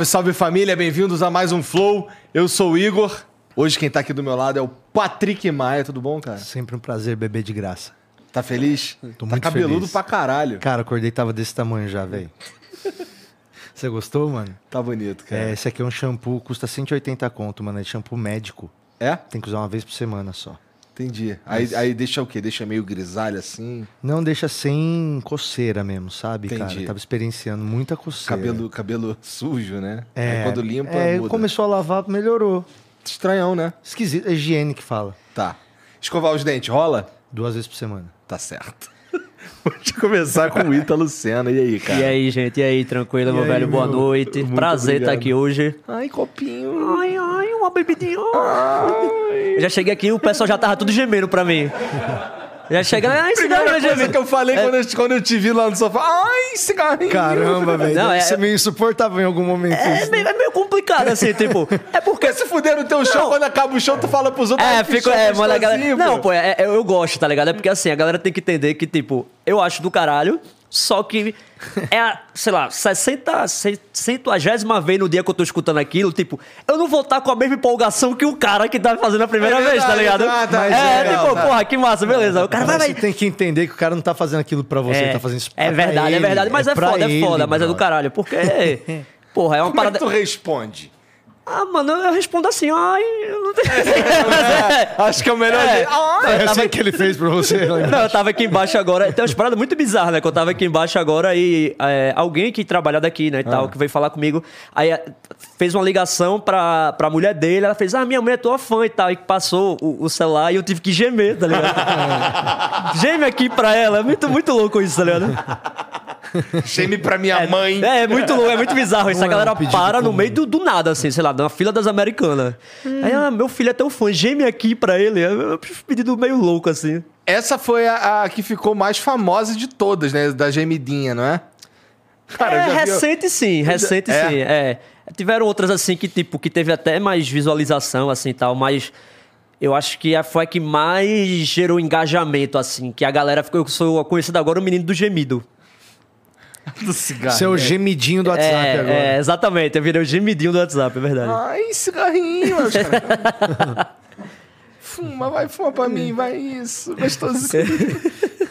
Salve, salve família, bem-vindos a mais um Flow. Eu sou o Igor. Hoje quem tá aqui do meu lado é o Patrick Maia. Tudo bom, cara? Sempre um prazer beber de graça. Tá feliz? Tô tá muito cabeludo feliz. pra caralho. Cara, acordei tava desse tamanho já, velho. Você gostou, mano? Tá bonito, cara. É, esse aqui é um shampoo, custa 180 conto, mano. É shampoo médico. É? Tem que usar uma vez por semana só. Entendi. Aí, aí deixa o quê? Deixa meio grisalho assim? Não deixa sem coceira mesmo, sabe, Entendi. cara? Tava experienciando muita coceira. Cabelo, cabelo sujo, né? É, Aí quando limpa, é, muda. começou a lavar, melhorou. Estranhão, né? Esquisito, é higiene que fala. Tá. Escovar os dentes, rola? Duas vezes por semana. Tá certo. Vamos começar com o Ítalo Senna. E aí, cara? E aí, gente? E aí, tranquilo, E meu aí, velho? Boa meu? noite. Muito Prazer estar obrigado. aqui hoje. Ai, copinho. Ai, ai, uma bebidinha. Eu já cheguei aqui e o pessoal já tava tudo gemendo pra mim. Já chega, ai, cigarro, Primeira coisa que eu falei quando, eu, quando eu te vi lá no sofá. Ai, cigarrinho. Caramba, velho. Não, Deve é- meio insuportável em algum momento. É isso. meio, é meio complicado, assim, tipo. É porque. Se fuder no teu show, Não. quando acaba o show, tu fala pros outros. É, "Ai, que fico. show É, mano, a galera. Não, pô, é- é- eu gosto, tá ligado? É porque assim, a galera tem que entender que, tipo, eu acho do caralho, só que é a, sei lá, 60, 60 vez no dia que eu tô escutando aquilo, tipo, eu não vou estar com a mesma empolgação que o cara que tá fazendo a primeira É vez, tá verdade, ligado? tá, tá, é, é, tipo, tá. porra, que massa, beleza. O cara vai, Mas vai. você tem que entender que o cara não tá fazendo aquilo pra você, ele tá fazendo isso pra É verdade, é ele, verdade, mas é, pra foda, é ele, foda, mas é do caralho, porque. Porra, é uma Como é que parada. tu responde? Ah, mano, eu respondo assim, ai, eu não tenho. Mas é. Acho que é o melhor É. Eu É tava assim que ele fez pra você. Não, eu tava aqui embaixo agora. Tem umas paradas muito bizarras, né? Que eu tava aqui embaixo agora e é, alguém que trabalha daqui, né, e tal, que veio falar comigo, aí é, fez uma ligação pra, pra mulher dele, ela fez, ah, minha mulher é tua fã e tal, e passou o, o celular e eu tive que gemer, tá ligado? Geme aqui pra ela, é muito, muito louco isso, tá ligado? Geme pra minha mãe. É, é muito louco, é muito bizarro isso. Não A é galera um pedido para no meio do, do nada, assim, sei lá, na fila das americanas. Aí, ah, meu filho é teu fã, geme aqui pra ele. É um pedido meio louco, assim. Essa foi a, a que ficou mais famosa de todas, né? Da gemidinha, não é? Cara, é, já vi- recente sim, recente É? sim, é. Tiveram outras assim que, tipo, que teve até mais visualização, assim, tal, mas eu acho que a- foi a que mais gerou engajamento, assim, que a galera ficou, eu sou conhecido agora o menino do gemido. do cigarro. Seu gemidinho do WhatsApp é, agora. é, exatamente, eu virei o gemidinho do WhatsApp, é verdade. Ai, cigarrinho. fuma, vai, fuma pra mim, vai isso. Gostosinho.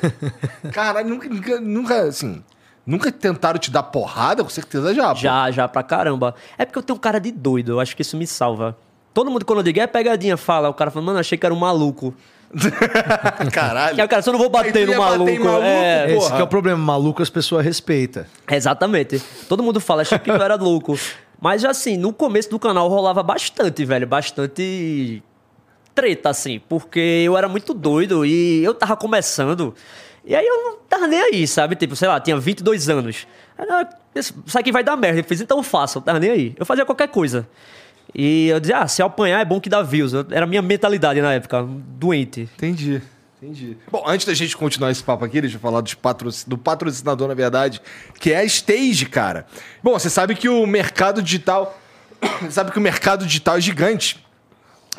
Cara, nunca, nunca, nunca, assim... Nunca tentaram te dar porrada? Com certeza já, pô. Já, já, pra caramba. É porque eu tenho um cara de doido, eu acho que isso me salva. Todo mundo, quando eu digo, é pegadinha, fala. O cara fala, mano, achei que era um maluco. Caralho. O cara, só não vou bater no maluco. bater em maluco, é. Esse que é o problema, maluco as pessoas respeitam. Exatamente. Todo mundo fala, achei que tu era louco. Mas assim, no começo do canal rolava bastante, velho. Bastante treta, assim. Porque eu era muito doido e eu tava começando. E aí eu não tava nem aí, sabe? Tipo, sei lá, tinha 22 anos. Aí, Isso isso aqui vai dar merda. Eu fiz, então eu faço, eu tava nem aí. Eu fazia qualquer coisa. E eu dizia, ah, se apanhar é bom que dá views. Era a minha mentalidade na época, doente. Entendi. Entendi. Bom, antes da gente continuar esse papo aqui, deixa eu falar dos patroci- do patrocinador, na verdade, que é a Stage, cara. Bom, você sabe que o mercado digital. sabe que o mercado digital é gigante.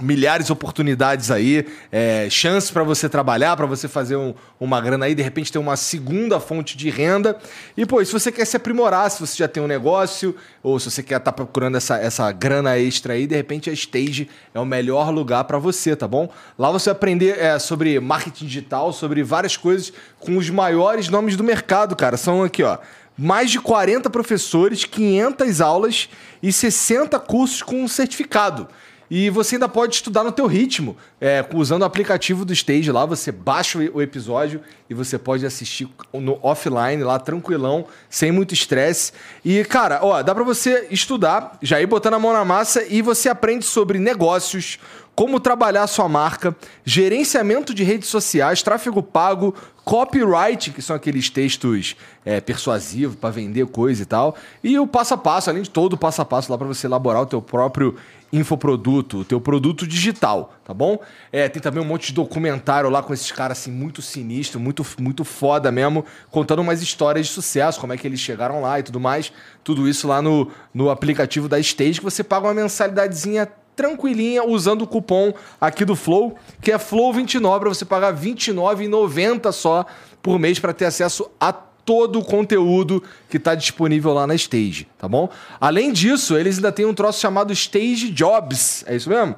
Milhares de oportunidades aí, é, chance para você trabalhar, para você fazer um- uma grana aí, de repente ter uma segunda fonte de renda. E, pô, se você quer se aprimorar, se você já tem um negócio, ou se você quer estar procurando essa, essa grana extra aí, de repente a Stage é o melhor lugar para você, tá bom? Lá você vai aprender é, sobre marketing digital, sobre várias coisas com os maiores nomes do mercado, cara. São aqui, ó. Mais de 40 professores, 500 aulas e 60 cursos com certificado. E você ainda pode estudar no teu ritmo, é, usando o aplicativo do Stage lá, você baixa o episódio e você pode assistir no offline lá, tranquilão, sem muito estresse. E, cara, ó, dá pra você estudar, já ir botando a mão na massa e você aprende sobre negócios, como trabalhar sua marca, gerenciamento de redes sociais, tráfego pago, copyright, que são aqueles textos é, persuasivos para vender coisa e tal, e o passo a passo, além de todo o passo a passo lá para você elaborar o teu próprio infoproduto, o teu produto digital, tá bom? É, tem também um monte de documentário lá com esses caras assim muito sinistro, muito muito foda mesmo, contando umas histórias de sucesso, como é que eles chegaram lá e tudo mais. Tudo isso lá no, no aplicativo da Stage, que você paga uma mensalidadezinha tranquilinha usando o cupom aqui do Flow, que é Flow29 para você pagar R$ 29,90 só por mês para ter acesso a todo o conteúdo que está disponível lá na Stage, tá bom? Além disso, eles ainda têm um troço chamado Stage Jobs, é isso mesmo?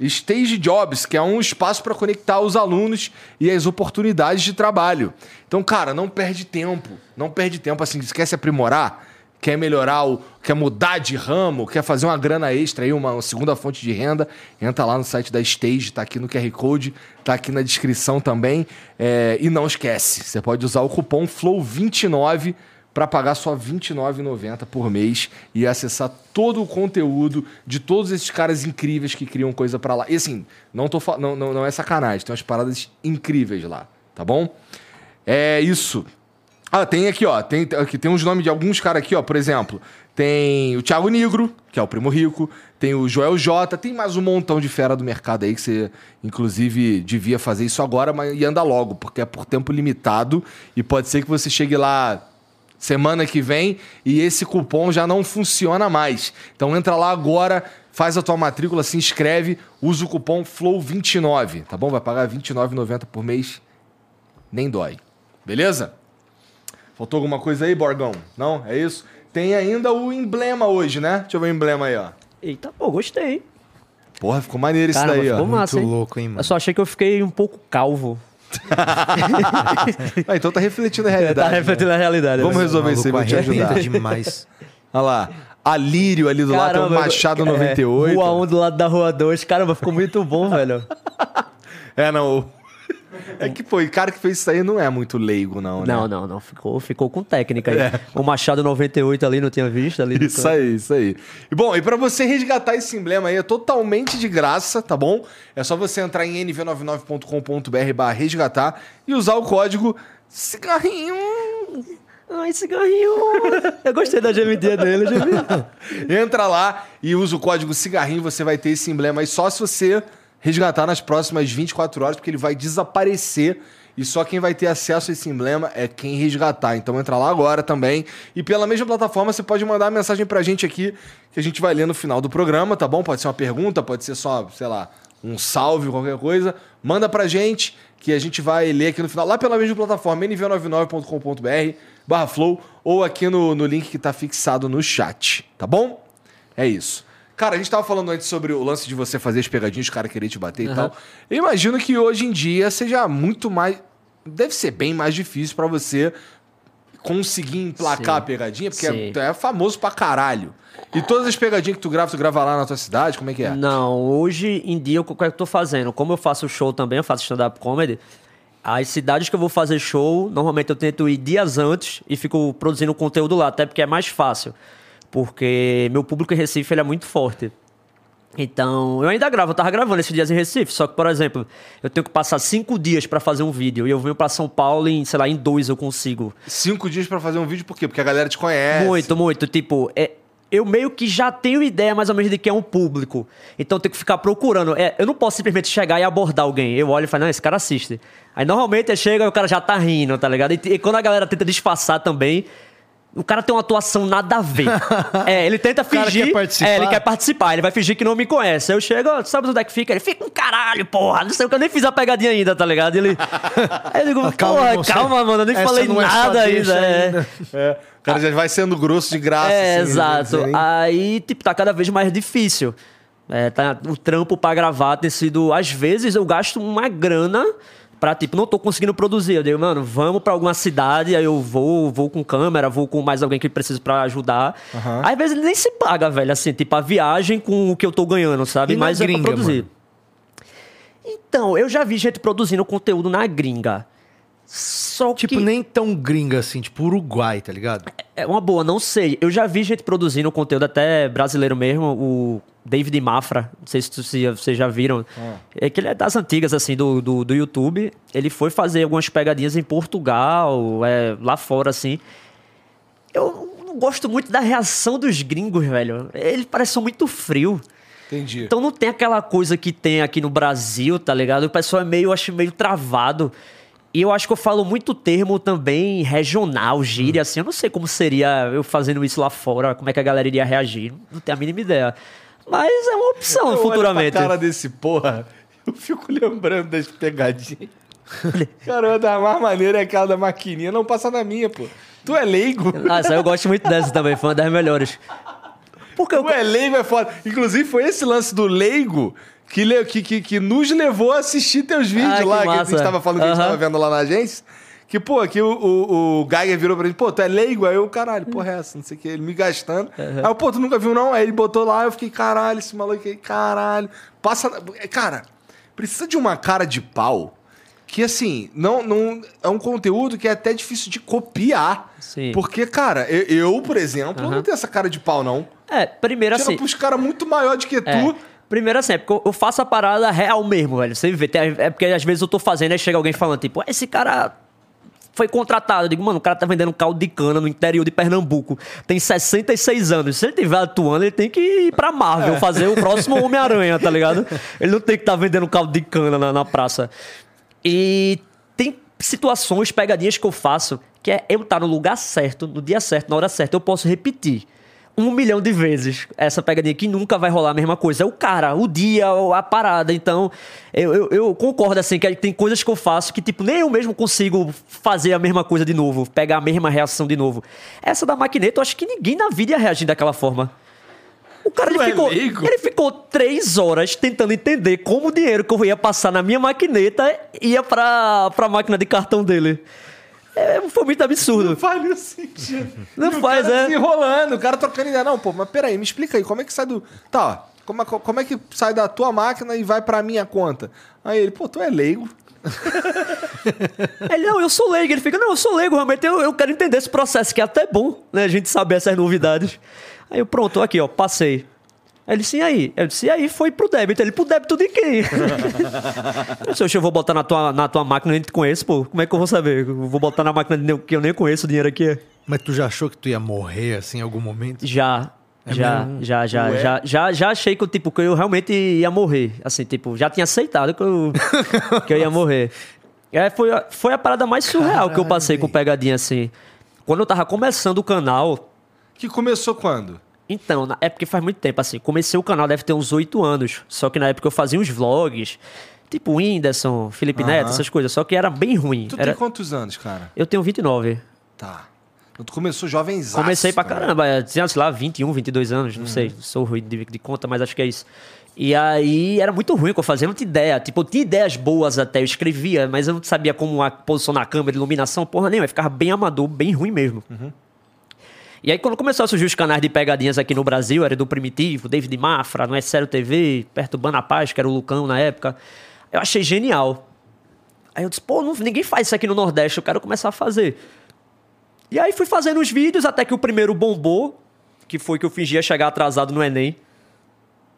Stage Jobs, que é um espaço para conectar os alunos e as oportunidades de trabalho. Então, cara, não perde tempo, não perde tempo assim, se aprimorar, quer melhorar, o, quer mudar de ramo, quer fazer uma grana extra aí, uma segunda fonte de renda, entra lá no site da Stage, tá aqui no QR Code, tá aqui na descrição também. É, e não esquece, você pode usar o cupom FLOW29 para pagar só R$ 29,90 por mês e acessar todo o conteúdo de todos esses caras incríveis que criam coisa para lá. E assim, não, tô, não, não, não é sacanagem, tem umas paradas incríveis lá, tá bom? É isso. Ah, tem aqui, ó. Tem, aqui, tem uns nomes de alguns caras aqui, ó. Por exemplo, tem o Thiago Negro, que é o primo rico. Tem o Joel J. Tem mais um montão de fera do mercado aí que você, inclusive, devia fazer isso agora, mas e anda logo, porque é por tempo limitado. E pode ser que você chegue lá semana que vem e esse cupom já não funciona mais. Então entra lá agora, faz a tua matrícula, se inscreve, usa o cupom FLOW29, tá bom? Vai pagar R$ 29,90 por mês. Nem dói. Beleza? Faltou alguma coisa aí, Borgão? Não? É isso? Tem ainda o emblema hoje, né? Deixa eu ver o emblema aí, ó. Eita, pô, gostei. Porra, ficou maneiro isso Caramba, daí, ó. ficou massa, Muito hein? louco, hein, mano? Eu só achei que eu fiquei um pouco calvo. Ah, então tá refletindo a realidade. tá refletindo a realidade. Vamos né? resolver isso aí, vou te ajudar. arrebenta demais. Olha lá. A Lírio ali do lado, tem o Caramba, Machado é, 98. Rua 1 do lado da Rua 2. Caramba, ficou muito bom, velho. É, não. É que, pô, e o cara que fez isso aí não é muito leigo, não, né? Não, não, não. Ficou, ficou com técnica aí. O Machado 98 ali, não tinha visto ali. Isso canto. aí, isso aí. E bom, e pra você resgatar esse emblema aí é totalmente de graça, tá bom? É só você entrar em nv99.com.br barra resgatar e usar o código cigarrinho. Ai, cigarrinho. Eu gostei da geminha dele, geminha. Entra lá e usa o código cigarrinho, você vai ter esse emblema aí só se você resgatar nas próximas 24 horas, porque ele vai desaparecer. E só quem vai ter acesso a esse emblema é quem resgatar. Então entra lá agora também. E pela mesma plataforma você pode mandar uma mensagem pra gente aqui, que a gente vai ler no final do programa, tá bom? Pode ser uma pergunta, pode ser só, sei lá, um salve, qualquer coisa. Manda pra gente, que a gente vai ler aqui no final, lá pela mesma plataforma, nv99.com.br barra flow, ou aqui no, no link que tá fixado no chat, tá bom? É isso. Cara, a gente tava falando antes sobre o lance de você fazer as pegadinhas, os caras querer te bater e tal. Eu imagino que hoje em dia seja muito mais. Deve ser bem mais difícil pra você conseguir emplacar Sim. a pegadinha, porque Sim. é, é famoso pra caralho. E todas as pegadinhas que tu grava, tu grava lá na tua cidade? Como é que é? Não, hoje em dia o que eu tô fazendo? Como eu faço show também, eu faço stand-up comedy. As cidades que eu vou fazer show, normalmente eu tento ir dias antes e fico produzindo conteúdo lá, até porque é mais fácil. Porque meu público em Recife ele é muito forte. Então, eu ainda gravo, eu tava gravando esses dias em Recife, só que, por exemplo, eu tenho que passar cinco dias pra fazer um vídeo e eu venho pra São Paulo em, sei lá, em dois eu consigo. Cinco dias pra fazer um vídeo, por quê? Porque a galera te conhece. Muito, muito. Tipo, é, eu meio que já tenho ideia mais ou menos de quem é um público. Então eu tenho que ficar procurando. É, eu não posso simplesmente chegar e abordar alguém. Eu olho e falo, não, esse cara assiste. Aí normalmente eu chego e o cara já tá rindo, tá ligado? E, e quando a galera tenta disfarçar também, o cara tem uma atuação nada a ver. é, ele tenta cara fingir. quer participar. É, ele quer participar, ele vai fingir que não me conhece. Aí eu chego, ó, sabe onde é que fica? Ele fica um caralho, porra. Não sei o que, eu nem fiz a pegadinha ainda, tá ligado? Ele. Aí eu digo, Calma, porra, irmão, calma, você- mano, eu nem essa falei não é nada deixa ainda. é. ainda. É, o cara já vai sendo grosso de graça. É, assim, exato. né? Nem- Aí, tipo, tá cada vez mais difícil. É, tá, o trampo pra gravar tem sido. Às vezes eu gasto uma grana pra, tipo, não tô conseguindo produzir. Eu digo, mano, vamos pra alguma cidade, aí eu vou, vou com câmera, vou com mais alguém que precisa pra ajudar. Aham. Às vezes nem se paga, velho, assim, tipo, a viagem com o que eu tô ganhando, sabe? E Mas é gringa, pra produzir. mano? Então, eu já vi gente produzindo conteúdo na gringa. Só Tipo, que... nem tão gringa assim, tipo Uruguai, tá ligado? É uma boa, não sei. Eu já vi gente produzindo conteúdo até brasileiro mesmo, o David Mafra, não sei se, vocês já viram. É que ele é das antigas, assim, do, do, do YouTube. Ele foi fazer algumas pegadinhas em Portugal, é, lá fora, assim. Eu não gosto muito da reação dos gringos, velho. Ele parece muito frio. Entendi. Então não tem aquela coisa que tem aqui no Brasil, tá ligado? O pessoal é meio, eu acho, meio travado. E eu acho que eu falo muito termo também regional, gíria, assim. Eu não sei como seria eu fazendo isso lá fora, como é que a galera iria reagir. Não tenho a mínima ideia. Mas é uma opção Eu olho futuramente. pra cara desse porra, eu fico lembrando das pegadinhas. Caramba, da mais maneira é aquela da maquininha. Não passa na minha, pô. Tu é leigo. Ah, essa eu gosto muito dessa também, foi uma das melhores. Porque eu, Tu é leigo é foda. Inclusive, foi esse lance do leigo que, que, que, que nos levou a assistir teus vídeos que lá, que a massa. gente tava falando que a gente tava vendo lá na agência. Que, pô, que o, o, o Geiger virou pra gente, pô, tu é leigo? Aí eu, caralho, porra, é essa? Não sei o que, ele me gastando. Aí eu, pô, tu nunca viu não? Aí ele botou lá, eu fiquei, caralho, esse maluco aí, caralho. Passa. Cara, precisa de uma cara de pau que, assim, não, não é um conteúdo que é até difícil de copiar. Sim. Porque, cara, eu, eu, por exemplo, eu não tenho essa cara de pau, não. É, primeiro Tira assim. pros caras muito maior do que É. tu. Primeiro assim, é porque eu- faço a parada real mesmo, velho. Você vê, é porque às vezes eu tô fazendo, aí chega alguém falando, tipo, "Ah, esse cara foi contratado. Eu digo, mano, o cara tá vendendo caldo de cana no interior de Pernambuco. Tem 66 anos. Se ele tiver atuando, ele tem que ir pra Marvel fazer o próximo Homem-Aranha, tá ligado? Ele não tem que estar vendendo caldo de cana na, na praça. E tem situações, pegadinhas que eu faço, que é eu estar no lugar certo, no dia certo, na hora certa, eu posso repetir. Um milhão de vezes essa pegadinha que nunca vai rolar a mesma coisa. É o cara, o dia, a parada. Então, eu, eu, eu concordo assim que tem coisas que eu faço que, tipo, nem eu mesmo consigo fazer a mesma coisa de novo, pegar a mesma reação de novo. Essa da maquineta, eu acho que ninguém na vida ia reagir daquela forma. O cara ele é ficou, ele ficou três horas tentando entender como o dinheiro que eu ia passar na minha maquineta ia pra, pra máquina de cartão dele. É, foi muito absurdo. Não faz nenhum sentido. Não E o faz, cara é. se enrolando, o cara trocando ideia. Não, pô, mas peraí, me explica aí, como é que sai do. Tá, ó, como é, como é que sai da tua máquina e vai pra minha conta? Aí ele, pô, tu é leigo. Ele, não, eu sou leigo. Ele fica, não, eu sou leigo, realmente eu, eu quero entender esse processo, que é até bom, né? A gente saber essas novidades. Aí eu, pronto, aqui, ó, passei. Ele, sim, aí. Eu disse, e aí foi pro débito. Ele, pro débito de quem? eu disse, "Oxe, eu vou botar na tua, na tua máquina, eu nem te conheço, pô. Como é que eu vou saber? Eu vou botar na máquina que eu nem conheço o dinheiro aqui. Mas tu já achou que tu ia morrer assim em algum momento? Já. É já, mesmo? já, já, Ué? já, já, já achei que, eu, tipo, que eu realmente ia morrer. Assim, tipo, já tinha aceitado que eu, que eu ia morrer. É, foi, a- foi a parada mais surreal que eu Caralho, passei com pegadinha, assim. Quando eu tava começando o canal, Que começou quando? Então, na época faz muito tempo, assim. Comecei o canal, deve ter uns oito anos. Só que na época eu fazia uns vlogs, tipo Whindersson, Felipe. Neto, essas coisas. Só que era bem ruim. Tu Era... tem quantos anos, cara? Eu tenho 29. Tá. Então tu começou jovens Comecei pra caramba, é, tinha, sei lá, 21, 22 anos, não sei, sou ruim de, de conta, mas acho que é isso. E aí era muito ruim o que eu fazia, eu não tinha ideia. Tipo, eu tinha ideias boas até, eu escrevia, mas eu não sabia como a, posicionar a câmera, iluminação, porra nenhuma, ficava bem amador, bem ruim mesmo. E aí quando começou a surgir os canais de pegadinhas aqui no Brasil, era do Primitivo, David Mafra, no É Sério TV, Perturbando a Paz, que era o Lucão na época, eu achei genial. Aí eu disse, pô, não- ninguém faz isso aqui no Nordeste, eu quero começar a fazer. E aí fui fazendo os vídeos até que o primeiro bombou, que foi que eu fingia chegar atrasado no Enem.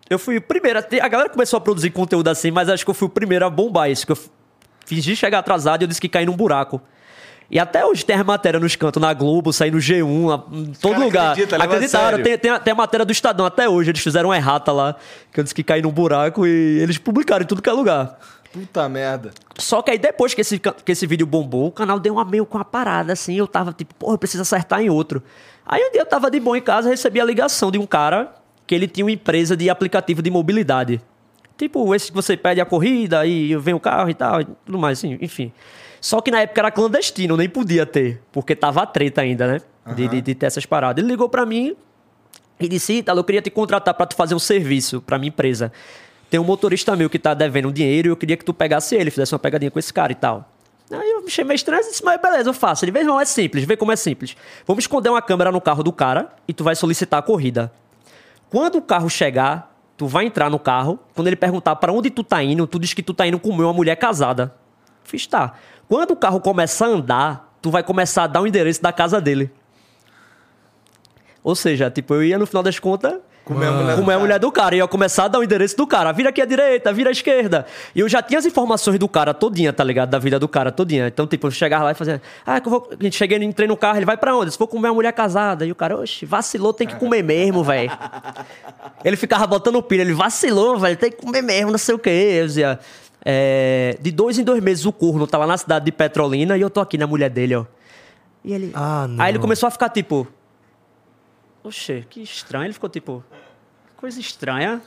Eu fui o primeiro. a- galera começou a produzir conteúdo assim, mas acho que eu fui o primeiro a bombar isso. Que eu fingi chegar atrasado e eu disse que caí num buraco. E até hoje tem as matérias nos cantos, na Globo, sair no G1, na- em todo caras lugar. acreditam, leva a Acreditaram. Tem, tem, a- tem a matéria do Estadão até hoje. Eles fizeram uma errata lá, que eu disse que caí num buraco e eles publicaram em tudo que é lugar. Puta merda. Só que aí depois que esse, que esse vídeo bombou, o canal deu uma meio com uma parada, assim. Eu tava tipo, porra, eu preciso acertar em outro. Aí um dia eu tava de boa em casa, recebi a ligação de um cara que ele tinha uma empresa de aplicativo de mobilidade. Tipo, esse que você pede a corrida e vem o carro e tal, e tudo mais, assim, enfim. Só que na época era clandestino, nem podia ter, porque tava treta ainda, né? De, de, de ter essas paradas. Ele ligou pra mim e disse, Ítalo, eu queria te contratar pra tu fazer um serviço pra minha empresa. Tem um motorista meu que tá devendo um dinheiro e eu queria que tu pegasse ele, fizesse uma pegadinha com esse cara e tal. Aí eu achei meio estranho e disse, mas beleza, eu faço. Ele, vê, não, é simples, vê como é simples. Vamos esconder uma câmera no carro do cara e tu vai solicitar a corrida. Quando o carro chegar, tu vai entrar no carro. Quando ele perguntar pra onde tu tá indo, tu diz que tu tá indo comer uma mulher casada. Fiz, tá. Quando o carro começar a andar, tu vai começar a dar o endereço da casa dele. Ou seja, tipo, eu ia no final das contas Comer a mulher do comer a cara. mulher do cara. Ia começar a dar o endereço do cara. Vira aqui à direita, vira à esquerda. E eu já tinha as informações do cara todinha, tá ligado? Da vida do cara todinha. Então, tipo, eu chegava lá e fazia... Ah, que eu vou... A gente cheguei, entrei no carro, ele vai pra onde? Se for comer uma mulher casada. E o cara, oxe, vacilou, tem que comer mesmo, velho. Ele ficava botando pilha. Ele vacilou, velho, tem que comer mesmo, não sei o quê. Eu dizia... é, de dois em dois meses o corno tá lá na cidade de Petrolina e eu tô aqui na mulher dele, ó. E ele... Ah, não. Aí ele começou a ficar tipo... Oxe, que estranho. Ele ficou tipo... Coisa estranha.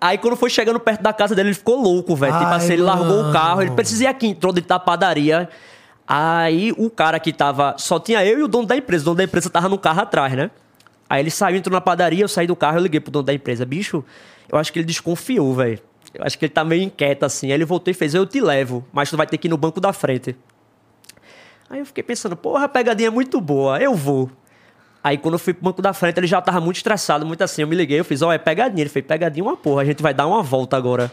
Aí quando foi chegando perto da casa dele, ele ficou louco, velho. Tipo assim, ele largou o carro, ele precisa ir aqui, entrou dentro da padaria. Aí o cara que tava. Só tinha eu e o dono da empresa. O dono da empresa tava no carro atrás, né? Aí ele saiu, entrou na padaria, eu saí do carro, eu liguei pro dono da empresa. Bicho, eu acho que ele desconfiou, velho. Eu acho que ele tá meio inquieto assim. Aí ele voltou e fez: Eu te levo, mas tu vai ter que ir no banco da frente. Aí eu fiquei pensando, porra, a pegadinha é muito boa, eu vou. Aí quando eu fui pro banco da frente, ele já tava muito estressado, muito assim. Eu me liguei, eu fiz, ó, é pegadinha. Ele fez, pegadinha uma porra, a gente vai dar uma volta agora.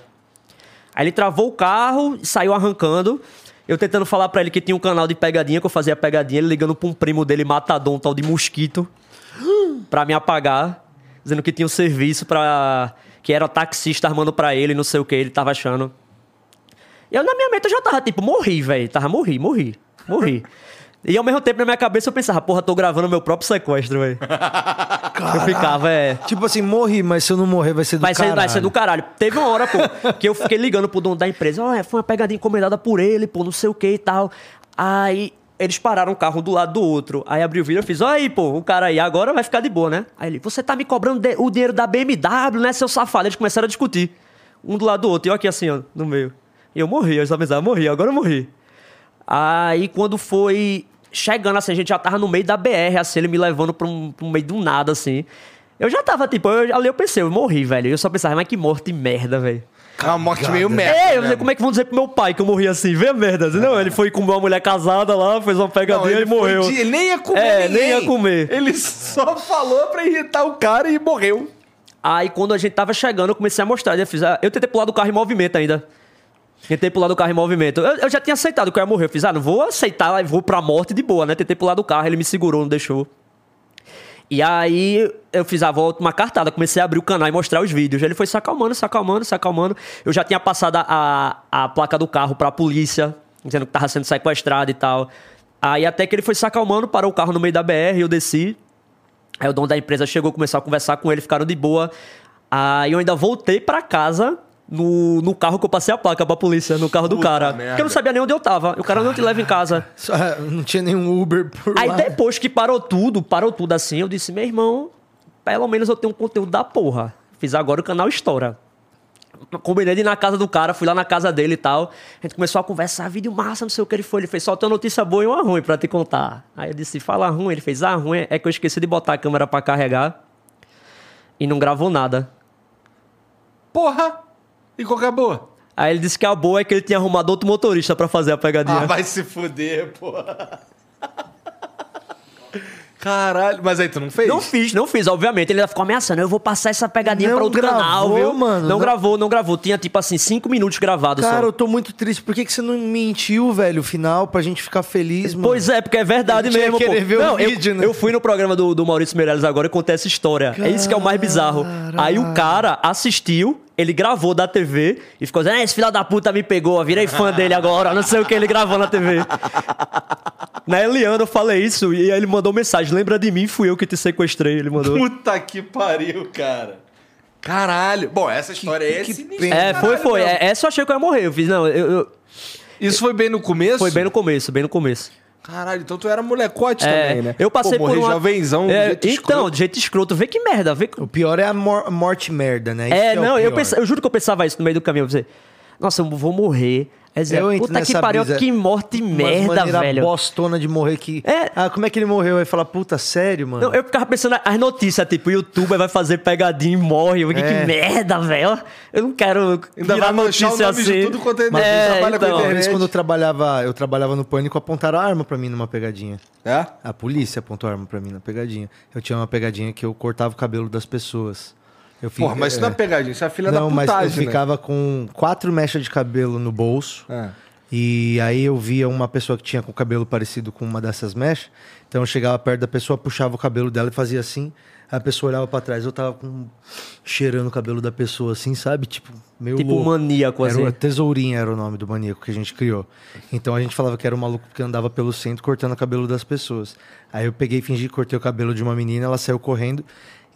Aí ele travou o carro e saiu arrancando. Eu tentando falar pra ele que tinha um canal de pegadinha, que eu fazia pegadinha, ele ligando pra um primo dele, matador, um tal de mosquito, pra me apagar, dizendo que tinha um serviço pra. Que era taxista armando pra ele, não sei o que, ele tava achando. Eu, na minha mente, eu já tava tipo, morri, velho. Tava morri, morri, morri. E ao mesmo tempo, na minha cabeça, eu pensava, porra, tô gravando meu próprio sequestro, velho. Eu ficava, é. Tipo assim, morri, mas se eu não morrer vai ser do Vai ser, caralho. vai ser do caralho. Teve uma hora, pô, que eu fiquei ligando pro dono da empresa. Ó, é, foi uma pegadinha encomendada por ele, pô, não sei o que e tal. Aí eles pararam o carro do lado do outro. Aí abriu o vidro e fiz, ó aí, pô, o cara aí agora vai ficar de boa, né? Aí ele, você tá me cobrando o dinheiro da BMW, né, seu safado? Eles começaram a discutir. Um do lado do outro. E eu aqui assim, ó, no meio. E eu morri, eu pensava, morri, agora eu morri. Aí quando foi chegando assim, a gente já tava no meio da BR, assim, ele me levando pra um, um meio do nada, assim. Eu já tava, tipo, eu, ali eu pensei, eu morri, velho. Eu só pensava, mas que morte merda, velho. É uma morte meio merda. É, eu mesmo. pensei, como é que vão dizer pro meu pai que eu morri assim? Vê a merda. Não, ele foi comer uma mulher casada lá, fez uma Não, pegadinha e morreu. de- Ele nem ia comer É, ninguém. nem ia comer. Ele só falou pra irritar o cara e morreu. Aí quando a gente tava chegando, eu comecei a mostrar. Eu, fiz, eu tentei pular do carro em movimento ainda. Tentei pular do carro em movimento. Eu, eu já tinha aceitado que eu ia morrer. Eu fiz, ah, não vou aceitar, vou pra morte de boa, né? Tentei pular do carro, ele me segurou, não deixou. E aí eu fiz a volta, uma cartada, comecei a abrir o canal e mostrar os vídeos. Ele foi se acalmando, se acalmando, se acalmando. Eu já tinha passado a, a placa do carro pra polícia, dizendo que tava sendo sequestrado e tal. Aí até que ele foi se acalmando, parou o carro no meio da BR, eu desci. Aí o dono da empresa chegou, começou a conversar com ele, ficaram de boa. Aí eu ainda voltei pra casa no, no carro que eu passei a placa pra polícia, no carro do Puta cara. merda. Porque eu não sabia nem onde eu tava. O cara não te leva em casa. Só- não tinha nenhum Uber por Aí lá. depois que parou tudo, parou tudo assim, eu disse, meu irmão, pelo menos eu tenho um conteúdo da porra. Fiz agora o canal Estoura. Combinei de ir na casa do cara, fui lá na casa dele e tal. A gente começou a conversar, vídeo massa, não sei o que ele foi. Ele fez, só tem uma notícia boa e uma ruim pra te contar. Aí eu disse, fala ruim. Ele fez, ah, ruim é que eu esqueci de botar a câmera pra carregar e não gravou nada. Porra! E qual que é a boa? Aí ele disse que a boa é que ele tinha arrumado outro motorista pra fazer a pegadinha. Ah, vai se fuder, porra. Caralho. Mas aí tu não fez? Não fiz, não fiz, obviamente. Ele ficou ameaçando. Eu vou passar essa pegadinha Não pra outro gravou, canal, viu? mano, Não, não- gravou, não gravou. Tinha tipo assim, cinco minutos gravados Cara, só. eu tô muito triste. Por que, que você não mentiu, velho, o final, pra gente ficar feliz, mano? Pois é, porque é verdade mesmo, pô. ver o não, eu- vídeo, né? eu, fui no programa do, do Maurício Meirelles agora e contei essa história. É isso que é o mais bizarro. Aí o cara assistiu, ele gravou da TV e ficou dizendo, "É, esse filho da puta me pegou, virei fã dele agora, não sei o que ele gravou na TV. Na Eliana eu falei isso e aí ele mandou mensagem: lembra de mim, fui eu que te sequestrei. Ele mandou. Puta que pariu, cara. Caralho. Bom, essa história é que sinistra, pena. É, foi, foi. É, essa eu achei que eu ia morrer. Eu fiz, não, eu, eu- Isso foi bem no começo? foi bem no começo, bem no começo. Caralho, então tu era molecote É, também, né? Eu passei Pô, por uma... jovenzão, É, jeito Então, escroto. de jeito escroto. Vê que merda, vê que... O pior é a mor- morte merda, né? Isso É, o não, eu, eu juro que eu pensava isso no meio do caminho. Eu pensei, nossa, eu vou morrer. Aí dizia, Eu entro puta que pariu, brisa. que morte merda, velho. bostona de morrer que... É. Ah, como é que ele morreu? Aí fala, puta, sério, mano? Não, eu ficava pensando as notícias, tipo, o youtuber vai fazer pegadinha e morre. Eu É. que merda, velho. Eu não quero Ainda virar vai manchar o notícia nome de assim. tudo quanto é- Mas é, trabalha com então. Vez internet. quando eu trabalhava, eu trabalhava no Pânico, apontaram a arma pra mim numa pegadinha. É? A polícia apontou a arma pra mim na pegadinha. Eu tinha uma pegadinha que eu cortava o cabelo das pessoas. Eu fi- Porra, mas isso não é pegadinha, isso é filha da Não, mas putagem, eu né? ficava com quatro mechas de cabelo no bolso. É. E aí eu via uma pessoa que tinha com o cabelo parecido com uma dessas mechas. Então eu chegava perto da pessoa, puxava o cabelo dela e fazia assim. A pessoa olhava pra trás, eu tava com... cheirando o cabelo da pessoa assim, sabe? Tipo, meio Tipo louco. maníaco, Era assim. o Tesourinha era o nome do maníaco que a gente criou. Então a gente falava que era um maluco que andava pelo centro cortando o cabelo das pessoas. Aí eu peguei e fingi que cortei o cabelo de uma menina, ela saiu correndo.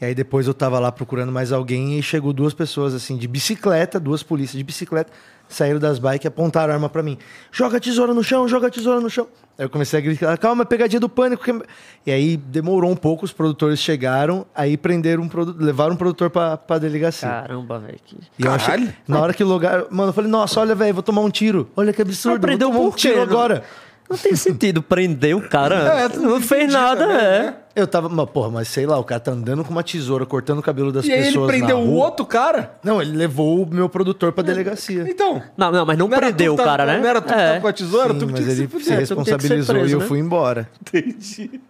E aí depois eu tava lá procurando mais alguém e chegou duas pessoas assim de bicicleta, duas polícias de bicicleta, saíram das bikes e apontaram a arma pra mim. Joga a tesoura no chão, joga a tesoura no chão. Aí eu comecei a gritar, calma, pegadinha do pânico. que-" E aí demorou um pouco, os produtores chegaram, aí prenderam um produtor, levaram um produtor pra, pra delegacia. Caramba, velho. que- E eu achei- Caralho. na hora que lugar. Mano, eu falei, nossa, olha, velho, vou tomar um tiro. Olha que absurdo. Mas prendeu vou tomar um tiro Não- agora. Não tem sentido prender o cara. É, tu não não fez nada, também, é. Eu tava. Mas, porra, mas sei lá, o cara tá andando com uma tesoura, cortando o cabelo das E pessoas. ele prendeu o outro cara? Não, ele levou o meu produtor pra delegacia. Então. Não, não, mas não, era prendeu o cara, tava- né? Não era tu que É. tava com a tesoura? Sim, tu que mas tinha que ele se se responsabilizou preso, e eu né? fui embora. Entendi.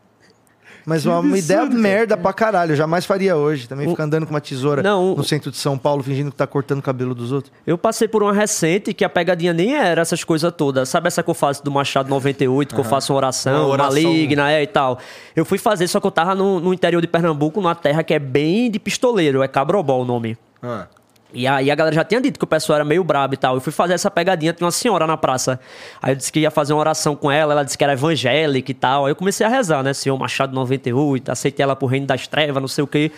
Mas uma, uma ideia merda pra caralho. Eu jamais faria hoje. Também ficar andando com uma tesoura Não, o- no centro de São Paulo, fingindo que tá cortando o cabelo dos outros. Eu passei por uma recente que a pegadinha nem era essas coisas todas. Sabe essa que eu faço do Machado 98, que eu faço uma oração, Uma oração. maligna é, e tal. Eu fui fazer, só que eu tava no, no interior de Pernambuco, numa terra que é bem de pistoleiro, é Cabrobó o nome. Ah. E aí a galera já tinha dito que o pessoal era meio brabo e tal. Eu fui fazer essa pegadinha, tinha uma senhora na praça. Aí eu disse que ia fazer uma oração com ela, ela disse que era evangélica e tal. Aí eu comecei a rezar, né? Senhor Machado 98, aceitei ela pro reino das trevas, não sei o quê.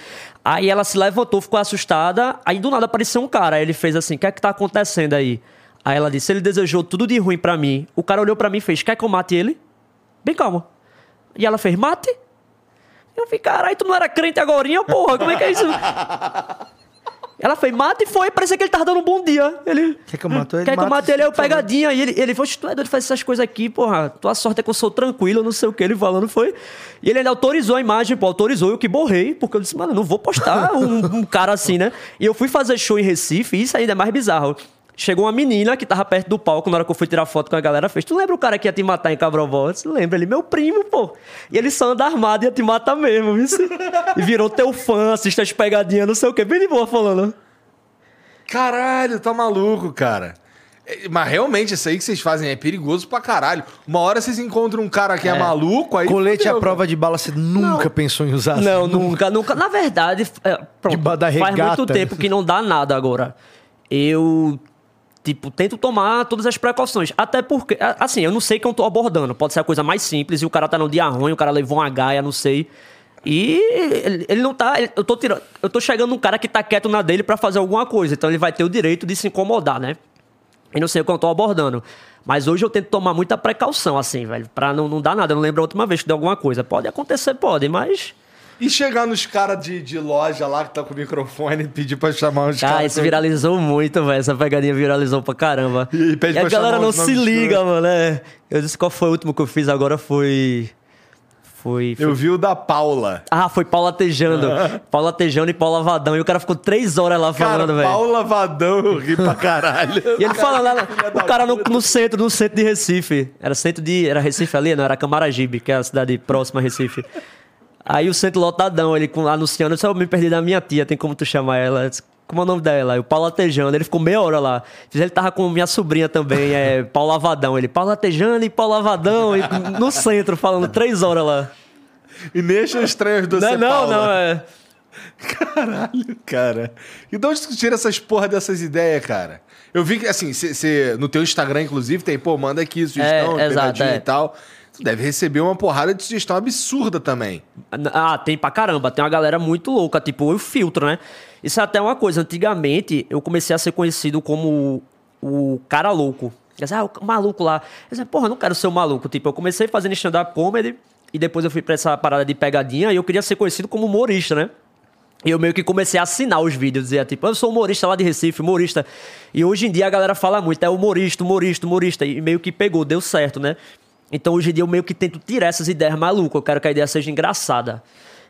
Aí ela se levantou, ficou assustada. Aí do nada apareceu um cara. Aí ele fez assim: o que é que tá acontecendo aí? Aí ela disse: ele desejou tudo de ruim pra mim. O cara olhou pra mim e fez: quer que eu mate ele? Bem calmo. E ela fez: mate? Eu falei, caralho, tu não era crente agorinha, porra? Como é que é isso? Ela fez, mata e foi, parecia que ele tava dando um bom dia. Ele. Quer que eu mato ele? Quer que eu mate ele? Aí eu pegadinha. E ele, ele falou, tu é doido fazer essas coisas aqui, porra. Tua sorte é que eu sou tranquilo, não sei o que. Ele falando foi. E ele ainda autorizou a imagem, pô, autorizou. Eu que borrei, porque eu disse, mano, eu não vou postar um, um cara assim, né? E eu fui fazer show em Recife, e isso ainda é mais bizarro. Chegou uma menina que tava perto do palco na hora que eu fui tirar foto com a galera. Fez, tu lembra o cara que ia te matar em Cabrovó? Eu disse, lembra ele, meu primo, pô. E ele só anda armado e ia te matar mesmo, viu? E virou teu fã, assiste as pegadinhas, não sei o que. Bem de boa falando. Caralho, tá maluco, cara. É, Mas realmente, isso aí que vocês fazem é perigoso pra caralho. Uma hora vocês encontram um cara que é, maluco, aí. Colete à fudeu, prova de bala, você nunca pensou em usar? Não, nunca, nunca. Na verdade, é, pronto, faz muito tempo que não dá nada agora. Eu, tipo, tento tomar todas as precauções. Até porque, assim, eu não sei quem eu tô abordando. Pode ser a coisa mais simples e o cara tá num dia ruim, o cara levou uma gaia, não sei. E ele, ele não tá. ele- eu, tô tirando, eu tô chegando num cara que tá quieto na dele pra fazer alguma coisa. Então ele vai ter o direito de se incomodar, né? Eu não sei o que eu tô abordando. Mas hoje eu tento tomar muita precaução, assim, velho. Pra não, não dar nada. Eu não lembro a última vez que deu alguma coisa. Pode acontecer, pode, mas. E chegar nos caras de, de loja lá que tá com o microfone e pedir pra chamar os Ah, caras. isso viralizou muito, velho. Essa pegadinha viralizou pra caramba. E pede a pra galera não se liga, mano. É. Eu disse qual foi o último que eu fiz agora foi. Foi. foi- Eu vi o da Paula. Ah, foi Paula Tejando. Paula Tejando e Paula Vadão. E o cara ficou três horas lá Cara, falando, velho. Paula Vadão, eu ri pra caralho. E ele fala lá, o cara no, no centro, no centro de Recife. Era centro de. Era Recife ali, não? Era Camaragibe, que é a cidade próxima a Recife. Aí o centro lotadão, ele com, anunciando, eu eu me perdi da minha tia, tem como tu chamar ela? Disse, Como é o nome dela? O Paulo Atejano, ele ficou meia hora lá. Ele tava com minha sobrinha também, é Paulo Avadão. Ele, Paulo Atejano e Paulo Avadão, e no centro, falando três horas lá. E nem acham estranho do Não, ser não, não, é. Caralho, cara. E de onde tu tira essas porra dessas ideias, cara? Eu vi que, assim, cê, cê- no teu Instagram, inclusive, tem, pô, manda aqui sugestão, É, exato, é. e tal. Deve receber uma porrada de sugestão absurda também. Ah, tem pra caramba. Tem uma galera muito louca, tipo o filtro, né? Isso é até uma coisa. Antigamente, eu comecei a ser conhecido como o cara louco. Eu disse, ah, o maluco lá. Eu disse, porra, eu não quero ser o maluco. Tipo, eu comecei fazendo stand-up comedy e depois eu fui pra essa parada de pegadinha e eu queria ser conhecido como humorista, né? E eu meio que comecei a assinar os vídeos, dizia tipo, eu sou humorista lá de Recife, humorista. E hoje em dia a galera fala muito, é humorista, humorista, humorista. E meio que pegou, deu certo, né? Então hoje em dia eu meio que tento tirar essas ideias malucas, eu quero que a ideia seja engraçada.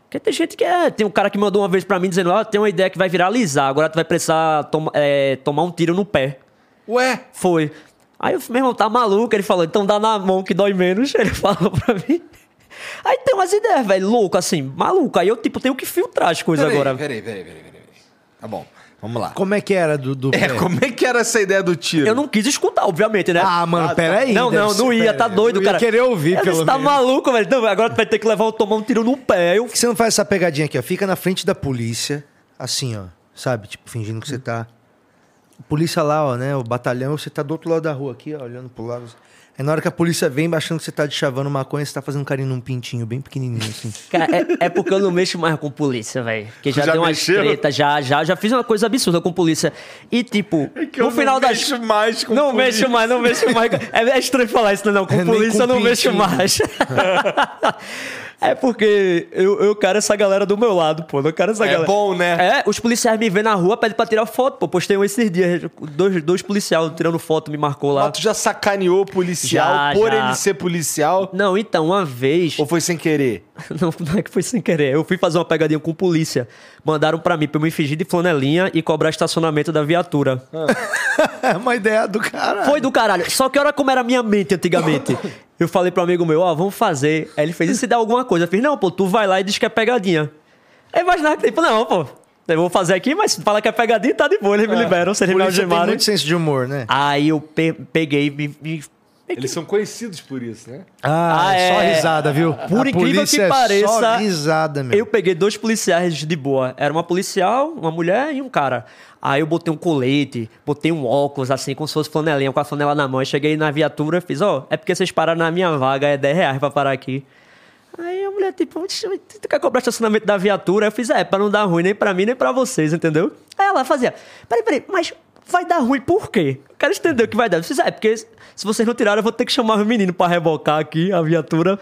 Porque tem gente que é. Tem um cara que mandou uma vez pra mim dizendo: Ó, tem uma ideia que vai viralizar, agora tu vai precisar tom é, tomar um tiro no pé. Ué? Foi. Aí eu meu irmão, tá maluco? Ele falou, então dá na mão que dói menos. Ele falou pra mim. Aí tem umas ideias, velho, louco, assim, maluco. Aí eu, tipo, tenho que filtrar as coisas Peraí, agora. Peraí, peraí, peraí, peraí. Tá bom, vamos lá. Como é que era do, do É, pé? como é que era essa ideia do tiro? Eu não quis escutar, obviamente, né? Ah, mano, peraí. Não, deve não, ser- não ia, tá peraí. doido, Eu ia cara. querer ouvir, Eu pelo disse, tá menos. maluco, velho? Não, agora tu vai ter que levar, tomar um tiro no pé. Eu Por que você não faz essa pegadinha aqui, ó? Fica na frente da polícia, assim, ó. Sabe? Tipo, fingindo que você tá. Polícia lá, ó, né? O batalhão, você tá do outro lado da rua aqui, ó, olhando pro lado. Aí na hora que a polícia vem, achando que você tá de chavando maconha, você tá fazendo carinho num pintinho bem pequenininho, assim. Cara, é, é porque eu não mexo mais com polícia, velho. Porque já, Já deu umas mexeu? treta, já, já, já fiz uma coisa absurda com polícia. E, tipo, que eu no final não das. mexo mais com Não polícia. mexo mais, não mexo mais. É, é estranho falar isso, não. Com Nem polícia com eu não mexo pintinho. mais. é porque eu, eu quero essa galera do meu lado, pô. Não quero essa É galera. bom, né? É, os policiais me vêem na rua, pedem pra tirar foto, pô. Postei um esses dias. Dois, dois policiais tirando foto, me marcou lá. Mas tu já sacaneou o policial Já, por já. ele ser policial? Não, então, uma vez. Ou foi sem querer? Não, não é que foi sem querer. Eu fui fazer uma pegadinha com polícia. Mandaram pra mim pra eu me fingir de flanelinha e cobrar estacionamento da viatura. É uma ideia do cara. Foi do caralho. Só que olha como era a minha mente antigamente. Eu falei pro amigo meu, ó, vamos fazer. Aí ele fez, e se der alguma coisa? Eu fiz, não, pô, tu vai lá e diz que é pegadinha. Aí imaginava que, tipo, não, pô, eu vou fazer aqui, mas fala que é pegadinha, tá de boa, eles me liberam, se eles me Polícia tem algemarem. muito senso de humor, né? Aí eu pe- peguei, me, me Eles são conhecidos por isso, né? Ah, Ah, é só é. risada, viu? Por A incrível que é pareça, Só risada, meu. Eu peguei dois policiais de boa. Era uma policial, uma mulher e um cara. Aí eu botei um colete, botei um óculos, assim, como se fosse flanelinha, com a flanela na mão. Eu cheguei na viatura e fiz, ó, é porque vocês pararam na minha vaga, é 10 reais pra parar aqui. Aí a mulher, tipo, "Oxe, tu quer cobrar estacionamento da viatura? Eu fiz, é, pra não dar ruim nem pra mim, nem pra vocês, entendeu? Aí ela fazia, peraí, peraí, mas vai dar ruim por quê? Eu quero entender o que vai dar. Fiz, é, porque se vocês não tiraram, eu vou ter que chamar os meninos pra rebocar aqui a viatura.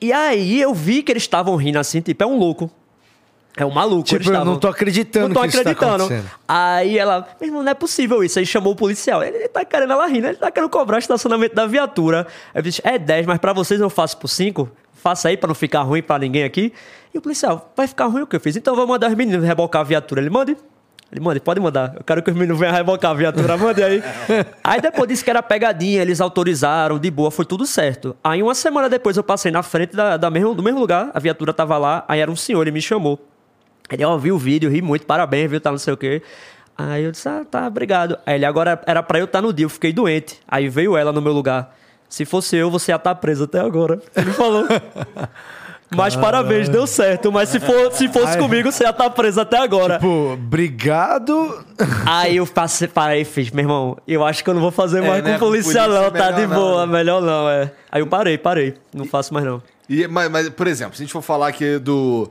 E aí eu vi que eles estavam rindo assim, tipo, é um louco. É um maluco. Tipo, eu estavam- não tô acreditando Não tô tá acreditando. acontecendo. aí ela, meu irmão, não é possível isso. Aí chamou o policial. Ele, ele tá querendo ela rindo, ele tá querendo cobrar estacionamento da viatura. Aí eu disse, é 10, mas pra vocês eu faço por 5. Faça aí pra não ficar ruim pra ninguém aqui. E o policial, vai ficar ruim o que eu fiz? Então eu vou mandar os meninos rebocar a viatura. Ele manda. Ele manda, pode mandar. Eu quero que os meninos venham rebocar a viatura, mande aí. aí depois disse que era pegadinha, eles autorizaram, de boa, foi tudo certo. Aí uma semana depois eu passei na frente da, da mesmo, do mesmo lugar, a viatura tava lá, aí era um senhor, ele me chamou. Ele, ó, viu o vídeo, ri muito, parabéns, viu, tá não sei o quê. Aí eu disse, ah, tá, obrigado. Aí ele, agora era pra eu estar no dia, eu fiquei doente. Aí veio ela no meu lugar. Se fosse eu, você ia estar preso até agora. Ele falou. Mas parabéns, deu certo. Mas se, for, se fosse Ai. comigo, você ia estar preso até agora. Tipo, obrigado. Aí eu passei, parei e fiz, meu irmão, eu acho que eu não vou fazer mais né, com com policial, polícia não, tá de não, boa, né? melhor não, é. Aí eu parei, parei. Não faço mais não. E, mas, mas, por exemplo, se a gente for falar aqui do.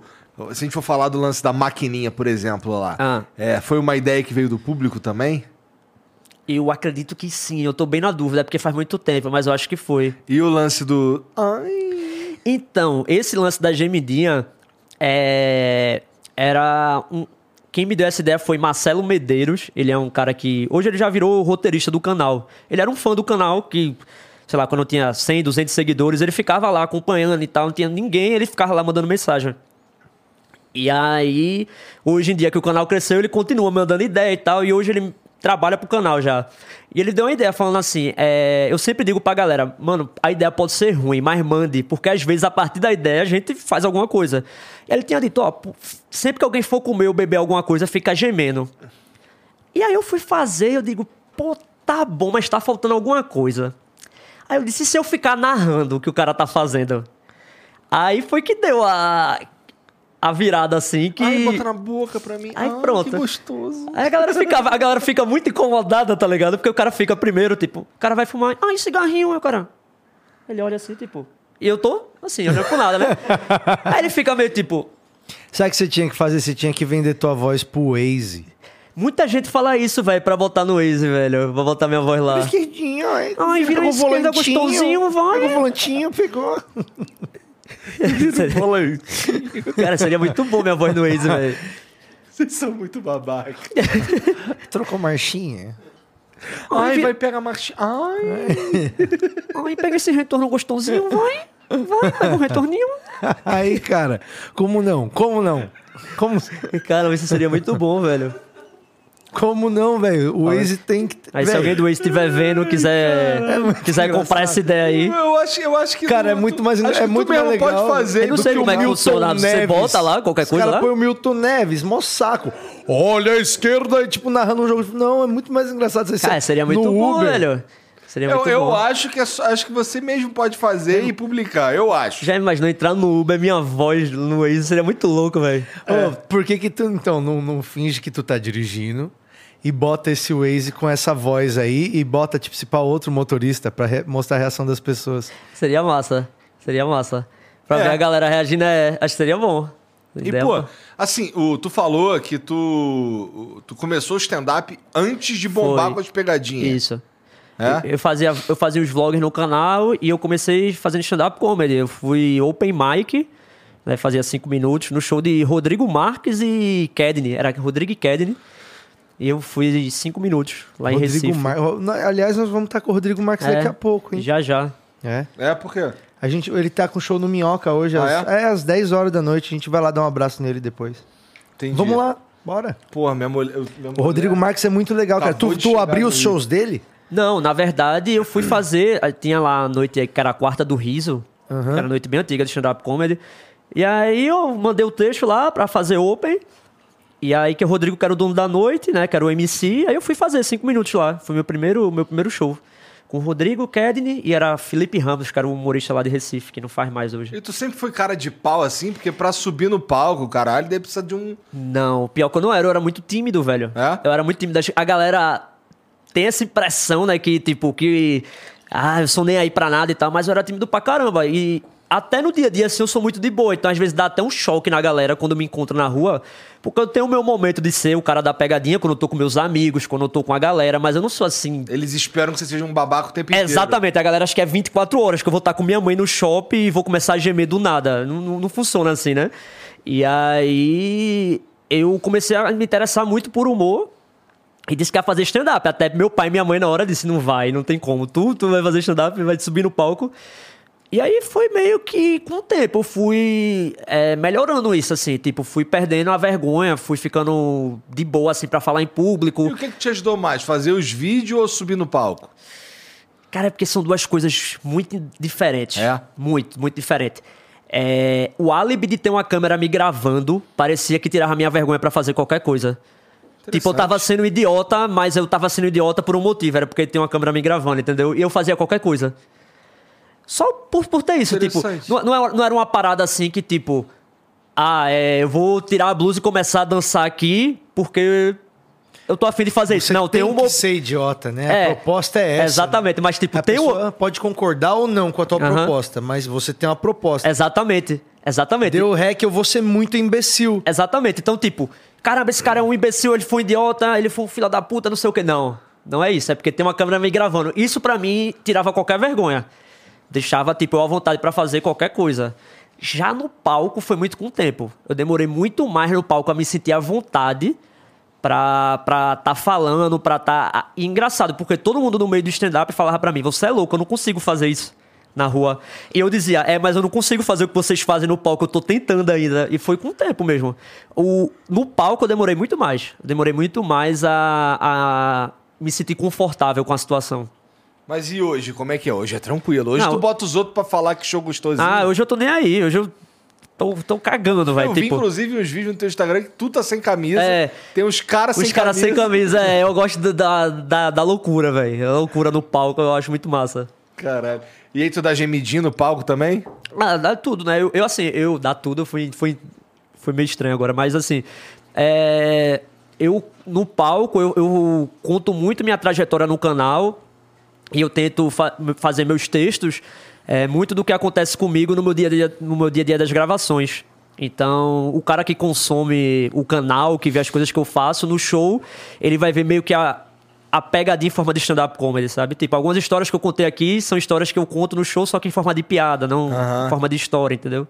Se a gente for falar do lance da maquininha, por exemplo, lá. Ah. É, foi uma ideia que veio do público também? Eu acredito que sim, eu tô bem na dúvida, é porque faz muito tempo, mas eu acho que foi. E o lance do. Ai. Então, esse lance da gemidinha é, era um. Quem me deu essa ideia foi Marcelo Medeiros. Ele é um cara que. Hoje ele já virou roteirista do canal. Ele era um fã do canal que, sei lá, quando tinha 100, 200 seguidores, ele ficava lá acompanhando e tal. Não tinha ninguém, ele ficava lá mandando mensagem. E aí, hoje em dia que o canal cresceu, ele continua mandando ideia e tal. E hoje ele trabalha pro canal já. E ele deu uma ideia falando assim: é, eu sempre digo pra galera, mano, a ideia pode ser ruim, mas mande, porque às vezes a partir da ideia a gente faz alguma coisa. E ele tinha dito: ó, sempre que alguém for comer ou beber alguma coisa, fica gemendo. E aí eu fui fazer, eu digo, pô, tá bom, mas tá faltando alguma coisa. Aí eu disse, e se eu ficar narrando o que o cara tá fazendo? Aí foi que deu a, a virada assim que. Ai, bota na boca pra mim. Aí Ai, pronto. Que gostoso. Aí a galera, fica, a galera fica muito incomodada, tá ligado? Porque o cara fica primeiro, tipo, o cara vai fumar, ai, cigarrinho, aí o cara. Ele olha assim, tipo, E eu tô, assim, olhando pro nada, né? Aí ele fica meio tipo. Sabe o que você tinha que fazer? Você tinha que vender tua voz pro Waze. Muita gente fala isso, velho, pra botar no Waze, velho. Vou botar minha voz lá. Esquerdinho, ai. Ai, vira esquerda, volantinho, gostosinho, vai. Pegou o volantinho, pegou. Cara, seria muito bom minha voz no Waze, velho. Vocês são muito babaca. Trocou marchinha. Ai, vi- vai pegar a marchinha. Ai. Ai, pega esse retorno gostosinho, vai. Vai, pega um retorninho. Aí, cara, como não? Como não? Como, Cara, isso seria muito bom, velho. Como não, velho? O Waze tem que. Aí se velho, alguém do Waze estiver vendo, quiser, quiser comprar essa ideia aí. Eu acho, eu acho que. Cara, é tu- muito mais- acho é que tu muito mais mesmo legal. pode fazer. Eu não do sei que como o é que Milton funciona. Você Neves. bota lá qualquer Os coisa cara lá? põe o Milton Neves, mó saco. Olha a esquerda, e, tipo, narrando um jogo. Não, é muito mais engraçado você Cara, seria muito no bom, Uber. velho. Seria Eu, muito eu acho que é acho que você mesmo pode fazer e publicar. Eu acho. Já imaginou entrar no Uber, minha voz no Waze seria muito louco, velho. Ô, por que que tu, então, não, não finge que tu tá dirigindo e bota esse Waze com essa voz aí e bota, tipo, se pra outro motorista pra re- mostrar a reação das pessoas? Seria massa. Seria massa. Pra É. ver a galera reagindo, é, acho que seria bom. E, Ideia pô, assim, o, tu falou que tu, tu começou o stand-up antes de bombar Foi. com as pegadinhas. Isso. É? Eu, eu fazia, eu fazia os vlogs no canal e eu comecei fazendo stand-up comedy. Eu fui open mic, né, fazia cinco minutos, no show de Rodrigo Marques e Kedney. Era Rodrigo e Kedney. E eu fui cinco minutos lá em Rodrigo Recife. Mar... Aliás, nós vamos estar com o Rodrigo Marques É, daqui a pouco, hein? Já, já. É. É, por quê? A gente, ele tá com show no Minhoca hoje, Ah, às, é? é? às 10 horas da noite. A gente vai lá dar um abraço nele depois. Entendi. Vamos lá, bora. Porra, minha mulher. minha O Rodrigo mulher- Marques é muito legal, cara. Tu, de tu abriu os shows dele? Não, na verdade, eu fui fazer. Tinha lá a noite que era a quarta do riso, Aham. que era a noite bem antiga de stand-up comedy. E aí eu mandei o texto lá pra fazer open. E aí que o Rodrigo, que era o dono da noite, né? Que era o MC, aí eu fui fazer cinco minutos lá. Foi meu primeiro, meu primeiro show. Com o Rodrigo Kedney e era Felipe Ramos, que era o humorista lá de Recife, que não faz mais hoje. E tu sempre foi cara de pau assim, porque pra subir no palco, caralho, daí precisa de um. Não, pior que eu não era, eu era muito tímido, velho. É? Eu era muito tímido. A galera tem essa impressão, né, que tipo, que. Ah, eu sou nem aí pra nada e tal, mas eu era tímido pra caramba. E até no dia a dia, assim, eu sou muito de boa. Então, às vezes, dá até um choque na galera quando me encontro na rua. Porque eu tenho o meu momento de ser o cara da pegadinha quando eu tô com meus amigos, quando eu tô com a galera, mas eu não sou assim. Eles esperam que você seja um babaca o tempo inteiro. Exatamente, a galera acha que é 24 horas, que eu vou estar com minha mãe no shopping e vou começar a gemer do nada. Não, não, não funciona assim, né? E aí eu comecei a me interessar muito por humor e disse que ia fazer stand-up. Até meu pai e minha mãe na hora disse: não vai, não tem como. Tu, tu vai fazer stand-up, vai subir no palco. E aí foi meio que com o tempo eu fui é, melhorando isso, assim, tipo, fui perdendo a vergonha, fui ficando de boa, assim, pra falar em público. E o que, que te ajudou mais? Fazer os vídeos ou subir no palco? Cara, é porque são duas coisas muito diferentes. É? Muito, muito diferente. É, o álibi de ter uma câmera me gravando parecia que tirava minha vergonha pra fazer qualquer coisa. Tipo, eu tava sendo idiota, mas eu tava sendo idiota por um motivo. Era porque tinha uma câmera me gravando, entendeu? E eu fazia qualquer coisa. Só por, por ter isso, tipo... Interessante. Não, não, é- não era uma parada assim que, tipo... Ah, é, eu vou tirar a blusa e começar a dançar aqui porque eu tô afim de fazer isso. Você Não, tem tem uma... que ser idiota, né? É, a proposta é essa. Exatamente, mas tipo, A tem uma... pessoa pode concordar ou não com a tua proposta, mas você tem uma proposta. Exatamente, exatamente. Deu rec, eu vou ser muito imbecil. Exatamente. Então, tipo, caramba, esse cara é um imbecil, ele foi um idiota, ele foi um filho da puta, não sei o que. Não, não é isso. É porque tem uma câmera me gravando. Isso pra mim tirava qualquer vergonha. Deixava, tipo, eu à vontade pra fazer qualquer coisa. Já no palco foi muito com o tempo. Eu demorei muito mais no palco a me sentir à vontade pra estar tá falando, pra estar. Tá... Engraçado, porque todo mundo no meio do stand-up falava pra mim: você é louco, eu não consigo fazer isso na rua. E eu dizia: é, mas eu não consigo fazer o que vocês fazem no palco, eu tô tentando ainda. E foi com o tempo mesmo. O... No palco eu demorei muito mais. Eu demorei muito mais a, a me sentir confortável com a situação. Mas e hoje? Como é que é? Hoje é tranquilo. Hoje Não. tu bota os outros pra falar que show gostosinho. Ah, hoje eu tô nem aí. Hoje eu tô, tô cagando, velho. Eu vi, Tipo, inclusive, uns vídeos no teu Instagram que tu tá sem camisa. É. Tem uns caras sem os caras camisa. sem camisa, é, eu gosto da- da, da, da loucura, velho. A loucura no palco eu acho muito massa. Caralho. E aí tu dá gemidinho no palco também? Ah, dá tudo, né? Eu, eu, assim, eu dá tudo, foi, foi, foi meio estranho agora, mas assim, é, eu no palco eu, eu conto muito minha trajetória no canal e eu tento fa- fazer meus textos é muito do que acontece comigo no meu dia a dia, no meu dia, a dia das gravações. Então, o cara que consome o canal, que vê as coisas que eu faço no show, ele vai ver meio que a, a pegadinha em forma de stand-up comedy, sabe? Tipo, algumas histórias que eu contei aqui são histórias que eu conto no show, só que em forma de piada, não em forma de história, entendeu?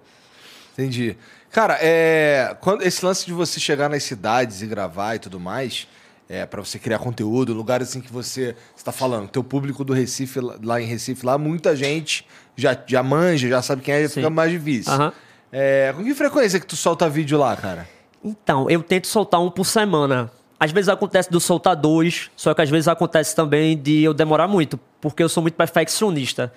Entendi. Cara, é, quando, esse lance de você chegar nas cidades e gravar e tudo mais, é, para você criar conteúdo, lugares assim que você está falando, teu público do Recife, lá- em Recife, lá muita gente já, já manja, já sabe quem é, já fica mais difícil. Aham. É, com que frequência que tu solta vídeo lá, cara? Então, eu tento soltar um por semana. Às vezes acontece de eu soltar dois, só que às vezes acontece também de eu demorar muito, porque eu sou muito perfeccionista.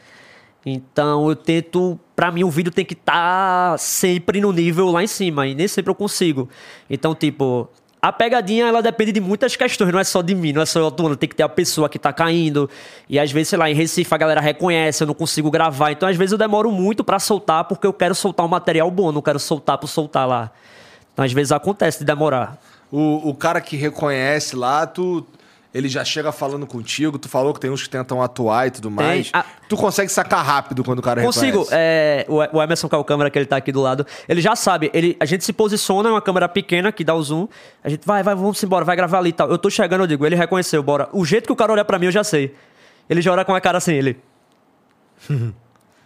Então eu tento, pra mim o vídeo tem que estar sempre no nível lá em cima, e nem sempre eu consigo. Então, tipo, a pegadinha ela depende de muitas questões, não é só de mim, não é só eu atuando, tem que ter a pessoa que tá caindo. E às vezes, sei lá, em Recife a galera reconhece, eu não consigo gravar. Então, às vezes eu demoro muito pra soltar, porque eu quero soltar um material bom, não quero soltar por soltar lá. Então, às vezes acontece de demorar. O, o cara que reconhece lá, tu. Ele já chega falando contigo, tu falou que tem uns que tentam atuar e tudo mais. Ah. Tu consegue sacar rápido quando o cara Consigo. reconhece. É, o Emerson, que é o câmera que ele tá aqui do lado, ele já sabe. Ele, a gente se posiciona, é uma câmera pequena que dá o zoom. A gente vai, vai, vamos embora, vai gravar ali e tal. Eu tô chegando, eu digo, ele reconheceu, bora. O jeito que o cara olha pra mim, eu já sei. Ele já olha com a cara assim, ele.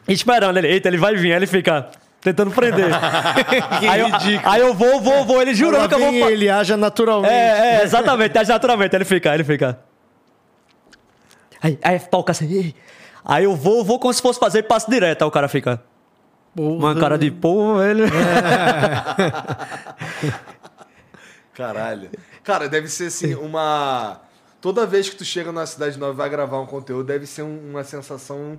Esperando, ele, eita, ele vai vir, aí ele fica tentando prender. aí, eu, aí eu vou, vou, vou, ele jurou que eu vou. ele haja naturalmente. É, é, exatamente, age naturalmente. Aí ele fica, aí ele fica. Aí, aí toca assim. Aí eu vou, vou como se fosse fazer passo direto. Aí o cara fica. Uma cara de porra, ele. Caralho. Cara, deve ser assim, uma. Toda vez que tu chega numa cidade nova e vai gravar um conteúdo, deve ser um- uma sensação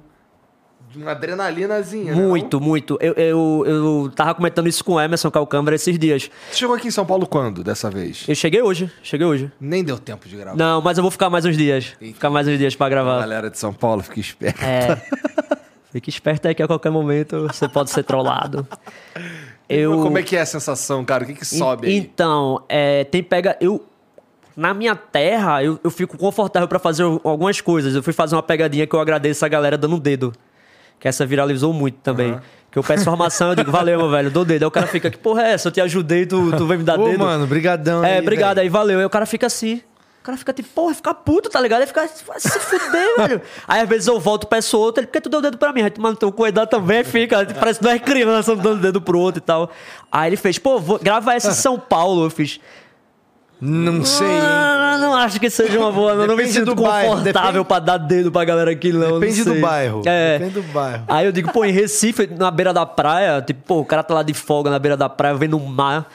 uma adrenalinazinha. né, Muito, muito. Eu, eu, eu tava comentando isso com o Emerson, câmera, esses dias. Tu chegou aqui em São Paulo quando, dessa vez? Eu cheguei hoje, cheguei hoje. Nem deu tempo de gravar. Não, mas eu vou ficar mais uns dias. Ficar mais uns dias pra gravar. Galera de São Paulo, fica esperto. É. Fique esperto aí que a qualquer momento você pode ser trollado. Eu... Como é que é a sensação, cara? O que, que sobe aí? Então, é, tem pega. Eu. Na minha terra, eu, eu fico confortável pra fazer algumas coisas. Eu fui fazer uma pegadinha que eu agradeço a galera dando dedo. Que essa viralizou muito também. Que eu peço informação, eu digo, valeu, meu velho, dou dedo. Aí o cara fica, que porra é essa? Eu te ajudei, tu, tu vem me dar Ô, dedo. mano, brigadão É, aí, obrigado aí, valeu. Aí o cara fica assim. O cara fica tipo, porra, fica puto, tá ligado? Aí fica, se fuder, velho. Aí às vezes eu volto, peço outro, ele, por que tu deu o dedo pra mim? Aí tu, mano, teu cuidado também, fica, parece que não é criança dando dedo pro outro e tal. Aí ele fez, pô, vou, grava essa em São Paulo. Eu fiz, Não sei, hein? ah, não acho que seja uma boa, não, não me Depende sinto do bairro, confortável depende- pra dar dedo pra galera aqui, não. Depende não do sei. bairro. É. Depende do bairro. Aí eu digo, pô, em Recife, na beira da praia, tipo, pô, o cara tá lá de folga na beira da praia, vendo o mar.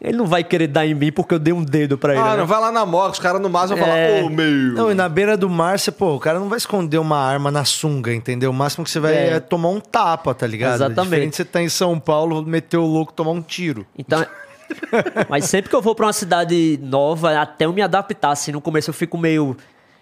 Ele não vai querer dar em mim porque eu dei um dedo pra ele. Ah, né? não vai lá na moto, os caras no máximo vão É. falar, ô, meu. Não, e na beira do mar, você, pô, o cara não vai esconder uma arma na sunga, entendeu? O máximo que você vai É. é, tomar um tapa, tá ligado? Exatamente. É diferente de você tá em São Paulo, meter o louco, tomar um tiro. Então. Mas sempre que eu vou pra uma cidade nova, até eu me adaptar, assim, no começo eu fico meio.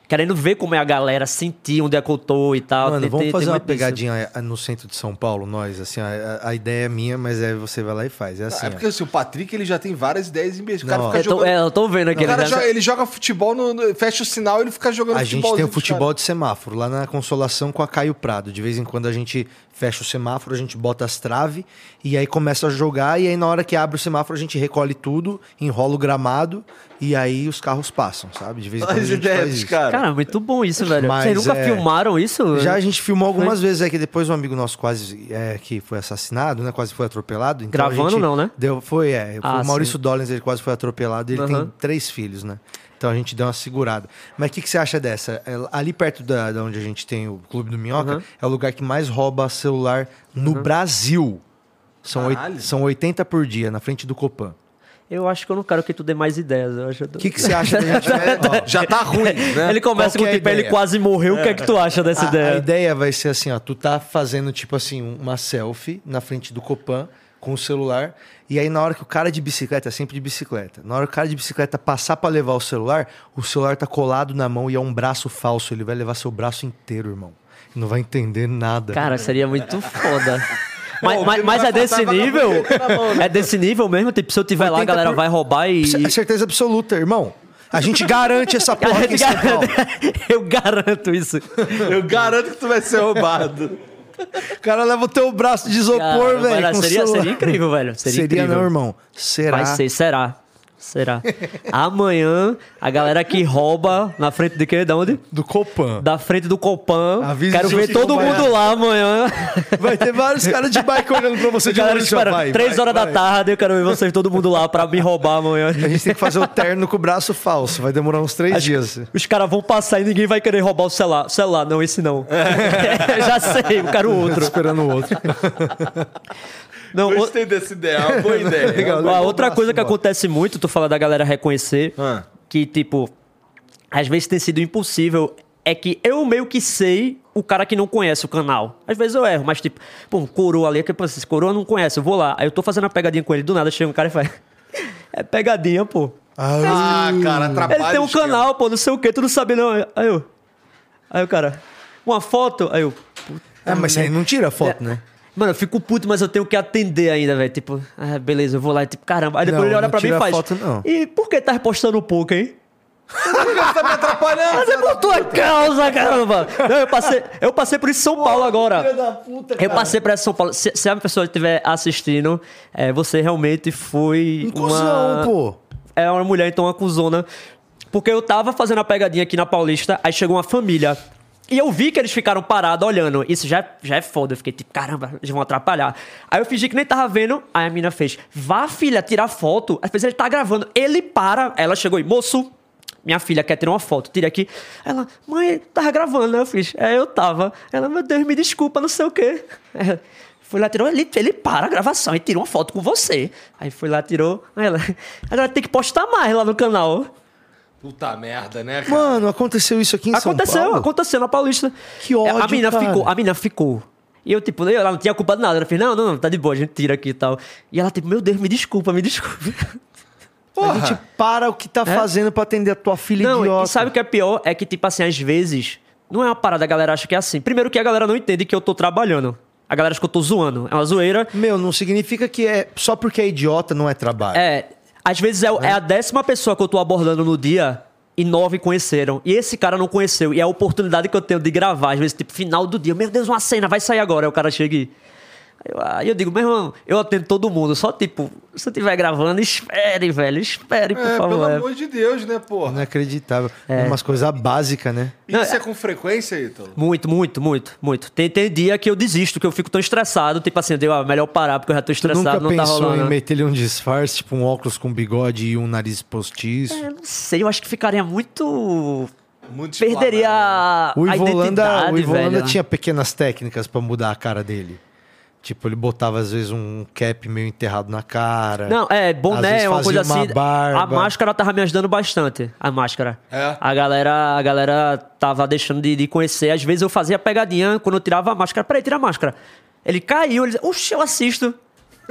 Querendo ver como é a galera, sentir onde é que eu tô e tal. Mano, Tem- vamos tem- fazer tem uma pegadinha eh, no centro de São Paulo, nós, assim, a, a ideia é minha, mas é você vai lá e faz. É assim, é porque assim, o Patrick ele já tem várias ideias imbecil. O cara Não, fica Eu tô, jogando. é, eu tô vendo aqui. O cara ele já- joga- ele joga futebol, no, no- fecha o sinal ele fica jogando A gente futebol. tem o futebol de semáforo lá na Consolação com a Caio Prado. De vez em quando a gente fecha o semáforo, a gente bota as traves e aí começa a jogar. E aí na hora que abre o semáforo a gente recolhe tudo, enrola o gramado e aí os carros passam, sabe? De vez em quando a As ideias, isso. cara. Cara, muito bom isso, velho. Mas Vocês nunca é- filmaram isso? Já a gente filmou algumas vezes, é que depois um amigo nosso quase é, que foi assassinado, né? Quase foi atropelado. Então a Gravando gente não, né? Deu, foi, é. Ah, o Maurício Dollins, ele quase foi atropelado. Ele Aham. tem três filhos, né? Então a gente deu uma segurada. Mas o que, que você acha dessa? É, Ali perto da, da onde a gente tem o Clube do Minhoca, Aham. é o lugar que mais rouba celular no Brasil. São, oit- são 80 por dia, na frente do Copan. Eu acho que eu não quero que tu dê mais ideias. Acho O que, que você acha da gente... Ó, Já tá ruim, né? Ele começa Qual com que é a tipo, ele quase morreu. O que é que tu acha dessa A, a ideia? ideia vai ser assim, ó, tu tá fazendo tipo assim uma selfie na frente do Copan com o celular e aí na hora que o cara de bicicleta, é sempre de bicicleta, na hora que o cara de bicicleta passar pra levar o celular, o celular tá colado na mão e é um braço falso, ele vai levar seu braço inteiro, irmão. Não vai entender nada. Cara, seria muito foda. Mas, o mas, mas é desse nível? mão, né? É desse nível mesmo? Tipo, se eu tiver lá, a 80 galera por- vai roubar e. É certeza absoluta, irmão. A gente garante essa porra aqui em São Paulo. Eu garanto isso. Eu garanto que tu vai ser roubado. O cara leva o teu braço de isopor, velho. seria, seria incrível, velho. Seria, Seria, incrível. não, irmão. Será? Vai ser, será. Será. Amanhã, a galera que rouba na frente de quê? Da onde? Do Copan. Da frente do Copan. Avisa Quero ver todo mundo lá amanhã. Vai ter vários caras de bike olhando pra você A de galera espera. Três vai, horas da vai. tarde, eu quero ver vocês todo mundo lá pra me roubar amanhã. A gente tem que fazer o terno com o braço falso. Vai demorar uns três dias. Os caras vão passar e ninguém vai querer roubar o celular. Celular, não, esse não. É. Já sei, eu quero Tô outro. esperando o outro. Não, o- Gostei dessa ideia, é uma boa ideia. Legal. O outra coisa que acontece muito, tu fala da galera reconhecer, Ah. que, tipo, às vezes tem sido impossível, é que eu meio que sei o cara que não conhece o canal. Às vezes eu erro, mas tipo, pô, um coroa ali, que pô, esse coroa não conhece, eu vou lá. Aí eu tô fazendo a pegadinha com ele, do nada chega um cara e faz. É pegadinha, pô. Ah, cara, atrapalha Ele tem o um canal, pô, não sei o que, tu não sabe não. Aí eu. Aí o cara. Uma foto? Aí eu. É, mas você não tira foto, né? Mano, eu fico puto, mas eu tenho que atender ainda, velho. Tipo, ah, beleza, eu vou lá e tipo, caramba. Aí depois Não, ele olha pra mim e faz. foto, não. E por que tá postando pouco, hein? Você tá me atrapalhando. Mas é por tua causa, caramba! Não, eu passei, eu passei por isso em São Paulo agora. Eu passei por essa São Paulo. Se, se a pessoa estiver assistindo, é, você realmente foi. Cuzão, uma... pô. É uma mulher, então, uma cuzona. Porque eu tava fazendo a pegadinha aqui na Paulista, aí chegou uma família. E eu vi que eles ficaram parados olhando. Isso já, já é foda. Eu fiquei tipo, caramba, eles vão atrapalhar. Aí eu fingi que nem tava vendo. Aí a menina fez, vá, filha, tirar foto. Às vezes ele tá gravando. Ele para. Ela chegou e, moço, minha filha quer tirar uma foto. Tira aqui. Ela, mãe, tava gravando? Eu fiz, é, eu tava. Ela, meu Deus, me desculpa, não sei o quê. Fui lá, tirou, ele, ele para a gravação e tirou uma foto com você. Aí foi lá, tirou. Aí ela, agora tem que postar mais lá no canal. Puta merda, né, cara? Mano, aconteceu isso aqui em aconteceu, São Paulo? aconteceu na Paulista. Que ódio, A menina cara. ficou, a menina ficou. E eu, tipo, ela não tinha culpa de nada. Ela fez, não, não, não, tá de boa, a gente tira aqui e tal. E ela, tipo, meu Deus, me desculpa, me desculpa. A gente para o que tá fazendo pra atender a tua filha É? Não, idiota. e sabe o que é pior? É que, tipo assim, às vezes, não é uma parada, a galera acha que é assim. Primeiro que a galera não entende que eu tô trabalhando. A galera acha que eu tô zoando. É uma zoeira. Meu, não significa que é só porque é idiota não é trabalho. É, às vezes é, é a décima pessoa que eu tô abordando no dia e nove conheceram. E esse cara não conheceu. E é a oportunidade que eu tenho de gravar, às vezes, tipo, final do dia. Meu Deus, uma cena, vai sair agora. Aí o cara chega e. Aí eu, aí eu digo, meu irmão, eu atendo todo mundo. Só, tipo, se você estiver gravando, espere, velho. Espere, por É, favor. pelo É. amor de Deus, né, porra? Inacreditável. É. Umas coisas básicas, né? Isso é com frequência, Ítalo? Muito, muito, muito, muito. Tem, tem dia que eu desisto, que eu fico tão estressado. Tipo assim, eu digo, ah, melhor parar, porque eu já tô estressado, nunca não tá pensou rolando. em meter-lhe um disfarce, tipo um óculos com bigode e um nariz postiço? Eu não sei, eu acho que ficaria muito. Muito Perderia a, O a Ivolanda, identidade, o Ivolanda velho. tinha pequenas técnicas pra mudar a cara dele. Tipo, ele botava às vezes um cap meio enterrado na cara. Não, é, Às boné, vezes uma coisa uma assim. barba. A máscara tava me ajudando bastante. A máscara. É? A galera, a galera tava deixando de, de conhecer. Às vezes eu fazia pegadinha quando eu tirava a máscara. Peraí, tira a máscara. Ele caiu, ele disse, oxe, eu assisto.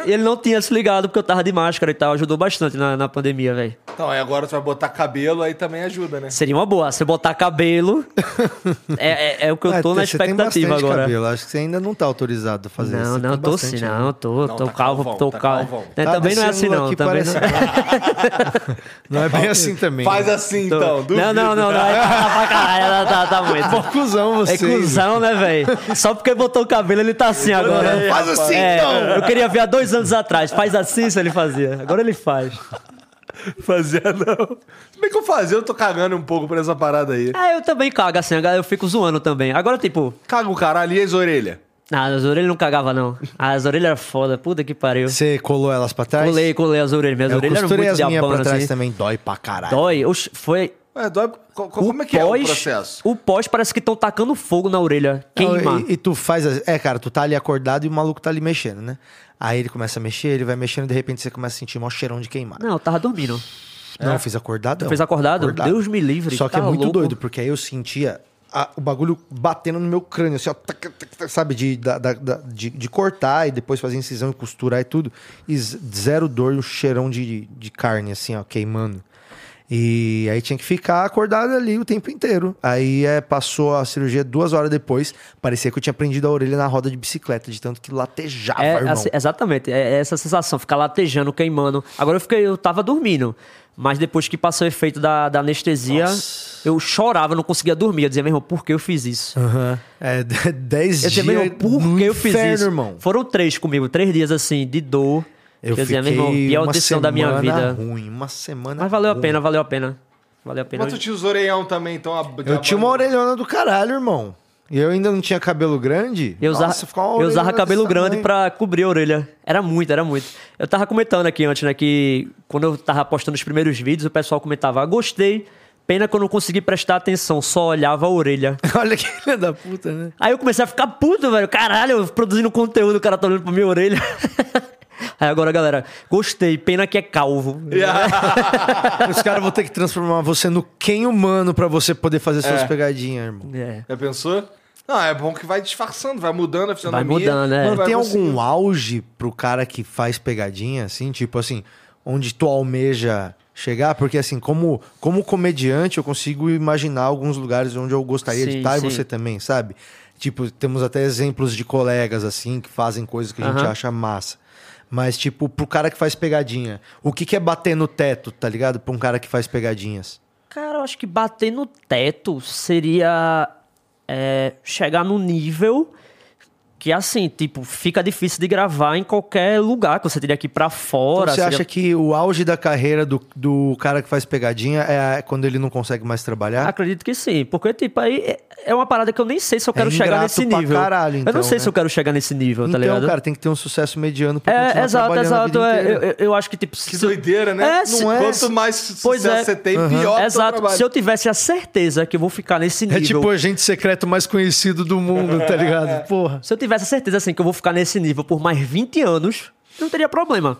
E ele não tinha se ligado porque eu tava de máscara e tal. Ajudou bastante na, na pandemia, velho. Então, aí agora tu vai botar cabelo, aí também ajuda, né? Seria uma boa. Você botar cabelo. é, é, é o que eu Ah, tô na expectativa agora. Cabelo. Acho que você ainda não tá autorizado a fazer isso. Não, não, tô bastante sim, ainda. não, tô, Não, tô tá calvo, calvão, tô tá calvo. É, Tá também não é assim, não. Também parece- não. Não é bem assim também. Faz assim, Tô- então. duvido. Não, não, não, não. Tá pra caralho, tá, tá muito. Mó cuzão você. É cuzão, né, velho? Só porque botou o cabelo, ele tá assim agora. Faz assim, É, então. Eu queria ver há dois anos atrás. Faz assim se ele fazia. Agora ele faz. Fazia não. Se bem que eu fazia, eu tô cagando um pouco por essa parada aí. Ah, eu também cago assim, eu fico zoando também. Agora, tipo, Caga o caralho e as orelhas. ah, as orelhas não cagava, não. Ah, as orelhas eram foda, puta que pariu. Você colou elas pra trás? Colei, colei as orelhas. Minhas Eu orelhas eram muito as minhas pra trás assim. também. Dói pra caralho. Dói. Oxe, foi. Ué, dói. co- co- Como é que é o processo? O pós parece que estão tacando fogo na orelha. Queima. Não, E, e tu faz. as- É, cara, tu tá ali acordado e o maluco tá ali mexendo, né? Aí ele começa a mexer, ele vai mexendo e de repente você começa a sentir um cheirão de queimado. Não, eu tava dormindo. Não, eu fiz acordado. Tu fez acordado? Deus me livre, Só que é tá muito louco. doido, porque aí eu sentia a- o bagulho batendo no meu crânio, assim, ó, tac, tac, tac, sabe, de, da- da- de, de cortar e depois fazer incisão e costurar e tudo. E zero dor e um cheirão de, de carne, assim, ó, queimando. E aí tinha que ficar acordado ali o tempo inteiro. Aí é, passou a cirurgia duas horas depois. Parecia que eu tinha prendido a orelha na roda de bicicleta, de tanto que latejava, É, irmão. assim, exatamente, é é essa sensação, ficar latejando, queimando. Agora eu fiquei, eu tava dormindo, mas depois que passou o efeito da, da anestesia, eu chorava, não conseguia dormir. Eu dizia, meu irmão, por que eu fiz isso? Aham. É, dez Eu dias dizia, meu irmão, por que eu fiz isso? irmão. Foram três comigo, três dias assim, de dor. Eu dizia, fiquei meu irmão, pior uma decisão da minha semana vida. ruim, uma semana Mas valeu a ruim. pena, valeu a pena. Valeu a pena. Mas tu tinha os orelhão também, então... A, Eu tinha uma orelhona do caralho, irmão. E eu ainda não tinha cabelo grande. Eu usava, Nossa, eu usava cabelo grande tamanho. pra cobrir a orelha. Era muito, era muito. Eu tava comentando aqui antes, né, que quando eu tava postando os primeiros vídeos, o pessoal comentava, ah, gostei, pena que eu não consegui prestar atenção, só olhava a orelha. Olha que filha da puta, né? Aí eu comecei a ficar puto, velho. Caralho, eu produzindo conteúdo, o cara tá olhando pra minha orelha. Aí agora, galera, gostei, pena que é calvo. Os caras vão ter que transformar você no quem humano pra você poder fazer suas É. pegadinhas, irmão. É. Já pensou? Não, é bom que vai disfarçando, vai mudando a fisionomia. mudando, é. Mano, vai tem algum auge pro cara que faz pegadinha, assim? Tipo assim, onde tu almeja chegar? Porque assim, como, como comediante, eu consigo imaginar alguns lugares onde eu gostaria de Sim, estar e sim. você também, sabe? Tipo, temos até exemplos de colegas, assim, que fazem coisas que a gente acha massa. Mas, tipo, pro cara que faz pegadinha, o que, que é bater no teto, tá ligado? Pra um cara que faz pegadinhas. Cara, eu acho que bater no teto seria é, chegar num nível que, assim, tipo, fica difícil de gravar em qualquer lugar, que você teria que ir pra fora. Então, você seria- acha que o auge da carreira do, do cara que faz pegadinha é quando ele não consegue mais trabalhar? Acredito que sim, porque, tipo, aí é- é uma parada que eu nem sei se eu quero chegar ingrato nesse pra nível. caralho, eu então, não sei né? se eu quero chegar nesse nível, tá então, ligado? cara, tem que ter um sucesso mediano pra continuar é, exato, trabalhando a vida exato. é, eu, eu- eu acho que, tipo. Que se eu- doideira, né? É, Não se- é. Quanto mais Pois sucesso é. você tem, Uhum. pior Exato. trabalho. Se eu tivesse a certeza que eu vou ficar nesse É nível. tipo o agente secreto mais conhecido do mundo, tá ligado? Porra. Se eu tivesse a certeza assim que eu vou ficar nesse nível por mais 20 anos, não teria problema.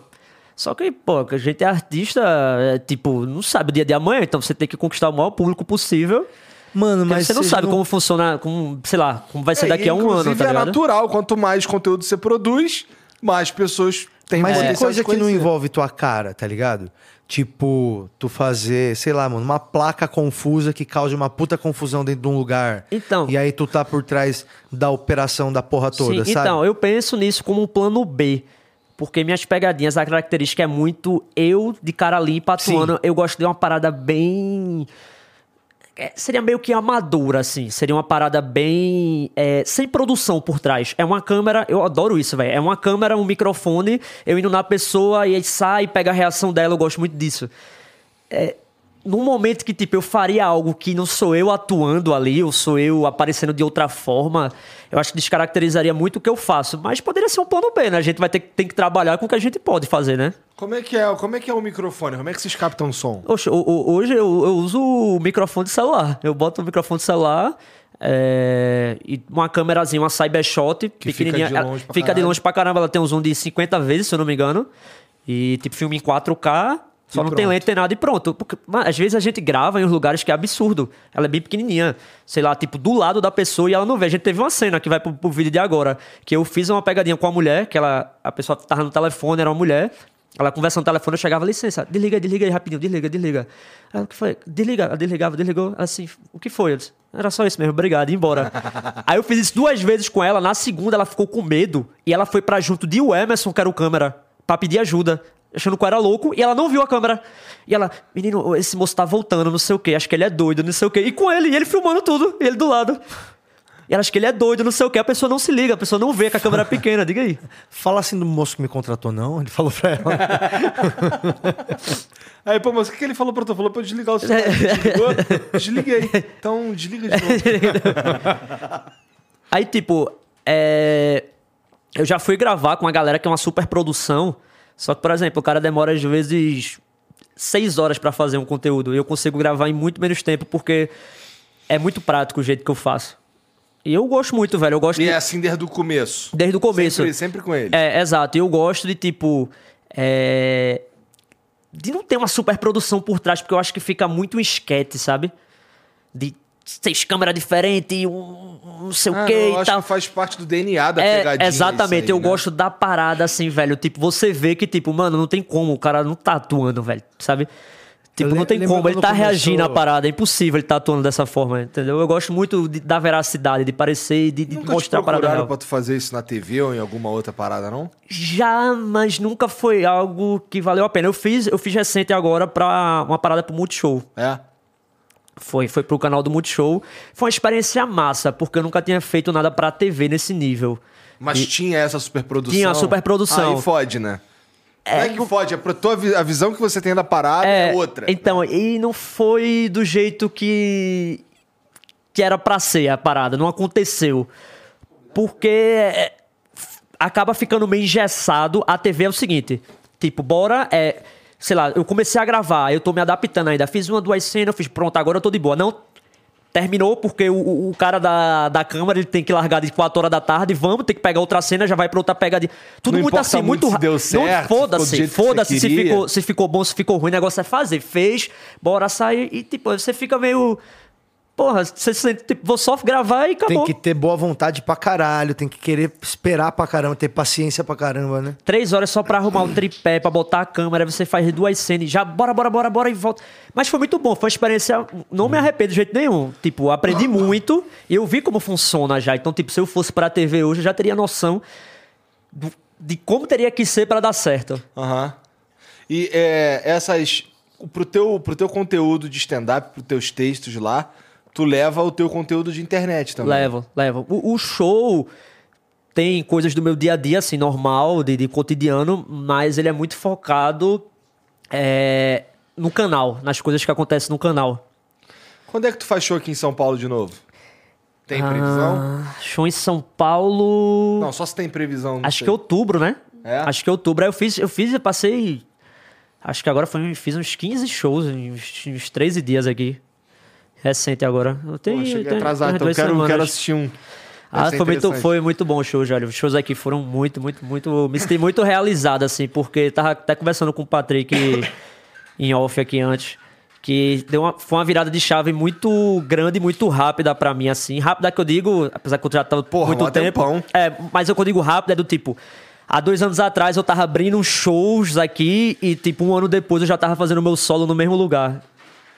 Só que, pô, que a gente é artista, é, tipo, não sabe o dia de amanhã, então você tem que conquistar o maior público possível. Mano, mas você não sabe como funciona, como, sei lá, como vai ser É, daqui a um ano, tá é ligado? natural. Quanto mais conteúdo você produz, mais pessoas têm Mas tem potencial coisa que não envolve tua cara, tá ligado? Tipo, tu fazer, sei lá, mano, uma placa confusa que cause uma puta confusão dentro de um lugar. Então. E aí tu tá por trás da operação da porra toda, Sim, sabe? então, eu penso nisso como um plano B. Porque minhas pegadinhas, a característica é muito eu de cara limpa atuando. Sim. Eu gosto de uma parada bem. É, seria meio que amadora, assim. Seria uma parada bem. é, sem produção por trás. É uma câmera. Eu adoro isso, velho. É uma câmera, um microfone, eu indo na pessoa e aí sai, pega a reação dela. Eu gosto muito disso num momento que, tipo, eu faria algo que não sou eu atuando ali, ou sou eu aparecendo de outra forma, eu acho que descaracterizaria muito o que eu faço. Mas poderia ser um plano B, né? A gente vai ter que, tem que trabalhar com o que a gente pode fazer, né? Como é que é, como é que é o microfone? Como é que vocês captam o som? Oxe, hoje eu, eu uso o microfone de celular. Eu boto o microfone de celular é, e uma câmerazinha, uma Cybershot Que fica pequenininha. de Ela longe pra fica de longe pra caramba. Ela tem um zoom de 50 vezes, se eu não me engano. E tipo, filme em 4K. Só E não tem pronto. lente, tem nada e pronto. Porque, mas, às vezes a gente grava em uns lugares que é absurdo. Ela é bem pequenininha. Sei lá, tipo, do lado da pessoa e ela não vê. A gente teve uma cena que vai pro, pro vídeo de agora. Que eu fiz uma pegadinha com a mulher, que ela, a pessoa tava no telefone, era uma mulher. Ela conversando no telefone, eu chegava, licença, desliga, desliga aí rapidinho, desliga, desliga. Ela, o que foi? Desliga, ela desligava, desligou. Ela assim, o que foi? Eu disse, era só isso mesmo, obrigado, ia embora. aí eu fiz isso duas vezes com ela, na segunda ela ficou com medo e ela foi pra junto de o Emerson, que era o câmera, pra pedir ajuda. Achando que eu era louco, e ela não viu a câmera. E ela, menino, esse moço tá voltando, não sei o quê, acho que ele é doido, não sei o quê. E com ele, e ele filmando tudo, e ele do lado. E ela acha que ele é doido, não sei o quê. A pessoa não se liga, a pessoa não vê que a câmera é pequena, diga aí. Fala assim do moço que me contratou, não? Ele falou pra ela. Aí, pô, mas o que, que ele falou pra tu? Falou pra eu desligar o celular. Desligou? Desliguei. Então, desliga de novo. Aí, tipo, é, eu já fui gravar com a galera que é uma super produção. Só que, por exemplo, o cara demora às vezes seis horas pra fazer um conteúdo. E eu consigo gravar em muito menos tempo porque é muito prático o jeito que eu faço. E eu gosto muito, velho. Eu gosto E de- é assim desde o começo. desde o começo. Sempre, sempre com ele. É, exato. E eu gosto de, tipo. é, De não ter uma super produção por trás, porque eu acho que fica muito um esquete, sabe? De seis câmeras diferentes, um não sei Ah, o quê eu e acho tal. que faz parte do DNA da É, pegadinha. exatamente, aí, eu né? gosto da parada assim, velho. Tipo, você vê que, tipo, mano, não tem como, o cara não tá atuando, velho, sabe? Tipo, não tem como, ele tá reagindo à começou- parada, é impossível ele tá atuando dessa forma, entendeu? Eu gosto muito de- da veracidade, de parecer e de, de mostrar a parada real. pra tu fazer isso na TV ou em alguma outra parada, não? Já, mas nunca foi algo que valeu a pena. Eu fiz, eu fiz recente agora pra uma parada pro Multishow. É? Foi, foi pro canal do Multishow. Foi uma experiência massa, porque eu nunca tinha feito nada pra TV nesse nível. Mas tinha essa superprodução? Tinha a superprodução. Aí fode, né? não é que fode, é pra tua, a visão que você tem da parada é, outra. Então, e não foi do jeito que que era pra ser a parada, não aconteceu. Porque é, f- acaba ficando meio engessado. A TV é o seguinte, tipo, bora é, sei lá, eu comecei a gravar, eu tô me adaptando ainda, fiz uma duas cenas, eu fiz pronto, agora eu tô de boa. Não terminou porque o, o- cara da, da câmera ele tem que largar de 4 horas da tarde, vamos, tem que pegar outra cena, já vai pra outra pegadinha. Tudo Não muito assim, muito muito se ra- deu certo, Foda-se, foda-se se ficou, se ficou bom, se ficou ruim, o negócio é fazer. Fez, bora sair e, tipo, você fica meio. Porra, você sente, tipo, vou só gravar e acabou. Tem que ter boa vontade pra caralho, tem que querer esperar pra caramba, ter paciência pra caramba, né? Três horas só pra arrumar o tripé, pra botar a câmera, aí você faz duas cenas e já bora, bora, bora, bora e volta. Mas foi muito bom, foi uma experiência. Não me arrependo de jeito nenhum. Tipo, aprendi muito e eu vi como funciona já. Então, tipo, se eu fosse pra TV hoje, eu já teria noção do- de como teria que ser pra dar certo. Aham. E é, essas. Pro teu, pro teu conteúdo de stand-up, pros teus textos lá, tu leva o teu conteúdo de internet também. Levo, levo. O, o show tem coisas do meu dia a dia, assim, normal, de, de cotidiano, mas ele é muito focado é, no canal, nas coisas que acontecem no canal. Quando é que tu faz show aqui em São Paulo de novo? Tem previsão? Ah, show em São Paulo. Não, só se tem previsão. acho sei. que é outubro, né? É? Acho que é outubro. Aí eu fiz, eu fiz e passei. Acho que agora foi, fiz uns 15 shows em uns, uns 13 dias aqui. Recente agora. Eu Pô, tenho, cheguei tenho atrasado, então duas quero, semanas. quero assistir um. Ah, foi muito, foi muito bom o show, Jálio. Os shows aqui foram muito, muito, muito. Me senti muito realizado, assim, porque tava até conversando com o Patrick em off aqui antes. Que deu uma, foi uma virada de chave muito grande, muito rápida pra mim, assim. Rápida que eu digo, apesar que eu já tava Porra, muito tempo. tempão. É, mas eu quando eu digo rápido é do tipo. Há dois anos atrás eu tava abrindo shows aqui e, tipo, um ano depois eu já tava fazendo meu solo no mesmo lugar.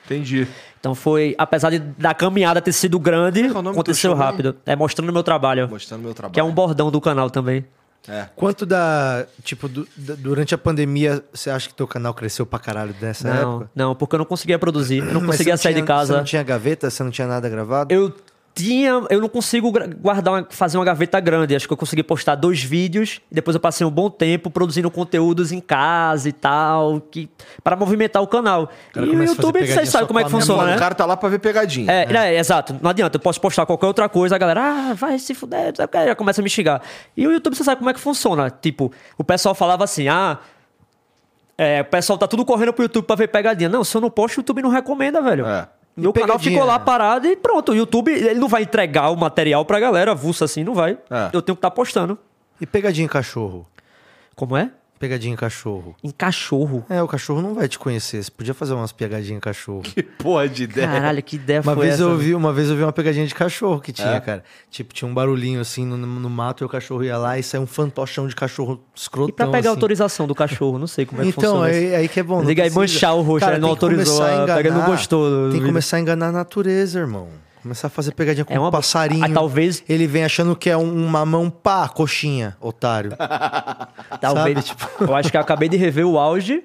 Entendi. Então foi, apesar de, da caminhada ter sido grande, é do aconteceu rápido. É mostrando meu trabalho. Mostrando meu trabalho. Que é um bordão do canal também. É. Quanto da. Tipo, du- da- durante a pandemia, você acha que teu canal cresceu pra caralho nessa Não, época? não, porque eu não conseguia produzir, eu não Mas conseguia sair tinha- de casa. Você não tinha gaveta? Você não tinha nada gravado? Eu tinha, eu não consigo guardar, uma- fazer uma gaveta grande. Acho que eu consegui postar dois vídeos e depois eu passei um bom tempo produzindo conteúdos em casa e tal, que para movimentar o canal. cara E o YouTube, vocês sabem como é que funciona, né? O cara tá lá pra ver pegadinha. É, é, exato. Não adianta. Eu posso postar qualquer outra coisa, a galera, ah, vai se fuder, já começa a me xingar. E o YouTube, você sabe como é que funciona. Tipo, o pessoal falava assim, ah. É, o pessoal tá tudo correndo pro YouTube pra ver pegadinha. Não, se eu não posto, o YouTube não recomenda, velho. É. Meu canal ficou lá parado e pronto. O YouTube, ele não vai entregar o material pra galera, avulso assim, não vai. É. Eu tenho que estar postando. E pegadinha em cachorro? Como é? Pegadinha em cachorro. Em cachorro. É, o cachorro não vai te conhecer. Você podia fazer umas pegadinhas em cachorro. Que porra de ideia. Caralho, que ideia Uma foi vez, essa? eu velho? vi, uma vez eu vi uma pegadinha de cachorro que tinha, É? cara. Tipo, tinha um barulhinho assim no, no mato e o cachorro ia lá e saiu um fantochão de cachorro escrotão. E pra pegar a assim. autorização do cachorro, não sei como é que Então, funciona. isso. aí, aí que é bom. não Liga aí, precisa. manchar o rosto, Cara, ele não autorizou, a pega- não gostou Tem que vídeo. começar a enganar a natureza, irmão. Começar a fazer pegadinha com É uma- um passarinho. Ah, talvez- Ele vem achando que é um, um mamão, pá, coxinha, otário. Talvez, tipo, eu acho que eu acabei de rever o auge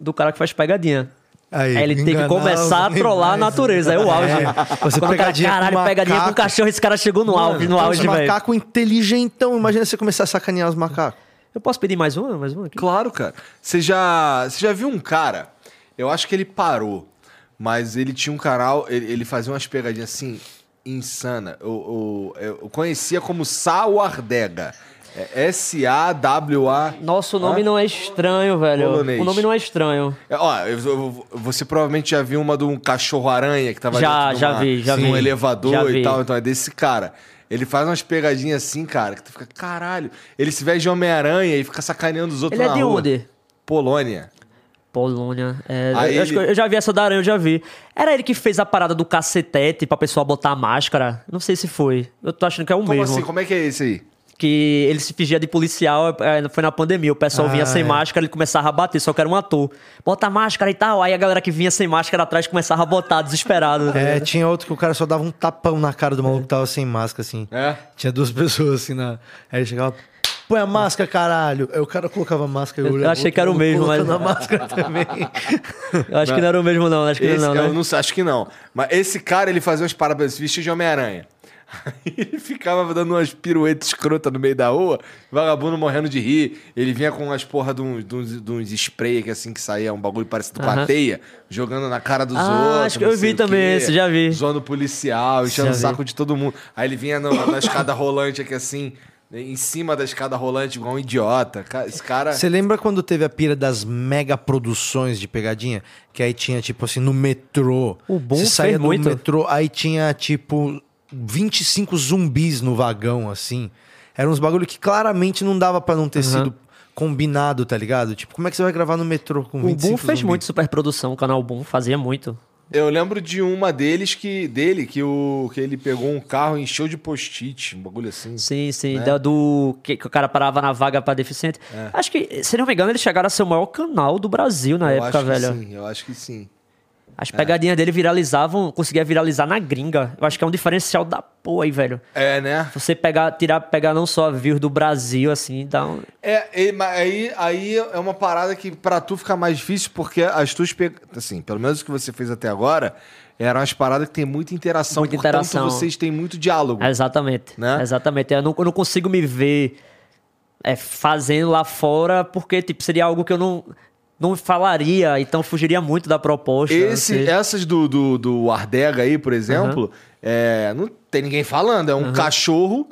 do cara que faz pegadinha. Aí, Aí ele tem que começar a trollar a natureza, é o auge. Você Quando o cara, pegadinha com caralho, pegadinha com macaco. cachorro, esse cara chegou no auge, no auge, velho. macaco inteligentão. Imagina você começar a sacanear os macacos. Eu posso pedir mais uma? Mais uma aqui? Claro, cara. Você já, você já viu um cara? Eu acho que ele parou, mas ele tinha um canal, ele, ele fazia umas pegadinhas assim, insana. Eu, eu, eu conhecia como Sauardega. É S-A-W-A. Nossa, o nome não é estranho, velho. Polonês. O nome não é estranho. É, Ó, eu- você provavelmente já viu uma de um cachorro-aranha que tava Já, já uma- vi, já um vi. elevador Já e vi. tal. Então é desse cara. Ele faz umas pegadinhas assim, cara, que tu fica, caralho. Ele se veste de Homem-Aranha e fica sacaneando os outros Ele é de onde? Polônia. Polônia. É, eu, acho que ele- eu já vi essa da aranha, eu já vi. Era ele que fez a parada do cacetete pra pessoa botar a máscara? Não sei se foi. Eu tô achando que é o Como mesmo. assim? Como é que é esse aí? que ele se fingia de policial, é, foi na pandemia. O pessoal Ah, vinha sem é. máscara, ele começava a bater, só que era um ator. Bota a máscara e tal. Aí a galera que vinha sem máscara atrás começava a botar, desesperado. É, tinha outro que o cara só dava um tapão na cara do maluco que tava sem máscara, assim. É? Tinha duas pessoas assim na. Aí ele chegava, põe a máscara, caralho. Aí o cara colocava a máscara e Eu olhava, achei que era o mesmo, mas- a máscara também. Eu acho que não era o mesmo, não. Acho que Esse- não, eu né? não acho que não. Mas esse cara, ele fazia umas paradas vestido de Homem-Aranha. Aí ele ficava dando umas piruetas escrotas no meio da rua, vagabundo morrendo de rir. Ele vinha com umas porra de uns, de uns, de uns spray que assim que saía, um bagulho parecido com a Aham. teia, jogando na cara dos Ah, outros. acho que eu vi o também esse, já vi. Zoando policial, enchendo o vi. saco de todo mundo. Aí ele vinha no- na escada rolante aqui assim, em cima da escada rolante, igual um idiota. Esse cara. Você lembra quando teve a pira das mega produções de pegadinha? Que aí tinha, tipo assim, no metrô. O Boom Você saía fez do muito. metrô, aí tinha, tipo, 25 zumbis no vagão, assim. Eram uns bagulho que claramente não dava pra não ter sido combinado, tá ligado? Tipo, como é que você vai gravar no metrô com O 25 Boom fez zumbis? muito superprodução, o canal Boom fazia muito. Eu lembro de uma deles que. dele, que, o, que ele pegou um carro e encheu de post-it, um bagulho assim. Sim, sim. Né? Da- do que, que o cara parava na vaga pra deficiente. É. Acho que, se não me engano, eles chegaram a ser o maior canal do Brasil na eu época, acho velho. sim, eu acho que sim. As pegadinhas dele viralizavam, conseguia viralizar na gringa. Eu acho que é um diferencial da porra aí, velho. É, né? Você pegar, tirar, pegar não só views do Brasil, assim, dá um... É, aí, aí é uma parada que pra tu fica mais difícil, porque as tuas. pe- Assim, pelo menos o que você fez até agora, eram as paradas que tem muita interação. Muita portanto, interação. vocês têm muito diálogo. É, Exatamente. Né? Exatamente. Eu não, eu não consigo me ver é, fazendo lá fora, porque, tipo, seria algo que eu não, não falaria, então fugiria muito da proposta. Esse, assim. essas do, do, do Ardega aí, por exemplo, é, não tem ninguém falando. É um cachorro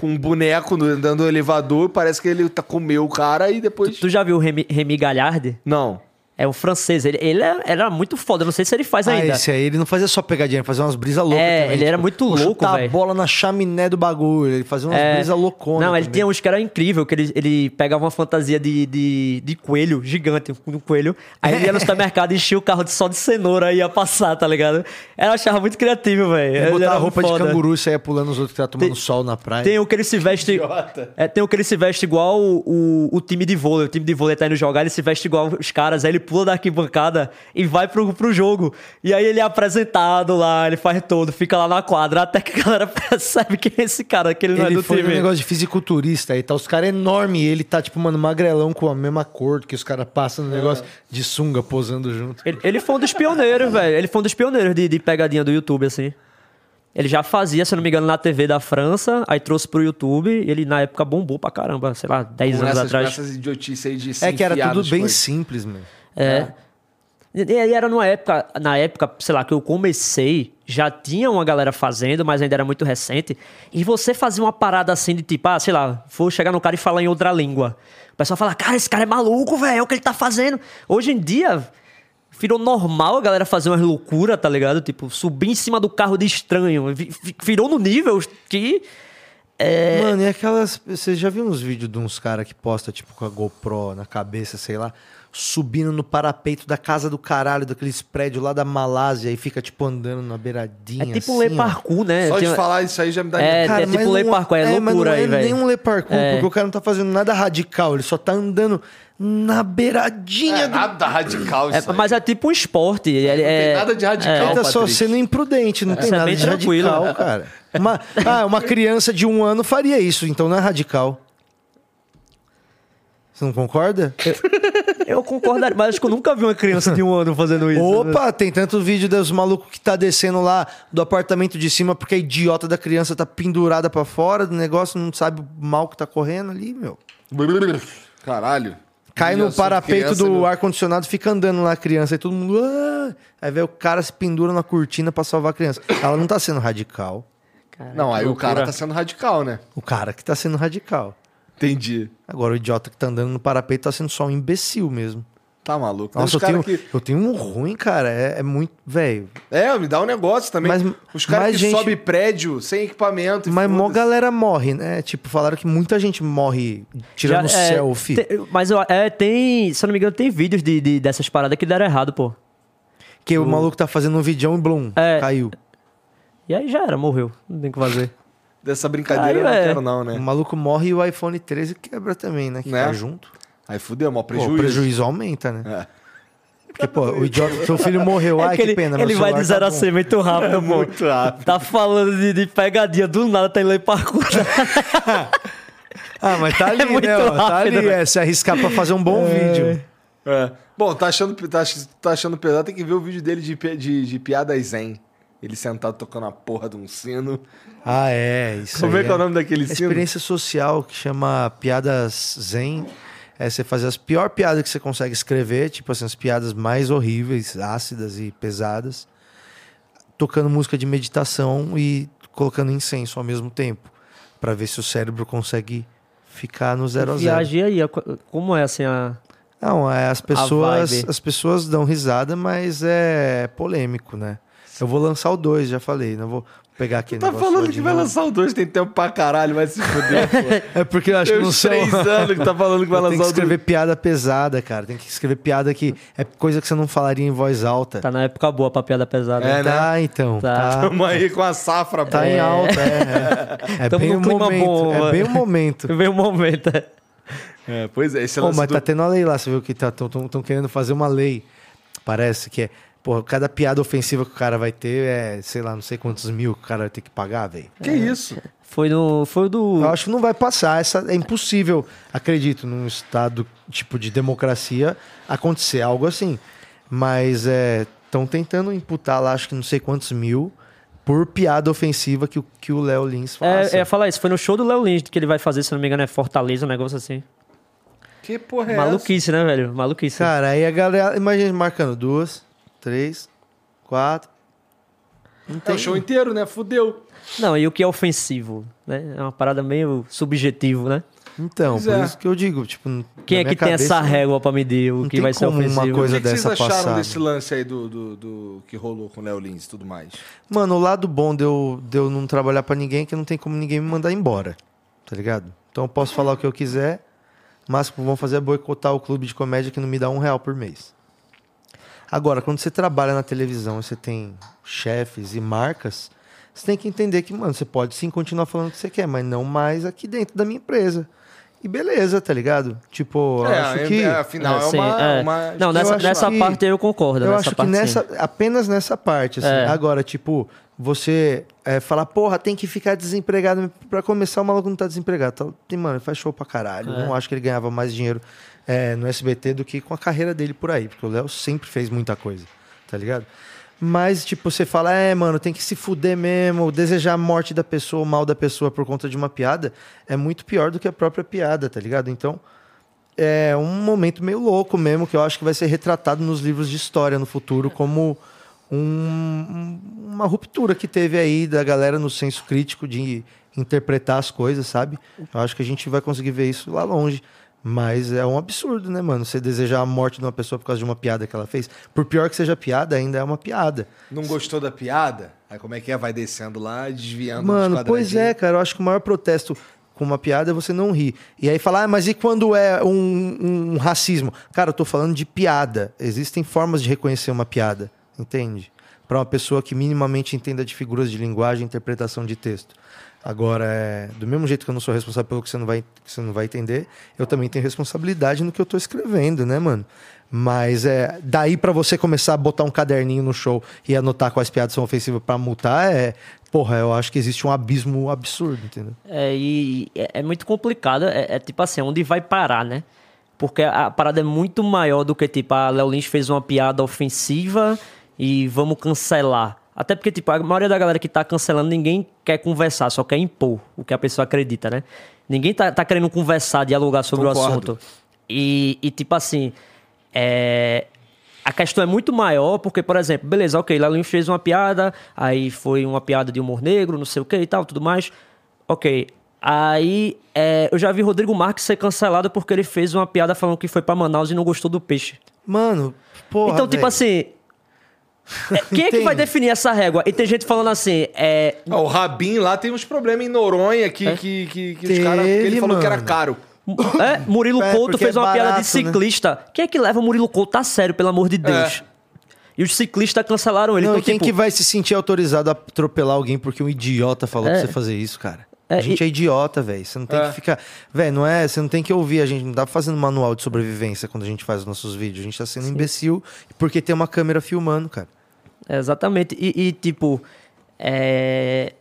com um boneco andando no elevador. Parece que ele tá, comeu o cara e depois. Tu já viu o Remy, Remy Galhardi? Não. É o francês. Ele, ele era, era muito foda. Eu Não sei se ele faz Ah, ainda. esse aí, ele não fazia só pegadinha, ele fazia umas brisas loucas É, também. ele era muito louco, chutar a velho. bola na chaminé do bagulho, ele fazia umas É. brisas louconas Não, ele também. tinha uns que era incrível, que ele, ele pegava uma fantasia de, de, de coelho gigante, um coelho. Aí ele ia no supermercado e enchia o carro de só de cenoura e ia passar, tá ligado? Eu achava muito criativo, velho. Ele botava roupa muito de foda. canguru e saía pulando os outros que estavam tomando Tem- sol na praia. Tem o que ele se veste. É, tem o que ele se veste igual o, o, o time de vôlei. O time de vôlei tá indo jogar, ele se veste igual os caras. Aí ele pula da arquibancada e vai pro, pro jogo. E aí ele é apresentado lá, ele faz todo, fica lá na quadra, até que a galera percebe que é esse cara, que ele não é Ele do foi um time. negócio de fisiculturista aí, tá os caras enormes e ele tá, tipo, mano, magrelão com a mesma cor que os caras passam no negócio de sunga posando junto. Ele, ele foi um dos pioneiros, velho. Ele foi um dos pioneiros de, de pegadinha do YouTube, assim. Ele já fazia, se eu não me engano, na TV da França, aí trouxe pro YouTube e ele na época bombou pra caramba, sei lá, 10 Com anos essas, atrás. essas idiotices aí de É que era tudo bem coisas. simples, mano. É. E e era numa época, na época, sei lá, que eu comecei, já tinha uma galera fazendo, mas ainda era muito recente. E você fazia uma parada assim de tipo, ah, sei lá, vou chegar no cara e falar em outra língua. O pessoal fala, cara, esse cara é maluco, velho, é o que ele tá fazendo. Hoje em dia, virou normal a galera fazer umas loucuras, tá ligado? Tipo, subir em cima do carro de estranho. Vi- vi- Virou no nível que. É. Mano, e aquelas. Você já viu uns vídeos de uns caras que posta, tipo, com a GoPro na cabeça, sei lá, subindo no parapeito da casa do caralho, daqueles prédios lá da Malásia e fica, tipo, andando na beiradinha. É tipo assim, ler ó. parkour, né? Só de Tem- falar isso aí já me dá É, é tipo mas ler não- parkour, é mas loucura não aí, é velho. nem um ler parkour, É. porque o cara não tá fazendo nada radical, ele só tá andando na beiradinha É, do nada radical isso É, aí. mas é tipo um esporte. Ele, Não tem é, nada de radical, Ele tá só sendo imprudente, não tem Isso é nada de tranquilo. radical, cara. Uma, ah, uma criança de um ano faria isso, então não é radical. Você não concorda? Eu concordo, mas acho que eu nunca vi uma criança de um ano fazendo isso. Opa, tem tanto vídeo dos malucos que tá descendo lá do apartamento de cima porque a idiota da criança tá pendurada pra fora do negócio, não sabe o mal que tá correndo ali, meu. Caralho. Cai no parapeito criança, do meu. ar-condicionado, fica andando lá a criança, e todo mundo. "Ah!" Aí vê o cara se pendura na cortina pra salvar a criança. Ela não tá sendo radical. Cara, Não, aí o loucura. cara tá sendo radical, né? O cara que tá sendo radical. Entendi. Agora o idiota que tá andando no parapeito tá sendo só um imbecil mesmo. Tá maluco. Nossa, eu tenho, que... eu tenho um ruim, cara. É, é muito. Velho. É, me dá um negócio também. Mas- Os caras que gente- sobem prédio sem equipamento. e Mas mó galera morre, né? Tipo, falaram que muita gente morre tirando Já, é, selfie. tem- mas eu- é, tem, se eu não me engano, tem vídeos de, de- dessas paradas que deram errado, pô. Que o maluco tá fazendo um vidão e blum, É. caiu. E aí já era, morreu. Não tem o que fazer. Dessa brincadeira Aí, eu não é. quero, não, né? O maluco morre e o iPhone 13 quebra também, né? Que Né? tá junto. Aí fudeu, mó Pô, prejuízo. o prejuízo aumenta, né? É. Porque, pô, o idiota, seu filho morreu, É ai, que que ele, pena. meu ele vai de celular 0 tá a. 100 muito rápido, pô. Muito rápido. Tá falando de, de pegadinha, do nada tá indo aí parkour. Ah, mas tá ali, É muito né? tá rápido, ali, velho. é, se arriscar pra fazer um bom vídeo. É. Bom, tá achando, tá, tá achando pesado, tem que ver o vídeo dele de, de, de piadas zen. Ele sentado tocando a porra de um sino. Ah, é, isso Como aí é que é o nome daquele É sino? experiência social que chama piadas zen. É você fazer as pior piadas que você consegue escrever, tipo assim, as piadas mais horríveis, ácidas e pesadas, tocando música de meditação e colocando incenso ao mesmo tempo, Pra ver se o cérebro consegue ficar no zero a zero. Viagem aí, como é assim a. Não, é, as pessoas, vibe. as pessoas dão risada, mas é polêmico, né? Eu vou lançar o 2, já falei, não vou pegar aquele Tá falando que vai lançar o 2, tem tempo pra caralho, vai se fuder, pô. É porque eu acho Tem que não uns são... três anos que tá falando que vai Tem lançar que o escrever piada pesada, cara. Tem que escrever piada que é coisa que você não falaria em voz alta. Tá na época boa pra piada pesada. É, né? Tá, então. Tá. Tá, Tamo aí com a safra, tá pô. em alta, é. É, é bem o momento. bom, é bem o momento. Veio um momento. é. É, pois é, esse Pô, lance mas do... tá tendo a lei lá, você viu que estão querendo fazer uma lei. Parece que é. Porra, cada piada ofensiva que o cara vai ter é, sei lá, não sei quantos mil que o cara vai ter que pagar, velho. Que isso? Foi no. Foi do. Eu acho que não vai passar. Essa, é impossível, acredito, num estado tipo de democracia acontecer algo assim. Mas estão tentando imputar lá, acho que não sei quantos mil, por piada ofensiva que, o- que o Léo Lins faça. É, é falar isso, foi no show do Léo Lins que ele vai fazer, se não me engano, é Fortaleza, um negócio assim. Que porra é essa? Maluquice, né, velho? Maluquice. Cara, aí a galera, imagina marcando duas, três, quatro. Não É tem o show inteiro, né? Fudeu. Não, e o que é ofensivo? Né? É uma parada meio subjetivo, né? Então, Pois por é. isso que eu digo, tipo, Quem é que tem cabeça, essa régua pra medir o que tem vai ser como uma ofensivo? coisa o que, que vocês dessa acharam passada. desse lance aí do, do, do- que rolou com o Léo Lins e tudo mais? Mano, o lado bom de eu, de eu não trabalhar pra ninguém é que não tem como ninguém me mandar embora. Tá ligado? Então eu posso falar o que eu quiser, mas o que vão fazer é boicotar o clube de comédia que não me dá um real por mês. Agora, quando você trabalha na televisão e você tem chefes e marcas, você tem que entender que, mano, você pode sim continuar falando o que você quer, mas não mais aqui dentro da minha empresa. E beleza, tá ligado? Tipo, eu acho que. afinal, é, sim, uma, é. uma- Não, nessa, acho nessa que- parte eu concordo. Eu nessa acho que sim. nessa, apenas nessa parte, assim. É. Agora, tipo, você é, falar, porra, tem que ficar desempregado. Pra começar, o maluco não tá desempregado. Tá, mano, ele faz show pra caralho. É. Não acho que ele ganhava mais dinheiro é, no SBT do que com a carreira dele por aí. Porque o Léo sempre fez muita coisa, tá ligado? Mas, tipo, você fala, é, mano, tem que se fuder mesmo, desejar a morte da pessoa, o mal da pessoa por conta de uma piada, é muito pior do que a própria piada, tá ligado? Então, é um momento meio louco mesmo, que eu acho que vai ser retratado nos livros de história no futuro como um- um- uma ruptura que teve aí da galera no senso crítico de interpretar as coisas, sabe? Eu acho que a gente vai conseguir ver isso lá longe. Mas é um absurdo, né, mano? Você desejar a morte de uma pessoa por causa de uma piada que ela fez. Por pior que seja a piada, ainda é uma piada. Não gostou da piada? Aí como é que é? Vai descendo lá, desviando Mano, pois é, cara. Eu acho que o maior protesto com uma piada é você não rir. E aí falar, ah, mas e quando é um, um racismo? Cara, eu tô falando de piada. Existem formas de reconhecer uma piada, entende? Para uma pessoa que minimamente entenda de figuras de linguagem e interpretação de texto. Agora, é, do mesmo jeito que eu não sou responsável pelo que você não vai, que você não vai entender, eu também tenho responsabilidade no que eu tô escrevendo, né, mano? Mas é daí para você começar a botar um caderninho no show e anotar quais piadas são ofensivas para multar, é, porra, eu acho que existe um abismo absurdo, entendeu? É, e é, é muito complicado. É, é tipo assim, onde vai parar, né? Porque a parada é muito maior do que, tipo, a Léo Lins fez uma piada ofensiva e vamos cancelar. Até porque, tipo, a maioria da galera que tá cancelando, ninguém quer conversar, só quer impor o que a pessoa acredita, né? Ninguém tá, tá querendo conversar, dialogar sobre o Concordo. assunto. E, e, tipo assim, é, a questão é muito maior, porque, por exemplo, beleza, ok, Lins fez uma piada, aí foi uma piada de humor negro, não sei o que e tal, tudo mais. Ok. Aí é, eu já vi Rodrigo Marques ser cancelado porque ele fez uma piada falando que foi pra Manaus e não gostou do peixe. Mano, porra. então, tipo velho. assim. É, quem é que vai definir essa régua? E tem gente falando assim, é, Ah, o Rabin lá tem uns problemas em Noronha que, que, que, que os Teve, caras. Ele falou que era mano. caro. É, Murilo É, Couto fez é uma piada de barato, né? ciclista. Quem é que leva Murilo Couto a sério, pelo amor de Deus? E os ciclistas cancelaram ele. Não, então, quem tipo, que vai se sentir autorizado a atropelar alguém porque um idiota falou É. pra você fazer isso, cara? A gente é idiota, velho. Você não tem É. que ficar. Velho, não é. Você não tem que ouvir. A gente não tá fazendo manual de sobrevivência quando a gente faz os nossos vídeos. A gente tá sendo imbecil porque tem uma câmera filmando, cara. Exatamente. E, e, tipo, é...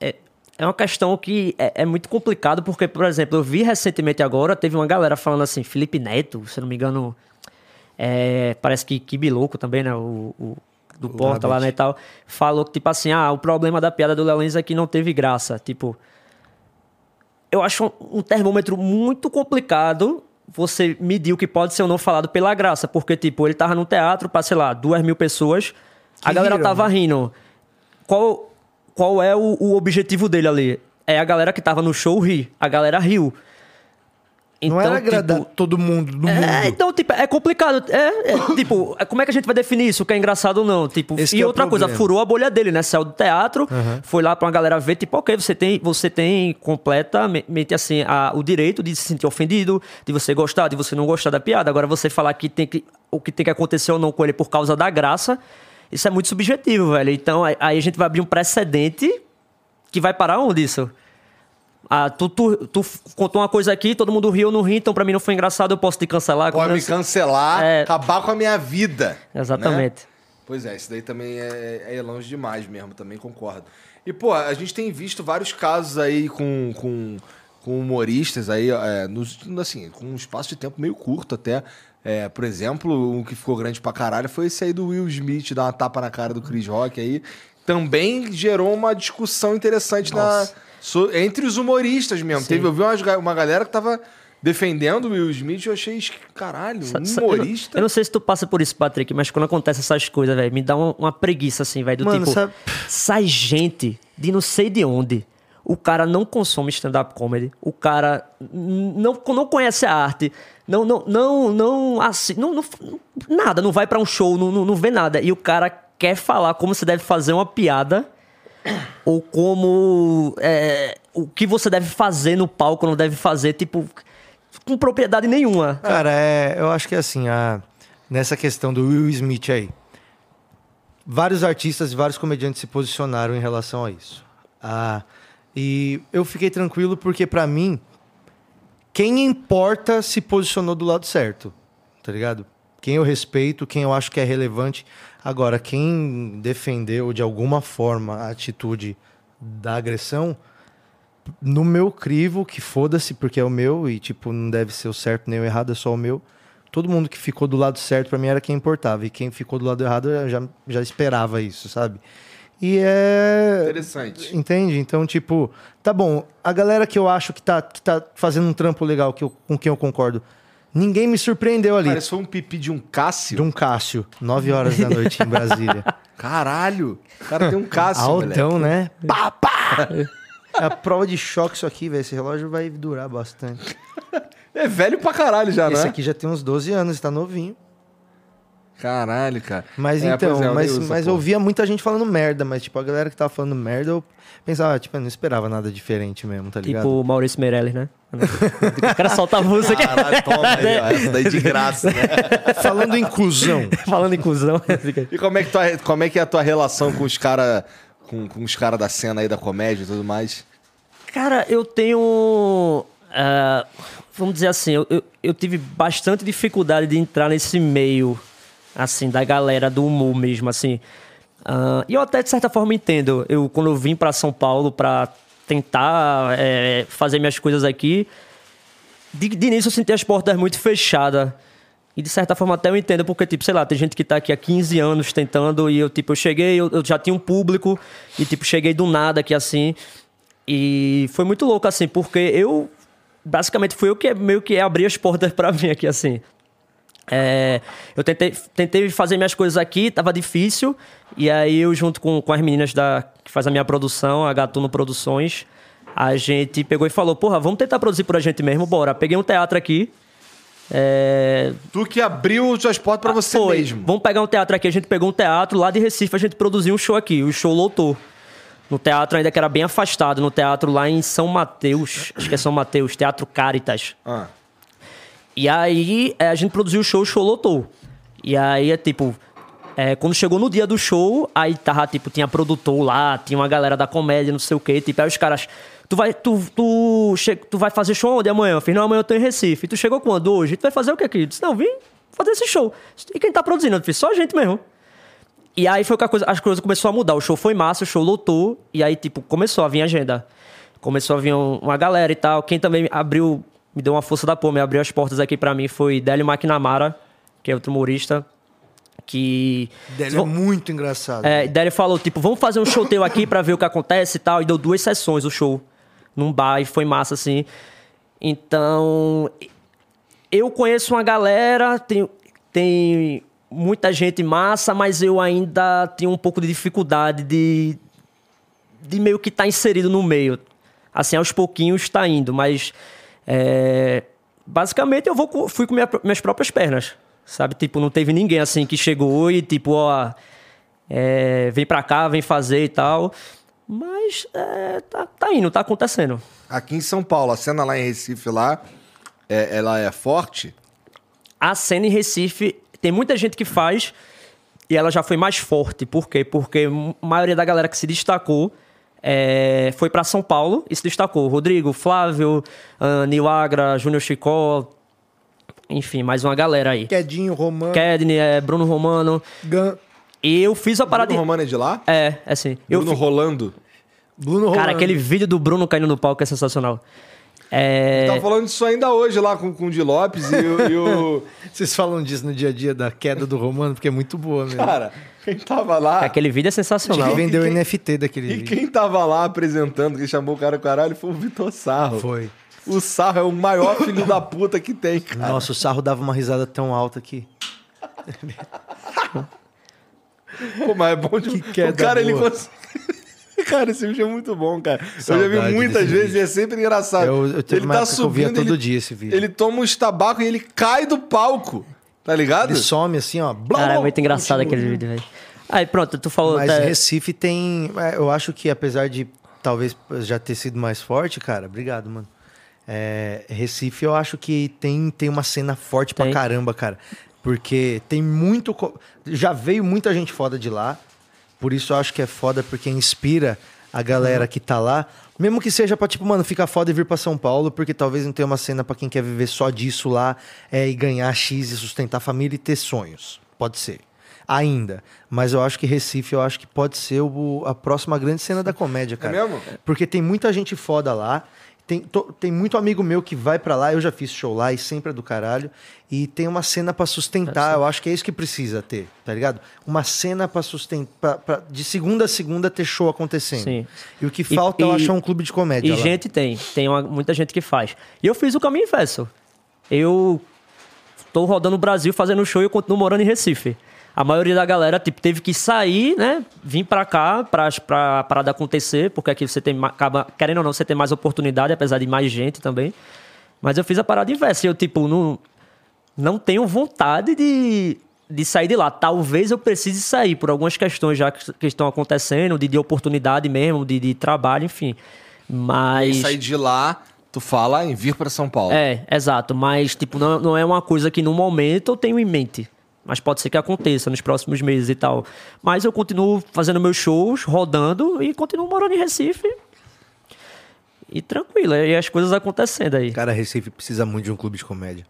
é. é uma questão que é, é muito complicado, porque, por exemplo, eu vi recentemente agora, teve uma galera falando assim, Felipe Neto, se não me engano, é, parece que Kibiloco também, né? O, o- do Porta lá, né, e tal, falou que, tipo assim, ah, o problema da piada do Léo Lins é que não teve graça. Tipo, eu acho um, um termômetro muito complicado você medir o que pode ser ou não falado pela graça. Porque, tipo, ele tava num teatro pra, sei lá, duas mil pessoas, a Que galera riram, tava né? rindo. Qual, qual é o, o objetivo dele ali? É a galera que tava no show rir. A galera riu. Não era agradar tipo, todo mundo do mundo. é, então, tipo, é complicado. É, é, tipo, como é que a gente vai definir isso? O que é engraçado ou não? Tipo, Esse e é outra coisa, furou a bolha dele, né? Saiu do teatro, foi lá pra uma galera ver, tipo, ok, você tem, você tem completamente assim, a- o direito de se sentir ofendido, de você gostar, de você não gostar da piada. Agora, você falar que tem que o que tem que acontecer ou não com ele por causa da graça, isso é muito subjetivo, velho. Então, aí aí a gente vai abrir um precedente que vai parar onde isso? Ah, tu, tu, tu contou uma coisa aqui, todo mundo riu, não ri, então pra mim não foi engraçado, eu posso te cancelar. Pode me cancelar, É. acabar com a minha vida. Exatamente. né? Pois é, isso daí também é, é longe demais mesmo, também concordo. E, pô, a gente tem visto vários casos aí com, com, com humoristas aí, é, nos, assim, com um espaço de tempo meio curto até. É, por exemplo, um que ficou grande pra caralho foi esse aí do Will Smith dar uma tapa na cara do Chris Rock aí. Também gerou uma discussão interessante na, so- entre os humoristas mesmo. Teve, eu vi umas ga- uma galera que tava defendendo o Will Smith e eu achei, caralho, Sa- um sa- eu não- humorista. Eu não sei se tu passa por isso, Patrick, mas quando acontece essas coisas, velho, me dá uma, uma preguiça, assim, velho. Do Mano, tipo, sabe- sai gente de não sei de onde. O cara não consome stand-up comedy. O cara não, não conhece a arte. Não, não, não, não, assim, não, não- nada, não vai pra um show, não, não, não vê nada. E o cara quer falar como você deve fazer uma piada ou como é, o que você deve fazer no palco, não deve fazer, tipo, com propriedade nenhuma. Cara, é, eu acho que assim, a, nessa questão do Will Smith aí, vários artistas e vários comediantes se posicionaram em relação a isso. Ah, e eu fiquei tranquilo porque, pra mim, quem importa se posicionou do lado certo, tá ligado? Quem eu respeito, quem eu acho que é relevante. Agora, quem defendeu de alguma forma a atitude da agressão, no meu crivo, que foda-se, porque é o meu, e tipo, não deve ser o certo nem o errado, é só o meu. Todo mundo que ficou do lado certo pra mim era quem importava. E quem ficou do lado errado eu já, já esperava isso, sabe? E é. Interessante. Entende? Então, tipo, tá bom. A galera que eu acho que tá, que tá fazendo um trampo legal, que eu- com quem eu concordo, ninguém me surpreendeu ali. Cara, isso foi um pipi de um Cássio? De um Cássio, 9 horas da noite em Brasília. Caralho! O cara tem um Cássio, moleque. Altão, né? Pá, pá! É a prova de choque isso aqui, velho. Esse relógio vai durar bastante. É velho pra caralho já, Esse né? aqui já tem uns 12 anos, tá novinho. Caralho, cara. Mas É, então, é, mas, uso, mas eu via muita gente falando merda, mas tipo, a galera que tava falando merda, eu pensava, tipo, eu não esperava nada diferente mesmo, tá ligado? Tipo o Maurício Meirelles, né? O cara solta a música Caralho, toma aí, ó. Essa daí de graça, né? Falando em inclusão. falando em cuzão. E como é que, tua, como é, que é a tua relação com os caras com, com os cara da cena aí da comédia e tudo mais? Cara, eu tenho. ah, vamos dizer assim, eu, eu, eu tive bastante dificuldade de entrar nesse meio, assim, da galera do humor mesmo, assim. Ah, e eu até, de certa forma, entendo. Eu, quando eu vim pra São Paulo pra tentar eh, fazer minhas coisas aqui, de, de início eu senti as portas muito fechadas. E de certa forma até eu entendo, porque, tipo, sei lá, tem gente que tá aqui há 15 anos tentando e eu, tipo, eu cheguei, eu, eu já tinha um público e, tipo, cheguei do nada aqui assim. E foi muito louco, assim, porque eu, basicamente, fui eu que meio que abri as portas pra mim aqui, assim. É, eu tentei, tentei fazer minhas coisas aqui, tava difícil. E aí eu, junto com, com as meninas da, que faz a minha produção, a Gatuno Produções, a gente pegou e falou, porra, vamos tentar produzir por a gente mesmo, bora. Peguei um teatro aqui. É, Tu que abriu suas portas pra você foi. mesmo. Vamos pegar um teatro aqui. A gente pegou um teatro lá de Recife, a gente produziu um show aqui. O show lotou. No teatro ainda que era bem afastado, no teatro lá em São Mateus. Acho que é São Mateus, Teatro Caritas. Ah. E aí é, a gente produziu o show, o show lotou. E aí é tipo. é, quando chegou no dia do show, aí tava, tipo, tinha produtor lá, tinha uma galera da comédia, não sei o quê. Tipo, aí os caras Tu vai, tu, tu, che... tu vai fazer show onde amanhã? Eu fiz, não, amanhã eu tô em Recife. Tu chegou quando? Hoje? Tu vai fazer o que aqui? Eu disse, não, vim fazer esse show. E quem tá produzindo? Eu só a gente mesmo. E aí foi que a coisa, as coisas começaram a mudar. O show foi massa, o show lotou. E aí, tipo, começou a vir agenda. Começou a vir um- uma galera e tal. Quem também abriu, me deu uma força da porra, me abriu as portas aqui pra mim foi Délio McNamara, que é outro humorista. Que. Dele é muito engraçado. É, daí ele falou, tipo, vamos fazer um show teu aqui pra ver o que acontece e tal. E deu duas sessões o show. Num bar e foi massa, assim. Então, eu conheço uma galera, tem, tem muita gente massa, mas eu ainda tenho um pouco de dificuldade de, de meio que estar inserido no meio. Assim, aos pouquinhos está indo, mas é, basicamente eu vou, fui com minha- minhas próprias pernas, sabe? Tipo, não teve ninguém assim que chegou e tipo, ó, é, vem pra cá, vem fazer e tal. Mas é, tá, tá indo, tá acontecendo. Aqui em São Paulo, a cena lá em Recife lá, é- ela é forte. a cena em Recife tem muita gente que faz e ela já foi mais forte. Por quê? Porque a maioria da galera que se destacou é, foi para São Paulo e se destacou. Rodrigo, Flávio, uh, Nil Agra, Júnior Chicó, enfim, mais uma galera aí. Quedinho, Romano, Kedney, é, Bruno Romano. Gan, E eu fiz a parada. Bruno Romano é de lá? É, é assim. Eu Bruno fi- Rolando. Bruno Romano. Cara, aquele vídeo do Bruno caindo no palco é sensacional. É. Tava falando disso ainda hoje lá com, com o Di Lopes e o. e o- Vocês falam disso no dia a dia da queda do Romano, porque é muito boa mesmo. Cara, quem tava lá. Aquele vídeo é sensacional. que vendeu quem- NFT daquele E vídeo. quem tava lá apresentando, que chamou o cara caralho, foi o Vitor Sarro. Foi. O Sarro é o maior filho da puta que tem, cara. Nossa, o sarro dava uma risada tão alta que. Pô, mas é bom de... Que queda O cara, ele boa. consegue... Cara, esse vídeo é muito bom, cara. eu já Saudade vi muitas vezes vídeo. e é sempre engraçado. Eu- eu teve ele uma tá época que eu via subindo, todo ele- dia esse vídeo. Ele toma uns tabaco e ele cai do palco. Tá ligado? Ele some assim, ó. blá, Cara, é muito engraçado continua. aquele vídeo, velho. Aí, pronto, tu falou. Mas até- Recife tem. é, Eu acho que apesar de talvez já ter sido mais forte, cara, obrigado, mano. É, Recife eu acho que tem, tem uma cena forte pra Tem. caramba, cara. Porque tem muito. Já veio muita gente foda de lá. Por isso eu acho que é foda porque inspira a galera que tá lá. Mesmo que seja pra, tipo, mano, ficar foda e vir pra São Paulo, porque talvez não tenha uma cena pra quem quer viver só disso lá é, e ganhar X e sustentar a família e ter sonhos. Pode ser. Ainda. Mas eu acho que Recife, eu acho que pode ser o- a próxima grande cena da comédia, cara. mesmo? Porque tem muita gente foda lá. Tem, to- tem muito amigo meu que vai pra lá, eu já fiz show lá e sempre é do caralho. E tem uma cena pra sustentar, eu acho que é isso que precisa ter, tá ligado? Uma cena pra sustentar, pra- de segunda a segunda ter show acontecendo. Sim. E o que falta eu e- acho é um clube de comédia. E lá. gente tem, tem uma- muita gente que faz. E eu fiz o caminho inverso. Eu tô rodando o Brasil fazendo show e eu continuo morando em Recife. A maioria da galera tipo, teve que sair, né? Vir pra cá pra, pra parada acontecer, porque aqui você tem, acaba, querendo ou não, você tem mais oportunidade, apesar de mais gente também. Mas eu fiz a parada inversa. e Eu, tipo, não, não tenho vontade de, de sair de lá. Talvez eu precise sair por algumas questões já que, que estão acontecendo, de, de oportunidade mesmo, de, de trabalho, enfim. E Mas. sair de lá, tu fala em vir pra São Paulo. É, exato. Mas, tipo, não, não é uma coisa que no momento eu tenho em mente. Mas pode ser que aconteça nos próximos meses e tal. Mas eu continuo fazendo meus shows, rodando e continuo morando em Recife. E tranquilo, e as coisas acontecendo aí. Cara, Recife precisa muito de um clube de comédia.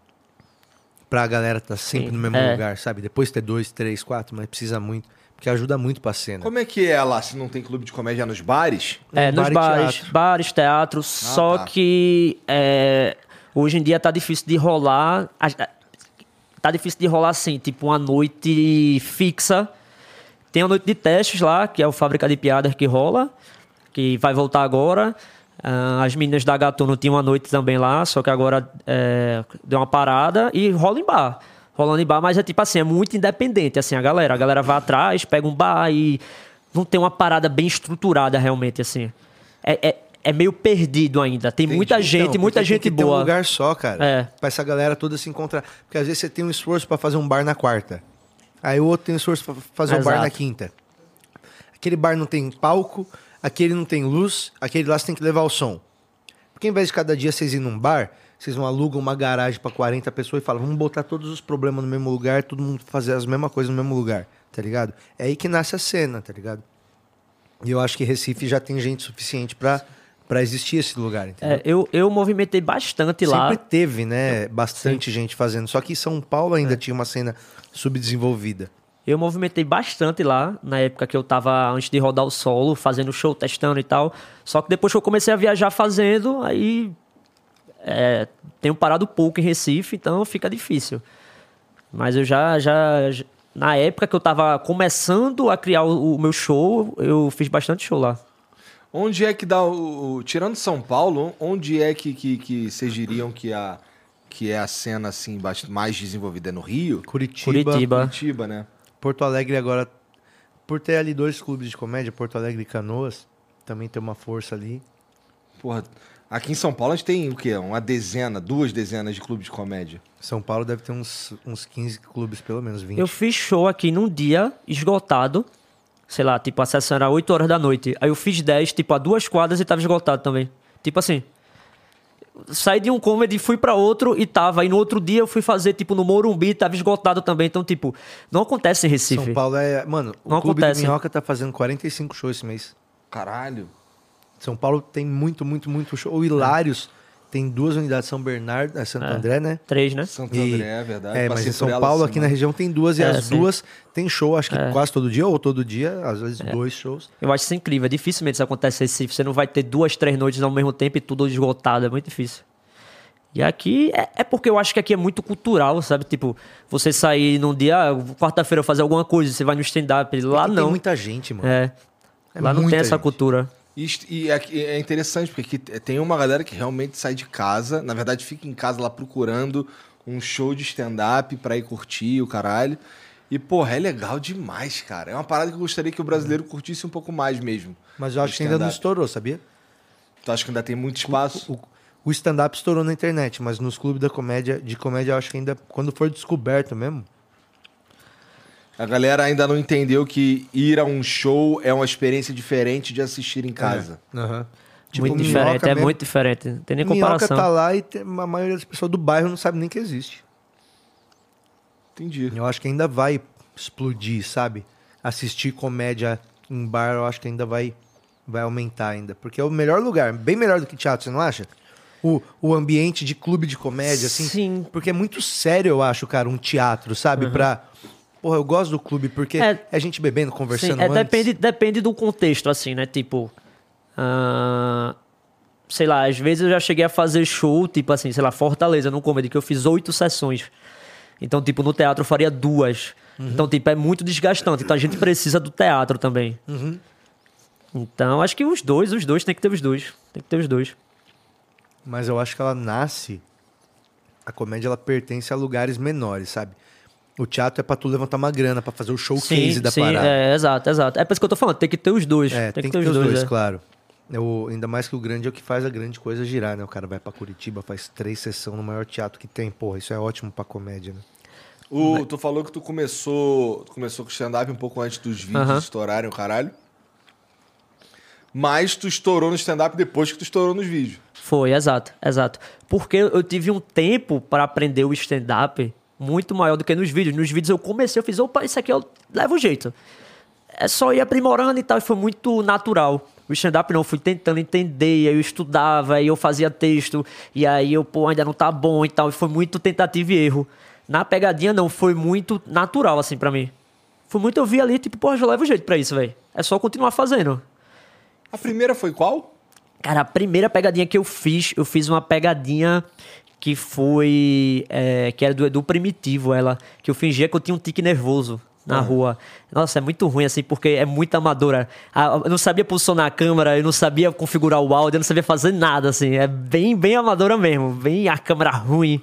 Pra galera tá sempre Sim, no mesmo é. lugar, sabe? Depois ter dois, três, quatro, mas precisa muito. Porque ajuda muito pra cena. Como é que é lá, se não tem clube de comédia nos bares? É, Bar nos e bares, teatro. bares, teatros. só tá. que é, hoje em dia tá difícil de rolar. a- Tá difícil de rolar assim, tipo uma noite fixa. Tem a noite de testes lá, que é o Fábrica de Piadas que rola, que vai voltar agora. Ah, as meninas da Gatuno tinham uma noite também lá, só que agora é, deu uma parada e rola em bar. Rolando em bar, mas é tipo assim, é muito independente, assim, a galera. A galera vai atrás, pega um bar e não tem uma parada bem estruturada realmente, assim. É, é, é meio perdido ainda. Tem muita gente, Então, muita gente tem que ter boa. um lugar só, cara. É. Pra essa galera toda se encontrar. Porque às vezes você tem um esforço pra fazer um bar na quarta. Aí o outro tem um esforço pra fazer um bar Exato. na quinta. Aquele bar não tem palco, aquele não tem luz, aquele lá você tem que levar o som. Porque ao invés de cada dia vocês ir num bar, vocês não alugam uma garagem pra 40 pessoas e falam, vamos botar todos os problemas no mesmo lugar, todo mundo fazer as mesmas coisas no mesmo lugar, tá ligado? É aí que nasce a cena, tá ligado? E eu acho que Recife já tem gente suficiente pra pra existir esse lugar, entendeu? É, eu, eu movimentei bastante lá. Sempre teve, né? Bastante gente fazendo. Só que São Paulo ainda É. tinha uma cena subdesenvolvida. Eu movimentei bastante lá, na época que eu tava, antes de rodar o solo, fazendo show, testando e tal. Só que depois que eu comecei a viajar fazendo, aí é, tenho parado pouco em Recife, então fica difícil. Mas eu já, já, já- na época que eu tava começando a criar o, o meu show, eu fiz bastante show lá. Onde é que dá o. Tirando São Paulo, onde é que, que, que vocês diriam que, a, que é a cena assim mais desenvolvida? É no Rio? Curitiba, Curitiba. Curitiba, né? Porto Alegre agora, por ter ali dois clubes de comédia, Porto Alegre e Canoas, também tem uma força ali. Porra, aqui em São Paulo a gente tem o quê? Uma dezena, duas dezenas de clubes de comédia. São Paulo deve ter uns, uns 15 clubes, pelo menos 20. Eu fiz show aqui num dia, esgotado. Sei lá, tipo, a sessão era 8 horas da noite. Aí eu fiz 10, tipo, a duas quadras e tava esgotado também. Tipo assim. Saí de um comedy, fui pra outro e tava. Aí no outro dia eu fui fazer, tipo, no Morumbi, tava esgotado também. Então, tipo, não acontece em Recife. São Paulo é. Mano, o Não Clube acontece. do Minhoca tá fazendo 45 shows esse mês. Caralho. São Paulo tem muito, muito, muito show. O Hilários tem duas unidades, São Bernardo, é Santo É. André, né? Três, né? Santo E- André, é verdade. É, mas em São Paulo, essa aqui na região, tem duas e É, as sim. duas tem show, acho que É. quase todo dia, ou todo dia, às vezes dois shows. Eu acho isso incrível. Dificilmente isso acontece Recife. Você não vai ter duas, três noites ao mesmo tempo e tudo esgotado. É muito difícil. E aqui é, é porque eu acho que aqui é muito cultural, sabe? Tipo, você sair num dia, ah, quarta-feira fazer alguma coisa, você vai no stand-up. Lá Aqui não. Tem muita gente, mano. É. É Lá não tem essa gente. cultura. E E aqui é interessante, porque tem uma galera que realmente sai de casa, na verdade fica em casa lá procurando um show de stand-up pra ir curtir o caralho. E, porra, é legal demais, cara. É uma parada que eu gostaria que o brasileiro curtisse um pouco mais mesmo. Mas eu acho que ainda não estourou, sabia? Tu acha que ainda tem muito espaço? O, o stand-up estourou na internet, mas nos clubes da comédia, de comédia, eu acho que ainda, quando for descoberto mesmo, A galera ainda não entendeu que ir a um show é uma experiência diferente de assistir em casa. Tipo, muito o diferente, Minhoca é mesmo- muito diferente. Não tem nem Minhoca comparação. tá lá e tem- a maioria das pessoas do bairro não sabe nem que existe. Entendi. Eu acho que ainda vai explodir, sabe? Assistir comédia em bar, eu acho que ainda vai, vai aumentar ainda. Porque é o melhor lugar, bem melhor do que teatro, você não acha? O, o ambiente de clube de comédia, assim. Sim. Porque é muito sério, eu acho, cara, um teatro, sabe? Pra. Porra, eu gosto do clube porque É- é, gente bebendo, conversando. Sim, é, depende, depende do contexto, assim, né? Tipo. ah, sei lá, às vezes eu já cheguei a fazer show, tipo assim, sei lá, Fortaleza, no comedy, que eu fiz oito sessões. Então, tipo, no teatro eu faria duas. Então, tipo, é muito desgastante. Então a gente precisa do teatro também. Então, acho que os dois, os dois, tem que ter os dois. Tem que ter os dois. Mas eu acho que ela nasce. A comédia ela pertence a lugares menores, sabe? O teatro é pra tu levantar uma grana, pra fazer o showcase da sim, parada. é, exato, exato. É por isso que eu tô falando, tem que ter os dois. É, tem, que ter os dois, claro. Eu, ainda mais que o grande é o que faz a grande coisa girar, né? O cara vai pra Curitiba, faz três sessões no maior teatro que tem. Porra, isso é ótimo pra comédia, né? O, tu falou que tu começou, tu começou com stand-up um pouco antes dos vídeos Aham. estourarem o caralho. Mas tu estourou no stand-up depois que tu estourou nos vídeos. Foi, exato, exato. Porque eu tive um tempo para aprender o stand-up muito maior do que nos vídeos. Nos vídeos eu comecei, eu fiz, opa, isso aqui eu levo o jeito. É só ir aprimorando e tal, e foi muito natural. O stand-up não, eu fui tentando entender, e aí eu estudava, aí eu fazia texto, e aí eu, pô, ainda não tá bom e tal, e foi muito tentativa e erro. Na pegadinha não, foi muito natural, assim, pra mim. Foi muito, eu vi ali, tipo, pô, já levo jeito pra isso, velho. É só continuar fazendo. A primeira foi qual? Cara, a primeira pegadinha que eu fiz, eu fiz uma pegadinha que foi. é, que era do Edu Primitivo, ela. Que eu fingia que eu tinha um tique nervoso na rua. Nossa, é muito ruim, assim, porque é muito amadora. Ah, Eu não sabia posicionar a câmera, eu não sabia configurar o áudio, eu não sabia fazer nada, assim. É bem, bem amadora mesmo. Bem a câmera ruim.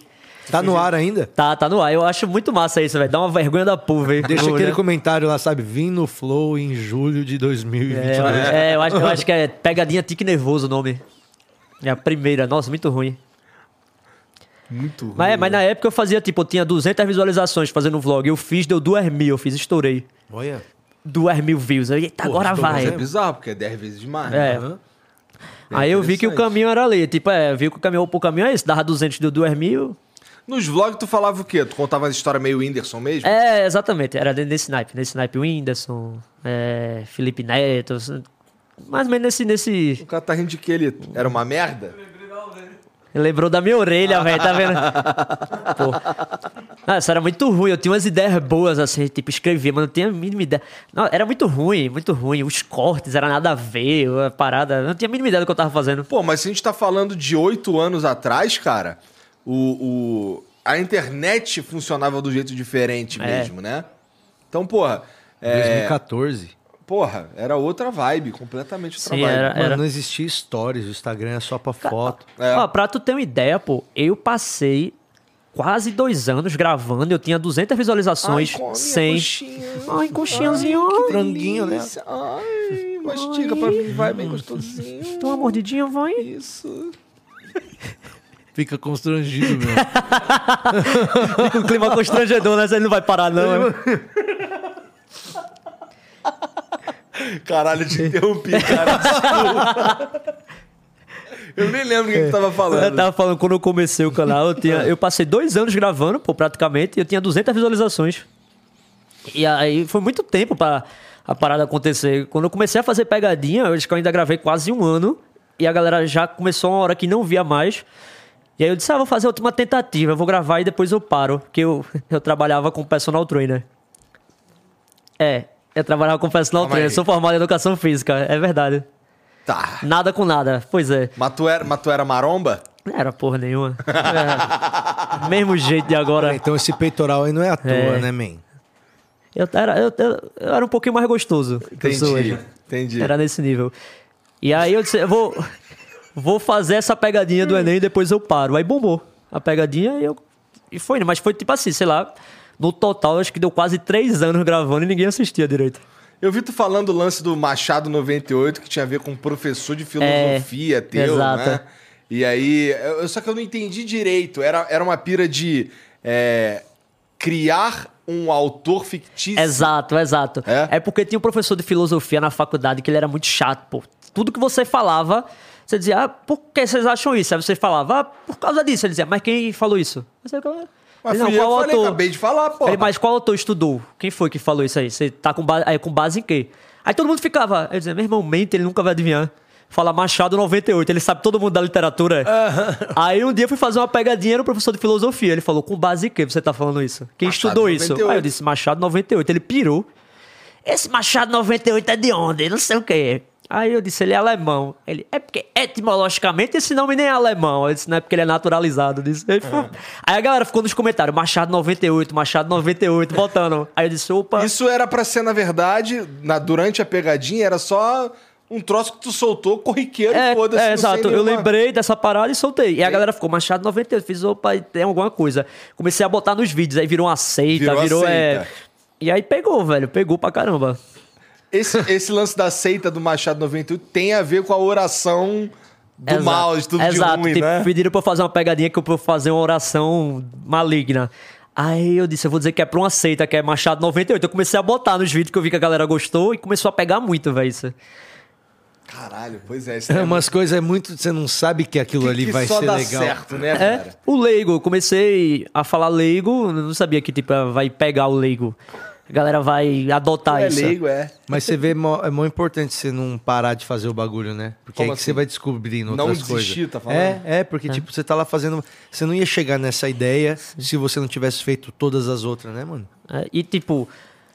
Tá no ar ainda? Tá, tá no ar. Eu acho muito massa isso, velho. Dá uma vergonha da porra, velho. Deixa aquele comentário lá, sabe? Vim no Flow em julho de 2022. É, é, eu, acho, eu acho que é pegadinha tique nervoso o nome. É a primeira. Nossa, muito ruim. Muito ruim. Mas, é, mas na época eu fazia, tipo, eu tinha 200 visualizações fazendo vlog. Eu fiz, deu 2 mil, eu fiz, estourei. Olha. 2 mil views. Eu, Eita, Pô, agora vai. É bizarro, porque é 10 vezes demais. É. né? Aí eu vi que o caminho era ali. Tipo, é, eu vi que o caminho, o caminho é esse. Dava 200, deu 2 mil. Nos vlogs tu falava o quê? Tu contava as histórias meio Whindersson mesmo? É, exatamente. Era nesse naipe. Nesse naipe, Whindersson, é, Felipe Neto. mais ou menos nesse. nesse... O cara tá rindo de que ele era uma merda? Lembrou da minha orelha, velho, tá vendo? Pô. Ah, isso era muito ruim. Eu tinha umas ideias boas, assim, tipo, escrever, mas não tinha a mínima ideia. Não, era muito ruim, muito ruim. Os cortes era nada a ver, a parada. Não tinha a mínima ideia do que eu tava fazendo. Pô, mas se a gente tá falando de oito anos atrás, cara, o, o, a internet funcionava do jeito diferente É. mesmo, né? Então, porra. É, 2014. Porra, era outra vibe, completamente outra Sim, vibe. era- Mano, não existia stories, o Instagram é só pra foto. É. Ó, pra tu ter uma ideia, pô, eu passei quase dois anos gravando, eu tinha 200 visualizações, Ai, come a 100. coxinha. Ai, coxinhazinho. Ai, que franguinho, né? Ai, mastiga pra mim, vai bem gostosinho. Dá uma mordidinha, vai. Isso. Fica constrangido, meu. Fica um clima constrangedor, né? Você não vai parar, não. Caralho, te interrompi, cara. desculpa. Eu nem lembro o que, tu tava falando. Eu tava falando, quando eu comecei o canal, eu, tinha, eu passei dois anos gravando, pô, praticamente, e eu tinha 200 visualizações. E aí foi muito tempo pra a parada acontecer. Quando eu comecei a fazer pegadinha, eu acho que eu ainda gravei quase um ano, e a galera já começou uma hora que não via mais. E aí eu disse, ah, vou fazer a última tentativa, vou gravar e depois eu paro. Porque eu, eu trabalhava com personal trainer. É, eu trabalhava com personal trainer, sou formado em educação física, é verdade. Tá. Nada com nada, pois é. Mas tu era, mas tu era maromba? Não era porra nenhuma. É. Mesmo jeito de agora. Então esse peitoral aí não é à toa, É. né, man? Eu era, eu, eu- eu era um pouquinho mais gostoso que eu sou Entendi, entendi. Era nesse nível. E aí eu disse, eu vou, vou fazer essa pegadinha do Enem e depois eu paro. Aí bombou a pegadinha e eu. E foi? Mas foi tipo assim, sei lá. No total, acho que deu quase três anos gravando e ninguém assistia direito. Eu vi tu falando o lance do Machado 98, que tinha a ver com um professor de filosofia teu, exato. né? E aí, eu, só que eu não entendi direito. Era, era uma pira de é, criar um autor fictício. Exato, exato. É? É? porque tinha um professor de filosofia na faculdade que ele era muito chato, pô. Tudo que você falava, você dizia, ah, por que vocês acham isso? Aí você falava, ah, por causa disso. Ele dizia, mas quem falou isso? Você, Mas Ele, fui eu que falei, acabei de falar, pô. Mas qual autor estudou? Quem foi que falou isso aí? Você tá com base, aí, com base em quê? Aí todo mundo ficava, eu dizia, meu irmão, mente, ele nunca vai adivinhar. Fala Machado 98, ele sabe todo mundo da literatura. Aí um dia eu fui fazer uma pegadinha no professor de filosofia. Ele falou, com base em quê você tá falando isso? Quem Machado estudou isso? 98. Aí eu disse, Machado 98. Ele pirou. Esse Machado 98 é de onde? Não sei o que. Aí eu disse, ele é alemão. Ele, é porque etimologicamente esse nome nem é alemão. Eu disse, não é porque ele é naturalizado. Eu disse, aí, foi- aí a galera ficou nos comentários, Machado 98, Machado 98, botando. Aí eu disse, opa. Isso era pra ser, na verdade, na, durante a pegadinha, era só um troço que tu soltou corriqueiro, É, foda-se. é, exato. Eu lembrei dessa parada e soltei. E a galera ficou, Machado 98. Fiz, opa, tem alguma coisa. Comecei a botar nos vídeos, aí virou uma seita, Virou virou. uma é... E aí pegou, velho. Pegou pra caramba. Esse, esse lance da seita do Machado 98 tem a ver com a oração do Exato. mal, de tudo Exato. de ruim, tipo, né? Pediram pra eu fazer uma pegadinha que eu eu fazer uma oração maligna. Aí eu disse, eu vou dizer que é pra uma seita, que é Machado 98. Eu comecei a botar nos vídeos que eu vi que a galera gostou e começou a pegar muito, velho. Isso. Caralho, pois é. Isso É é umas coisas é muito. Você não sabe que aquilo que, ali que vai só ser dá legal. certo, né, É, cara? o leigo. Eu comecei a falar leigo, eu não sabia que tipo vai pegar o leigo. A galera vai adotar é isso. leigo, é. Mas você vê, mó- é muito importante você não parar de fazer o bagulho, né? Porque Como aí que assim? você vai descobrindo Não outras desistir, coisas. tá falando? É, é, porque tipo, você tá lá fazendo. Você não ia chegar nessa ideia se você não tivesse feito todas as outras, né, mano? É, e tipo,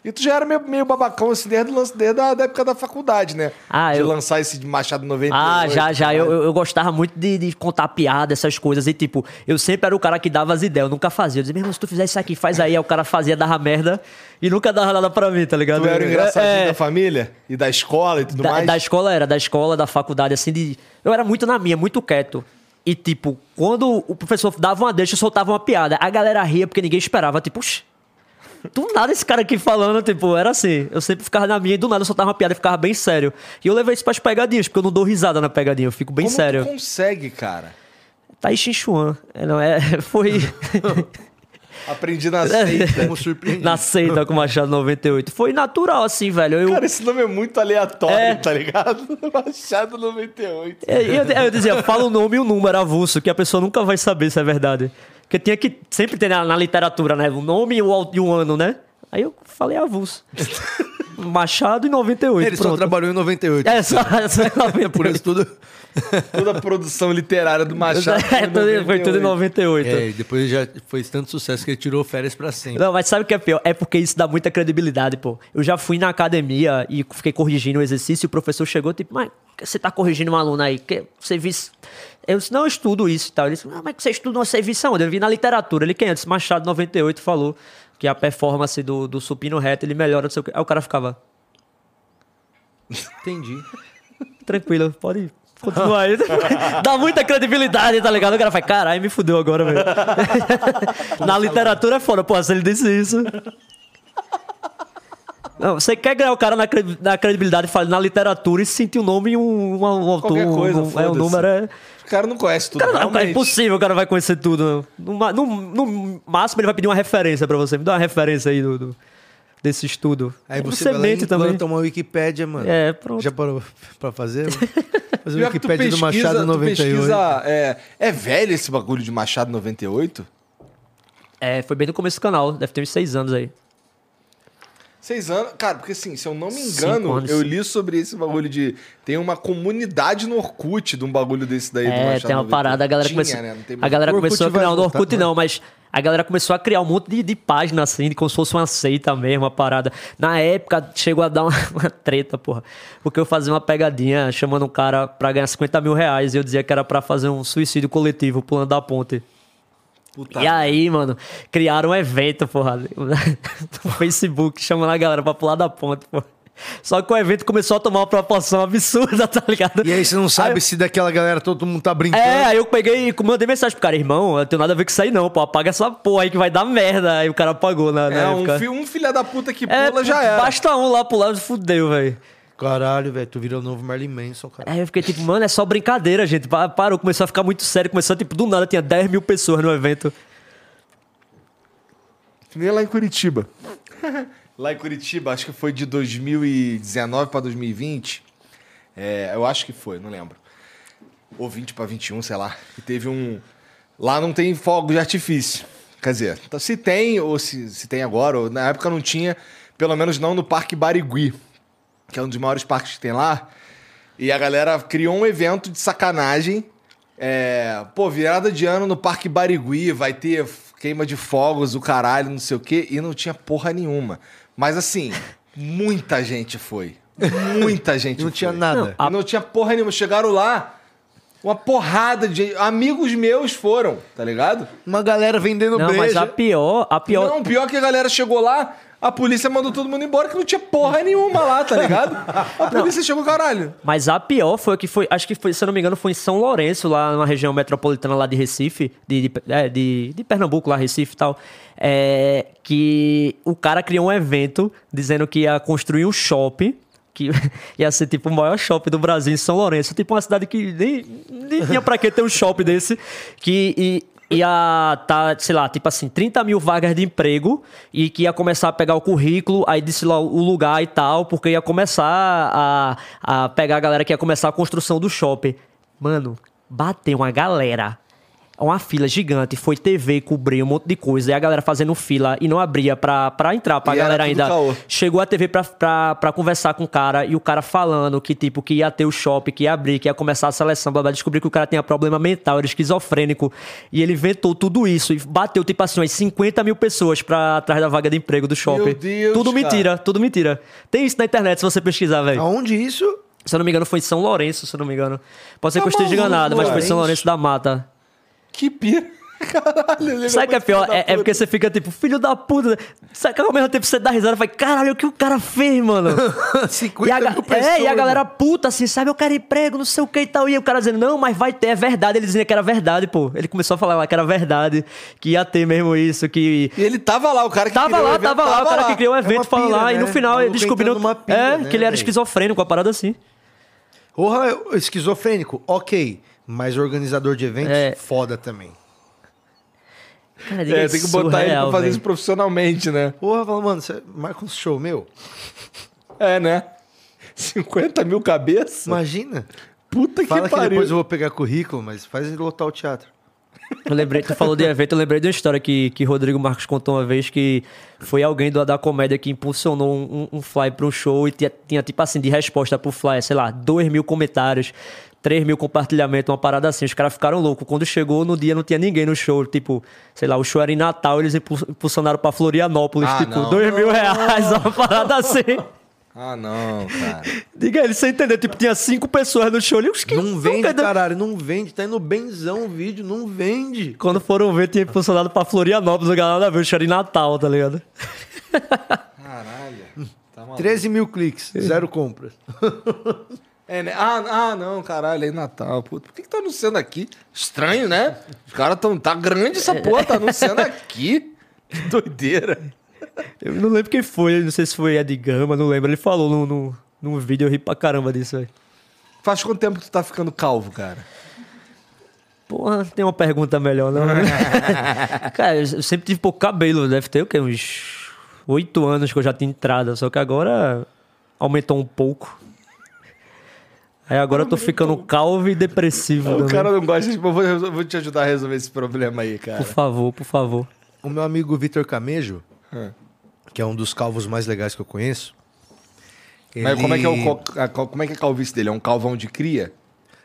E tu já era meio, meio babacão, assim, desde, desde a da época da faculdade, né? Ah, de eu- lançar esse de Machado 98. ah, já, já. Eu, eu, eu gostava muito de, de contar piada, essas coisas. E tipo, eu sempre era o cara que dava as ideias, eu nunca fazia. Eu dizia, meu irmão, se tu fizer isso aqui, faz aí. Aí o cara fazia, dava merda e nunca dava nada pra mim, tá ligado? Tu era o engraçadinho É, da família? E da escola e tudo Da, mais? da escola era, da escola, da faculdade, assim, de. Eu era muito na minha, muito quieto. E, tipo, quando o professor dava uma deixa, eu soltava uma piada. A galera ria porque ninguém esperava. Tipo, "Oxi, do nada esse cara aqui falando, tipo, era assim. Eu sempre ficava na minha e do nada eu soltava uma piada e ficava bem sério. E eu levei isso pras pegadinhas, porque eu não dou risada na pegadinha, eu fico bem Como sério. tu consegue, cara? Tá aí Xinchuan. É, não, é, foi Aprendi na seita. Como surpreendente. na seita com o Machado 98. Foi natural, assim, velho. Eu, Cara, esse nome é muito aleatório, É. tá ligado? Machado 98. É, eu, eu dizia, fala o nome e o número avulso, que a pessoa nunca vai saber se é verdade. Porque tinha que sempre ter na, na literatura, né? O nome e o, e o ano, né? Aí eu falei avulso. Machado em 98. Ele só pronto. trabalhou em 98. É, só, só em 98. Por isso tudo. Toda a produção literária do Machado. É, tudo- foi tudo em 98. É, e depois já foi tanto sucesso que ele tirou férias pra sempre. Não, mas sabe o que é pior? É porque isso dá muita credibilidade, pô. Eu já fui na academia e fiquei corrigindo o exercício e o professor chegou, tipo, mas você tá corrigindo um aluno aí? Que você viu? Eu disse, não, eu estudo isso e tal. Ele disse, ah, mas você estuda uma serviço aonde? Eu vi na literatura. Ele, quem é? Eu disse, Machado, 98, falou que a performance do, do supino reto, ele melhora, não sei o quê. Aí o cara ficava, Entendi. tranquilo, pode continuar aí. Dá muita credibilidade, tá ligado? O cara fala, caralho, me fudeu agora, velho. Na literatura é foda, pô, se ele disse isso. Não, você quer ganhar o cara na, cre- na credibilidade, fala na literatura e sentir um nome e um, um, um coisa, um, é, um número é. O cara não conhece tudo. Cara, não, é impossível o cara vai conhecer tudo. No, no- no máximo, ele vai pedir uma referência pra você. Me dá uma referência aí do, do- desse estudo. Aí você vai lá semente também. uma Wikipédia, mano. É, pronto. Já parou pra fazer? Fazer tu Wikipédia do pesquisa, Machado tu 98. pesquisa, é, é velho esse bagulho de Machado 98? É, foi bem no começo do canal. Deve ter uns seis anos aí. Seis anos. Cara, porque assim, se eu não me engano, anos. eu li sobre esse bagulho de. Tem uma comunidade no Orkut de um bagulho desse daí do É, tem uma 98. parada, a galera Tinha, começou. né? Não a galera Orkut começou a criar, no voltar, Orkut né? não, mas a galera começou a criar um monte de, de página assim, de como se fosse uma seita mesmo, uma parada. Na época chegou a dar uma, uma treta, porra. Porque eu fazia uma pegadinha chamando um cara pra ganhar 50 mil reais e eu dizia que era pra fazer um suicídio coletivo pulando da ponte. Puta E aí, mano, criaram um evento, porra, no Facebook, chamando a galera pra pular da ponte, porra. Só que o evento começou a tomar uma proporção absurda, tá ligado? E aí você não sabe Aí- se daquela galera todo mundo tá brincando. É, aí eu peguei e mandei mensagem pro cara, irmão, eu tenho nada a ver com isso aí não, pô, apaga essa porra aí que vai dar merda. Aí o cara apagou na, na É, um, época. fi- um filho da puta que É, pula já era. Basta um lá pular, fudeu, velho. Caralho, velho, tu virou o novo Marilyn Manson, cara. Aí eu fiquei tipo, mano, é só brincadeira, gente. Pa- Parou, começou a ficar muito sério, começou, tipo, do nada tinha 10 mil pessoas no evento. Nem lá em Curitiba. lá em Curitiba, acho que foi de 2019 pra 2020. É, eu acho que foi, não lembro. Ou 20 pra 21, sei lá. E teve um. Lá não tem fogo de artifício. Quer dizer, então, se tem, ou se, se tem agora, ou na época não tinha, pelo menos não no Parque Barigui, que é um dos maiores parques que tem lá. E a galera criou um evento de sacanagem. É, pô, virada de ano no Parque Barigui, vai ter queima de fogos, o caralho, não sei o quê, e não tinha porra nenhuma. Mas assim, muita gente foi. Muita gente Não foi. tinha nada. E não tinha porra nenhuma. Chegaram lá, uma porrada de. Amigos meus foram, tá ligado? Uma galera vendendo Não, breja. mas a pior, a pior. Não, pior que a galera chegou lá, a polícia mandou todo mundo embora que não tinha porra nenhuma lá, tá ligado? A polícia chegou, caralho. Mas a pior foi que foi, acho que foi, se eu não me engano, foi em São Lourenço, lá numa região metropolitana lá de Recife, de, de, é, de, de Pernambuco, lá, Recife e tal. É, que o cara criou um evento dizendo que ia construir um shopping. Que ia ser tipo o maior shopping do Brasil em São Lourenço. Tipo uma cidade que nem, nem tinha pra que ter um shopping desse. Que e, ia tá, sei lá, tipo assim, 30 mil vagas de emprego e que ia começar a pegar o currículo, aí disse lá o lugar e tal, porque ia começar a, a pegar a galera que ia começar a construção do shopping. Mano, bateu uma galera. Uma fila gigante, foi TV, cobriu um monte de coisa, e a galera fazendo fila e não abria pra, pra entrar pra E era galera ainda. caô. Chegou a TV pra, pra, pra conversar com o cara e o cara falando que, tipo, que ia ter o shopping, que ia abrir, que ia começar a seleção, blá blá. Descobriu que o cara tinha problema mental, era esquizofrênico. E ele inventou tudo isso e bateu, tipo assim, umas 50 mil pessoas pra atrás da vaga de emprego do shopping. Deus, tudo cara. mentira, tudo mentira. Tem isso na internet se você pesquisar, velho. Aonde isso? Se eu não me engano, foi em São Lourenço, se eu não me engano. Pode ser Tá que eu esteja enganado, mas foi em São? Lourenço da Mata. Que pira. Caralho, ele Sabe o que é pior? É, é porque você fica tipo, filho da puta. Sabe que ao mesmo tempo você dá risada e fala, caralho, o que o cara fez, mano? 50 E a, mil pessoas. é, e a galera puta assim, sabe? Eu quero emprego, não sei o que e tal. E o cara dizendo, não, mas vai ter, é verdade. Ele dizia que era verdade, pô. Ele começou a falar lá que era verdade, que ia ter mesmo isso, que. E ele tava lá, o cara que Tava criou o lá, evento tava lá, o cara que criou o É evento uma falando lá. E no né? final O ele descobriu é, né, que ele era velho? esquizofrênico, uma parada assim. Porra, esquizofrênico, ok. Mas organizador de eventos, É. foda também. Cara, É, tem que botar ele pra fazer velho. isso profissionalmente, né? Porra, fala, mano, você marca um show meu? É, né? 50 mil cabeças? Imagina. Puta que Fala que pariu. depois eu vou pegar currículo, mas faz ele lotar o teatro. Eu lembrei, tu falou de evento, eu lembrei de uma história que, que Rodrigo Marcos contou uma vez que foi alguém do, da comédia que impulsionou um, um fly para um show e tinha, tinha, tipo assim, de resposta pro fly, sei lá, 2 mil comentários, 3 mil compartilhamentos, uma parada assim. Os caras ficaram loucos. Quando chegou no dia, não tinha ninguém no show. Tipo, sei lá, o show era em Natal, eles impulsionaram pra Florianópolis, Ah, tipo, não. 2 mil reais, uma parada assim. Ah, não, cara. Diga ele, você entendeu? Tipo, tinha cinco pessoas no show. ali, os que Não vende, nunca- caralho, não vende. Tá indo benzão o vídeo, não vende. Quando foram ver, tinha funcionado pra Florianópolis, a galera viu, o show era em Natal, tá ligado? Caralho. Tá maluco. 13 mil cliques, zero compras. É, né? ah, ah, não, caralho, é Natal. Por que, que tá anunciando aqui? Estranho, né? Os caras tão. Tá grande essa porra, tá anunciando aqui. Que doideira. Eu não lembro quem foi, não sei se foi Ed Gama, não lembro. Ele falou no, no, num vídeo, eu ri pra caramba disso, velho. Faz quanto tempo que tu tá ficando calvo, cara? Porra, tem uma pergunta melhor, não? Cara, eu sempre tive pouco cabelo, deve ter o quê? Uns oito anos que eu já tinha entrada, só que agora aumentou um pouco. Aí agora eu tô ficando calvo e depressivo. O cara não gosta de. Eu vou, eu vou te ajudar a resolver esse problema aí, cara. Por favor, por favor. O meu amigo Vitor Camejo, Hum. que é um dos calvos mais legais que eu conheço. Mas ele- como é que é o a- co- como é que é a calvície dele? É um calvão de cria?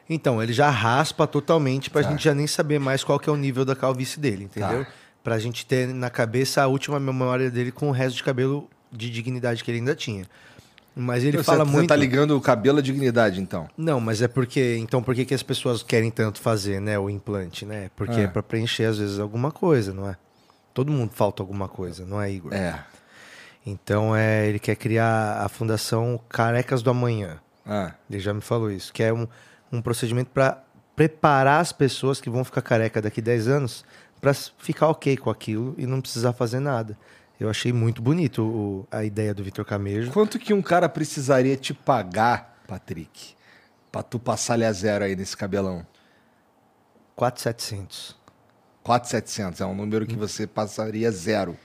Então, ele já raspa totalmente pra Tá. gente já nem saber mais qual que é o nível da calvície dele, entendeu? Tá. Pra gente ter na cabeça a última memória dele com o resto de cabelo de dignidade que ele ainda tinha. Mas ele você, fala você muito. tá ligando o cabelo à dignidade, então. Não, mas é porque. Então, por que, que as pessoas querem tanto fazer, né? O implante, né? Porque É. é pra preencher, às vezes, alguma coisa, não é? Todo mundo falta alguma coisa, não é, Igor? É. Então, é, ele quer criar a Fundação Carecas do Amanhã. Ah. Ele já me falou isso, que é um, um procedimento para preparar as pessoas que vão ficar careca daqui 10 anos para ficar ok com aquilo e não precisar fazer nada. Eu achei muito bonito o- a ideia do Vitor Camejo. Quanto que um cara precisaria te pagar, Patrick, pra tu passar a zero aí nesse cabelão? 4,700. 4,700 é um número que você passaria zero.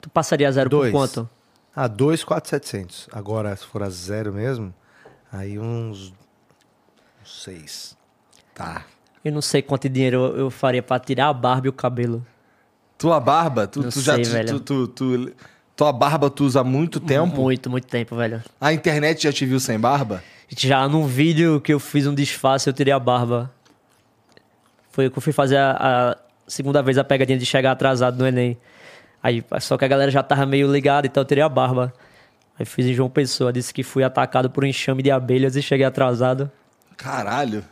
Tu passaria zero Dois. por quanto? Ah, 2,4,700. Agora, se for a zero mesmo, aí uns 6. Tá. Eu não sei quanto dinheiro eu, eu faria pra tirar a barba e o cabelo. Tua barba, tu, tu já. sei, velho. tu- tu- tu- tua barba tu usa há muito tempo? Muito, muito tempo, velho. A internet já te viu sem barba? Já num vídeo que eu fiz um disfarce, eu tirei a barba. Foi que eu fui fazer a, a segunda vez a pegadinha de chegar atrasado no Enem. Aí, só que a galera já tava meio ligada, então eu tirei a barba. Aí fiz em João Pessoa, disse que fui atacado por um enxame de abelhas e cheguei atrasado. Caralho.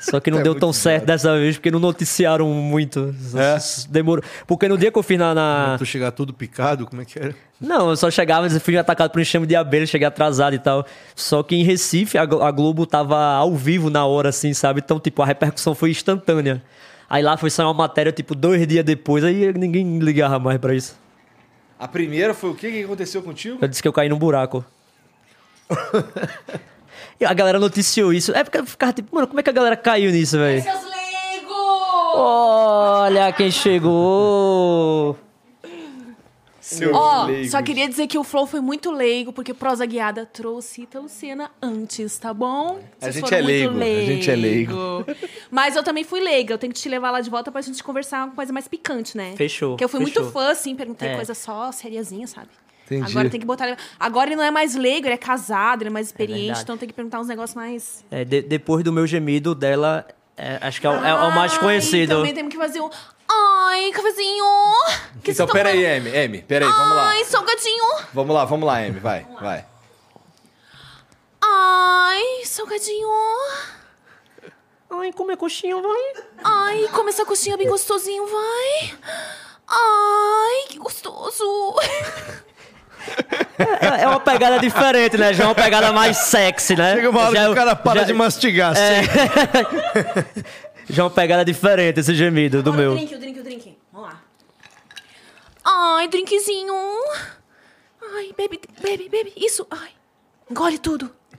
Só que não É deu tão certo dessa vez, porque não noticiaram muito. É? Demorou. Porque no dia que eu fiz na. na- Tu chegar tudo picado, como é que era? Não, eu só chegava e fui atacado por um enxame de abelha, cheguei atrasado e tal. Só que em Recife, a Glo- a Globo tava ao vivo na hora, assim, sabe? Então, tipo, a repercussão foi instantânea. Aí lá foi sair uma matéria, tipo, dois dias depois, aí ninguém ligava mais pra isso. A primeira foi o quê? O que aconteceu contigo? Eu disse que eu caí num buraco. e a galera noticiou isso. É porque eu ficava tipo, mano, como é que a galera caiu nisso, velho? Seus! Olha quem chegou! Seu Ó, leigo. só queria dizer que o Flow foi muito leigo, porque Prosa Guiada trouxe Ita Lucena antes, tá bom? A Vocês gente foram é muito leigo, a gente é leigo. Mas eu também fui leiga, eu tenho que te levar lá de volta pra gente conversar uma coisa mais picante, né? Fechou, Porque eu fui fechou. muito fã, assim, perguntei É. coisa só, seriazinha, sabe? Entendi. Agora tem que botar. Agora ele não é mais leigo, ele é casado, ele é mais experiente, verdade. então tem que perguntar uns negócios mais. É, de- depois do meu gemido dela, é, acho que é, o- é o mais Ai, conhecido. Também temos que fazer um. Ai, cafezinho! Que Então, você peraí? Amy, Amy, peraí, vamos lá. Ai, salgadinho! Vamos lá, vamos lá, Amy, vai, vai. Ai, salgadinho! Ai, comer coxinha, vai. Ai, come essa coxinha bem gostosinho, vai! Ai, que gostoso! É, é uma pegada diferente, né? Já é uma pegada mais sexy, né? Chega uma hora já, que o cara para já- de mastigar. É. assim. Já é uma pegada diferente esse gemido do Bora, meu. O drink, o drink, o drink. Vamos lá. Ai, drinkzinho! Ai, bebe, bebe, bebe. Isso, ai. Engole tudo.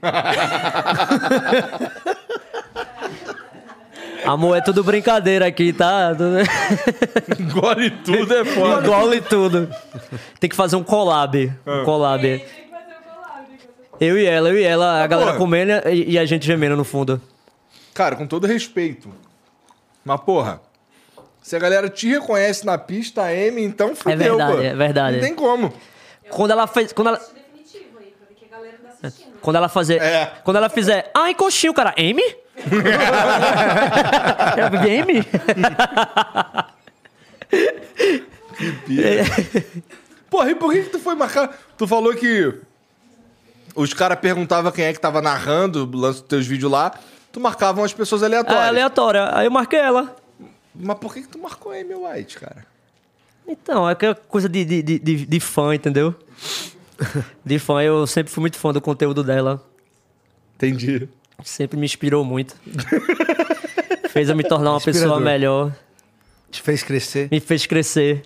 Amor, é tudo brincadeira aqui, tá? Engole tudo é foda. Engole tudo. Tem que fazer um collab. Um collab. Eu e ela, eu e ela, a galera porra. comendo e, a gente gemendo no fundo. Cara, com todo respeito. Mas, porra, se a galera te reconhece na pista, a M, então fudeu, verdade, pô. é verdade. Não tem como. Quando ela fez. Quando ela, Definitivo aí, pra ver que a galera tá assistindo. quando ela fazer. É. Quando ela fizer. Ai, coxinho, cara. M? M? Porra, e por que, que tu foi marcar? Tu falou que os caras perguntavam quem é que tava narrando o lance dos teus vídeos lá. Tu marcavam as pessoas É aleatórias. aleatória. Aí eu marquei ela. Mas por que, que tu marcou a Amy White, cara? Então, é aquela coisa de, de, de, de- de fã, entendeu? De fã, eu sempre fui muito fã do conteúdo dela. Entendi. Sempre me inspirou muito. fez eu me tornar uma pessoa Inspirador. melhor. Te fez crescer. Me fez crescer.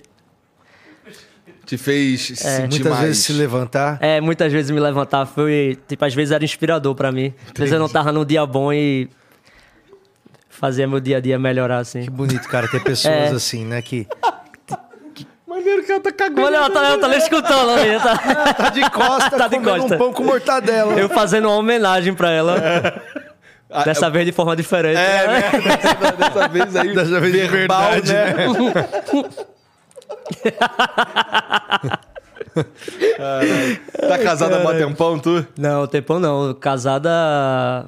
Te fez se sentir Muitas mais... vezes se levantar. É, muitas vezes me levantar foi. Tipo, às vezes era inspirador pra mim. Às vezes eu não tava num dia bom e. Fazia meu dia a dia melhorar, assim. Que bonito, cara, ter pessoas É. assim, né? Que Maneiro que ela tá cagando. Olha, ela tá, ela tá nem escutando ali. Tá, tá de costa, Tá de comendo costa. um pão com mortadela. eu fazendo uma homenagem pra ela. Ah, Dessa vez de forma diferente. É, né? Dessa, dessa vez aí. Dessa vez de verbal, verdade, né? Caralho. tá casada há mó tempão, tu? Não, tempão não. Casada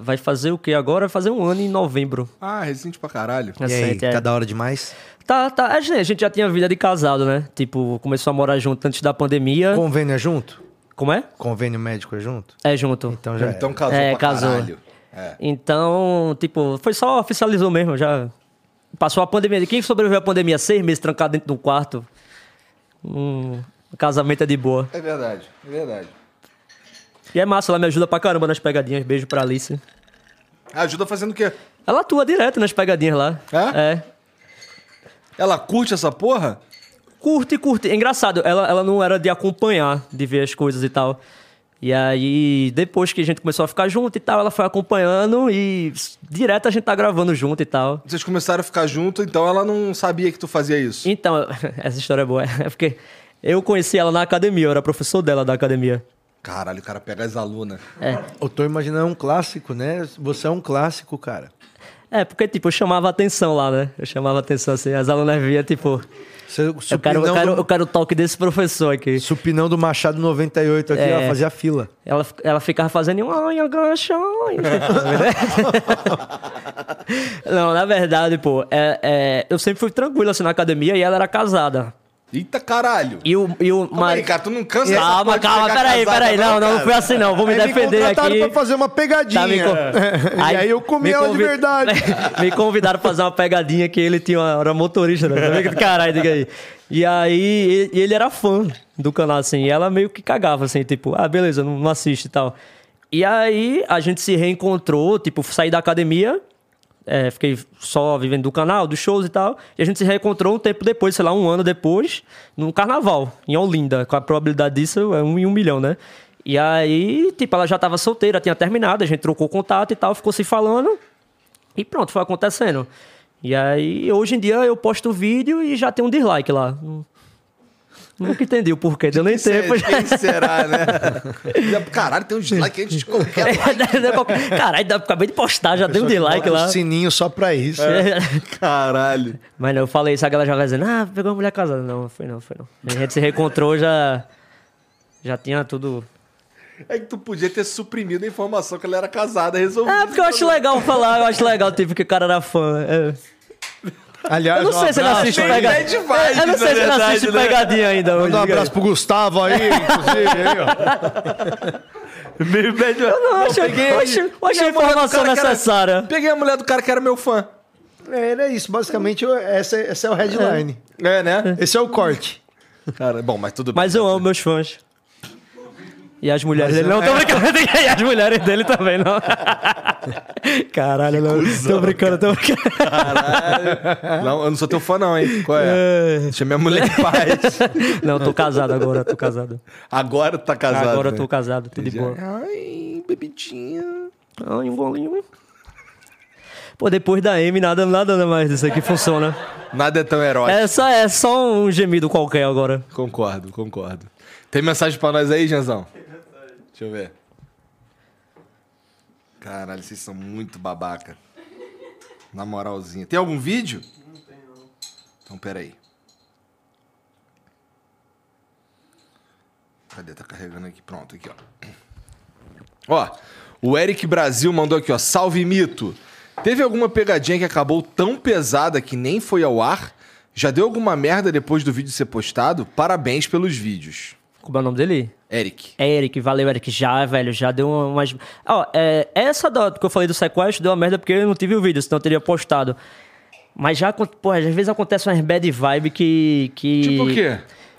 vai fazer o quê? Agora vai fazer um ano em novembro. Ah, recente pra caralho. E aí, é. tá da hora demais? Tá, tá. A gente, a gente já tinha vida de casado, né? Tipo, começou a morar junto antes da pandemia. Convênio é junto? Como é? Convênio médico é junto? É junto. Então já Então é. casou É, pra casou. caralho. É. Então, tipo, foi só oficializou mesmo, já. Passou a pandemia. Quem sobreviveu à pandemia? Seis meses trancado dentro de um quarto. Um casamento é de boa. É verdade, é verdade. E é massa, ela me ajuda pra caramba nas pegadinhas. Beijo pra Alice. Ajuda fazendo o quê? Ela atua direto nas pegadinhas lá. É? É. Ela curte essa porra? Curte, curte. É engraçado, ela, ela não era de acompanhar, de ver as coisas e tal. E aí, depois que a gente começou a ficar junto e tal, ela foi acompanhando e direto a gente tá gravando junto e tal. Vocês começaram a ficar junto, então ela não sabia que tu fazia isso. Então, essa história é boa. É porque eu conheci ela na academia, eu era professor dela da academia. Caralho, o cara pega as alunas. Eu tô imaginando um clássico, né? Você é um clássico, cara. É, porque, tipo, eu chamava atenção lá, né? Eu chamava atenção assim, as alunas via, tipo, Você, eu quero, eu, quero, do, eu quero o toque desse professor aqui. supinão do Machado 98 aqui, É. ó, fazia fila. Ela, ela ficava fazendo um ai, agacha, ai. Não, na verdade, pô, é, é, eu sempre fui tranquilo assim na academia e ela era casada. Eita caralho. E o, e o Calma aí, cara, tu não cansa Calma, porra de calma, peraí, peraí. Não, não, não fui assim não, vou me Aí me defender contrataram aqui. pra fazer uma pegadinha. Tá, me con- e aí eu comi me ela de convi- verdade. me convidaram pra fazer uma pegadinha que ele tinha uma, era motorista, né? Caralho, diga aí. E aí, ele era fã do canal, assim, e ela meio que cagava, assim, tipo, ah, beleza, não, não assiste e tal. E aí, a gente se reencontrou, tipo, saí da academia, é, fiquei só vivendo do canal, dos shows e tal, e a gente se reencontrou um tempo depois, sei lá, um ano depois, num carnaval, em Olinda, com a probabilidade disso é um em um milhão, né? E aí, tipo, ela já tava solteira, tinha terminado, a gente trocou contato e tal, ficou se falando, e pronto, foi acontecendo. E aí, hoje em dia, eu posto vídeo e já tem um dislike lá. Nunca entendi o porquê, deu nem tempo. Quem será, né? Caralho, tem um dislike antes de qualquer. Caralho, acabei de postar, já deu um dislike lá. Um sininho só pra isso. Caralho. Mas não, eu falei isso, a galera já vai dizendo, ah, pegou uma mulher casada. Não, foi não, foi não. A gente se reencontrou, já. Já tinha tudo. É que tu podia ter suprimido a informação que ela era casada, resolvido. É, porque eu acho legal falar, eu acho legal, tipo, que o cara era fã. É. Aliás, Eu não um sei se ele assiste pegadinha. Vibes, Eu não sei se ele assiste né? pegadinha ainda hoje. Manda um abraço pro Gustavo aí, inclusive. Aí, ó. Meio bad Eu não peguei- eu acho peguei a a mulher do informação que era- necessária. Peguei a mulher do cara que era meu fã. É, era isso. Basicamente, eu- essa, essa é o headline. É, né? Esse é o corte. Cara, bom, mas tudo Mas bem. eu amo meus fãs. E as mulheres Mas dele. eu- Não, tô brincando. E as mulheres dele também, não. Caralho, não. Tô brincando, tô brincando. Não, eu não sou teu fã, não, hein? Qual é? Deixa minha mulher em paz. Não, tô casado agora, tô casado. Agora tu tá casado. agora eu né? tô casado, tudo de boa. Ai, bebidinha. Ai, um golinho. Pô, depois da M, nada, nada mais disso aqui funciona. Nada é tão erótico. É só, é só um gemido qualquer agora. Concordo, concordo. Tem mensagem pra nós aí, Janzão? Deixa eu ver. Caralho, vocês são muito babaca. Na moralzinha. Tem algum vídeo? Não tem, não. Então, peraí. Cadê? Tá carregando aqui. Pronto, aqui, ó. Ó, o Eric Brasil mandou aqui, ó. Salve mito. Teve alguma pegadinha que acabou tão pesada que nem foi ao ar? Já deu alguma merda depois do vídeo ser postado? Parabéns pelos vídeos. Como é o nome dele? Eric. Eric, valeu, Eric. Já, velho, já deu umas. Ó, é, essa da, que eu falei do sequestro deu uma merda porque eu não tive o vídeo, senão eu teria postado. Mas já, pô, às vezes acontece umas bad vibe que. que... Tipo o quê?